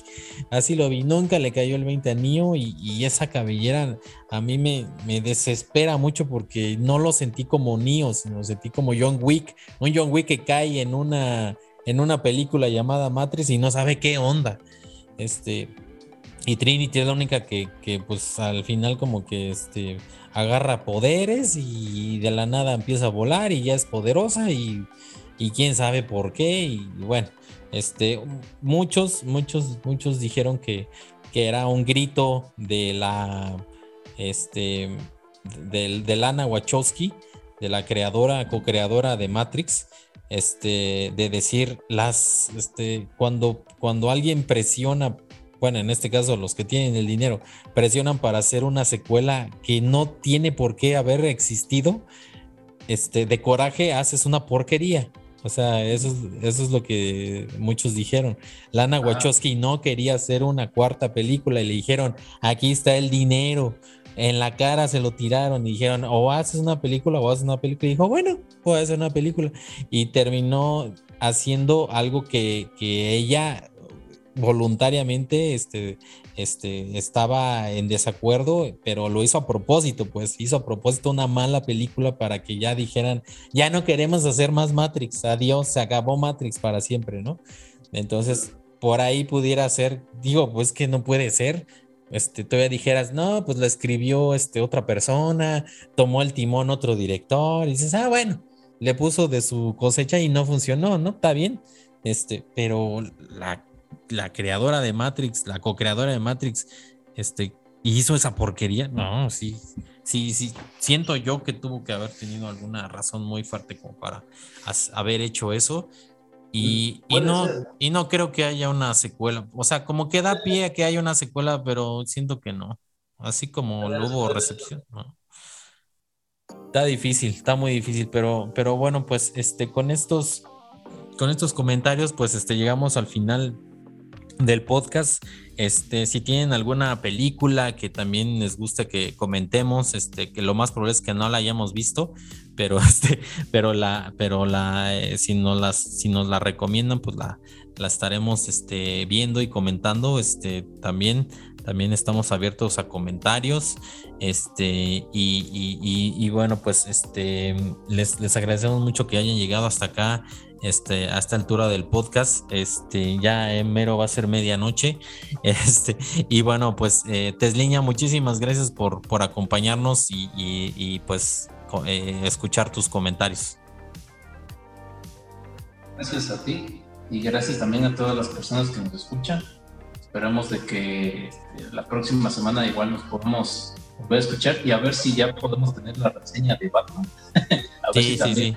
Así lo vi, nunca le cayó el 20 a Neo y, esa cabellera a mí me, me, desespera mucho porque no lo sentí como Neo, sino lo sentí como John Wick, un John Wick que cae en una, en una película llamada Matrix y no sabe qué onda. Este, y Trinity es la única que, que, pues al final como que este agarra poderes y de la nada empieza a volar y ya es poderosa y, y quién sabe por qué y bueno, este muchos muchos muchos dijeron que, que era un grito de la este de, de Lana Wachowski, de la creadora, co-creadora de Matrix, este, de decir las, este, cuando, cuando alguien presiona bueno, en este caso los que tienen el dinero, presionan para hacer una secuela que no tiene por qué haber existido, este, de coraje haces una porquería. O sea, eso es, eso es lo que muchos dijeron. Lana Wachowski no quería hacer una cuarta película y le dijeron, aquí está el dinero. En la cara se lo tiraron y dijeron, o haces una película o haces una película. Y dijo, bueno, voy a hacer una película. Y terminó haciendo algo que, que ella voluntariamente este, este, estaba en desacuerdo, pero lo hizo a propósito, pues hizo a propósito una mala película para que ya dijeran, ya no queremos hacer más Matrix, adiós, se acabó Matrix para siempre, ¿no? Entonces, por ahí pudiera ser, digo, pues que no puede ser. Este, todavía dijeras, no, pues lo escribió este, otra persona, tomó el timón otro director, y dices, ah, bueno, le puso de su cosecha y no funcionó, ¿no? Está bien. Este, pero la la creadora de Matrix, la co-creadora de Matrix, este, hizo esa porquería. No, sí, sí, sí. Siento yo que tuvo que haber tenido alguna razón muy fuerte como para haber hecho eso. Y, no, y no creo que haya una secuela. O sea, como que da pie a que haya una secuela, pero siento que no. Así como lo hubo recepción. Está difícil, está muy difícil, pero, pero bueno, pues este, con estos, con estos comentarios, pues este, llegamos al final del podcast. Este, si tienen alguna película que también les gusta que comentemos, este, que lo más probable es que no la hayamos visto, pero este, pero la, pero la, eh, si nos las, si nos la recomiendan, pues la, la estaremos este, viendo y comentando. Este, también, también estamos abiertos a comentarios. Este, y, y, bueno, pues este, les, les agradecemos mucho que hayan llegado hasta acá este, a esta altura del podcast. Este, ya en mero va a ser medianoche. Este, y bueno, pues eh, Tesliña, muchísimas gracias por, por acompañarnos y, pues eh, escuchar tus comentarios. Gracias a ti y gracias también a todas las personas que nos escuchan. Esperamos de que este, la próxima semana igual nos podamos volver a escuchar y a ver si ya podemos tener la reseña de Batman. sí, sí, sí.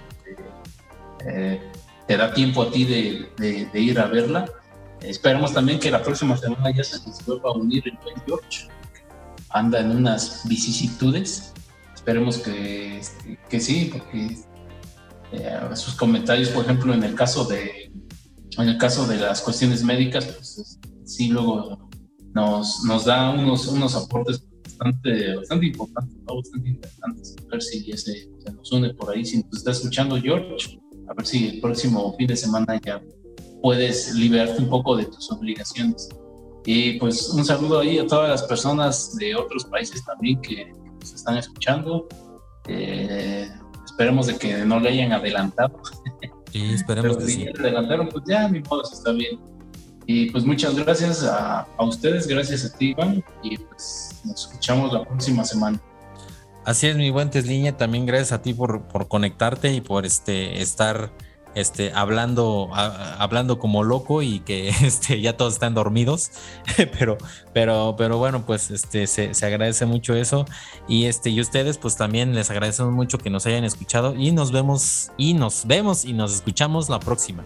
Eh, te da tiempo a ti de, ir a verla. Esperamos también que la próxima semana ya se nos vuelva a unir el buen George. Anda en unas vicisitudes. Esperemos que, que sí, porque eh, sus comentarios, por ejemplo, en el caso de en el caso de las cuestiones médicas, pues sí luego nos, nos da unos, unos aportes bastante, bastante importantes, bastante interesantes. A ver si se, se, nos une por ahí. Si nos está escuchando George, a ver si el próximo fin de semana ya puedes liberarte un poco de tus obligaciones. Y pues un saludo ahí a todas las personas de otros países también que nos están escuchando. Eh, esperemos de que no le hayan adelantado. Sí, esperemos que sí. adelantaron, pues ya mi modo está bien. Y pues muchas gracias a, a ustedes, gracias a ti Iván, y pues nos escuchamos la próxima semana. Así es, mi buen Tesliña, también gracias a ti por, por conectarte y por este estar este, hablando, hablando como loco y que este, ya todos están dormidos, pero, pero, pero bueno, pues este, se, se, agradece mucho eso y, este, y ustedes pues también les agradecemos mucho que nos hayan escuchado y nos vemos y nos vemos y nos escuchamos la próxima.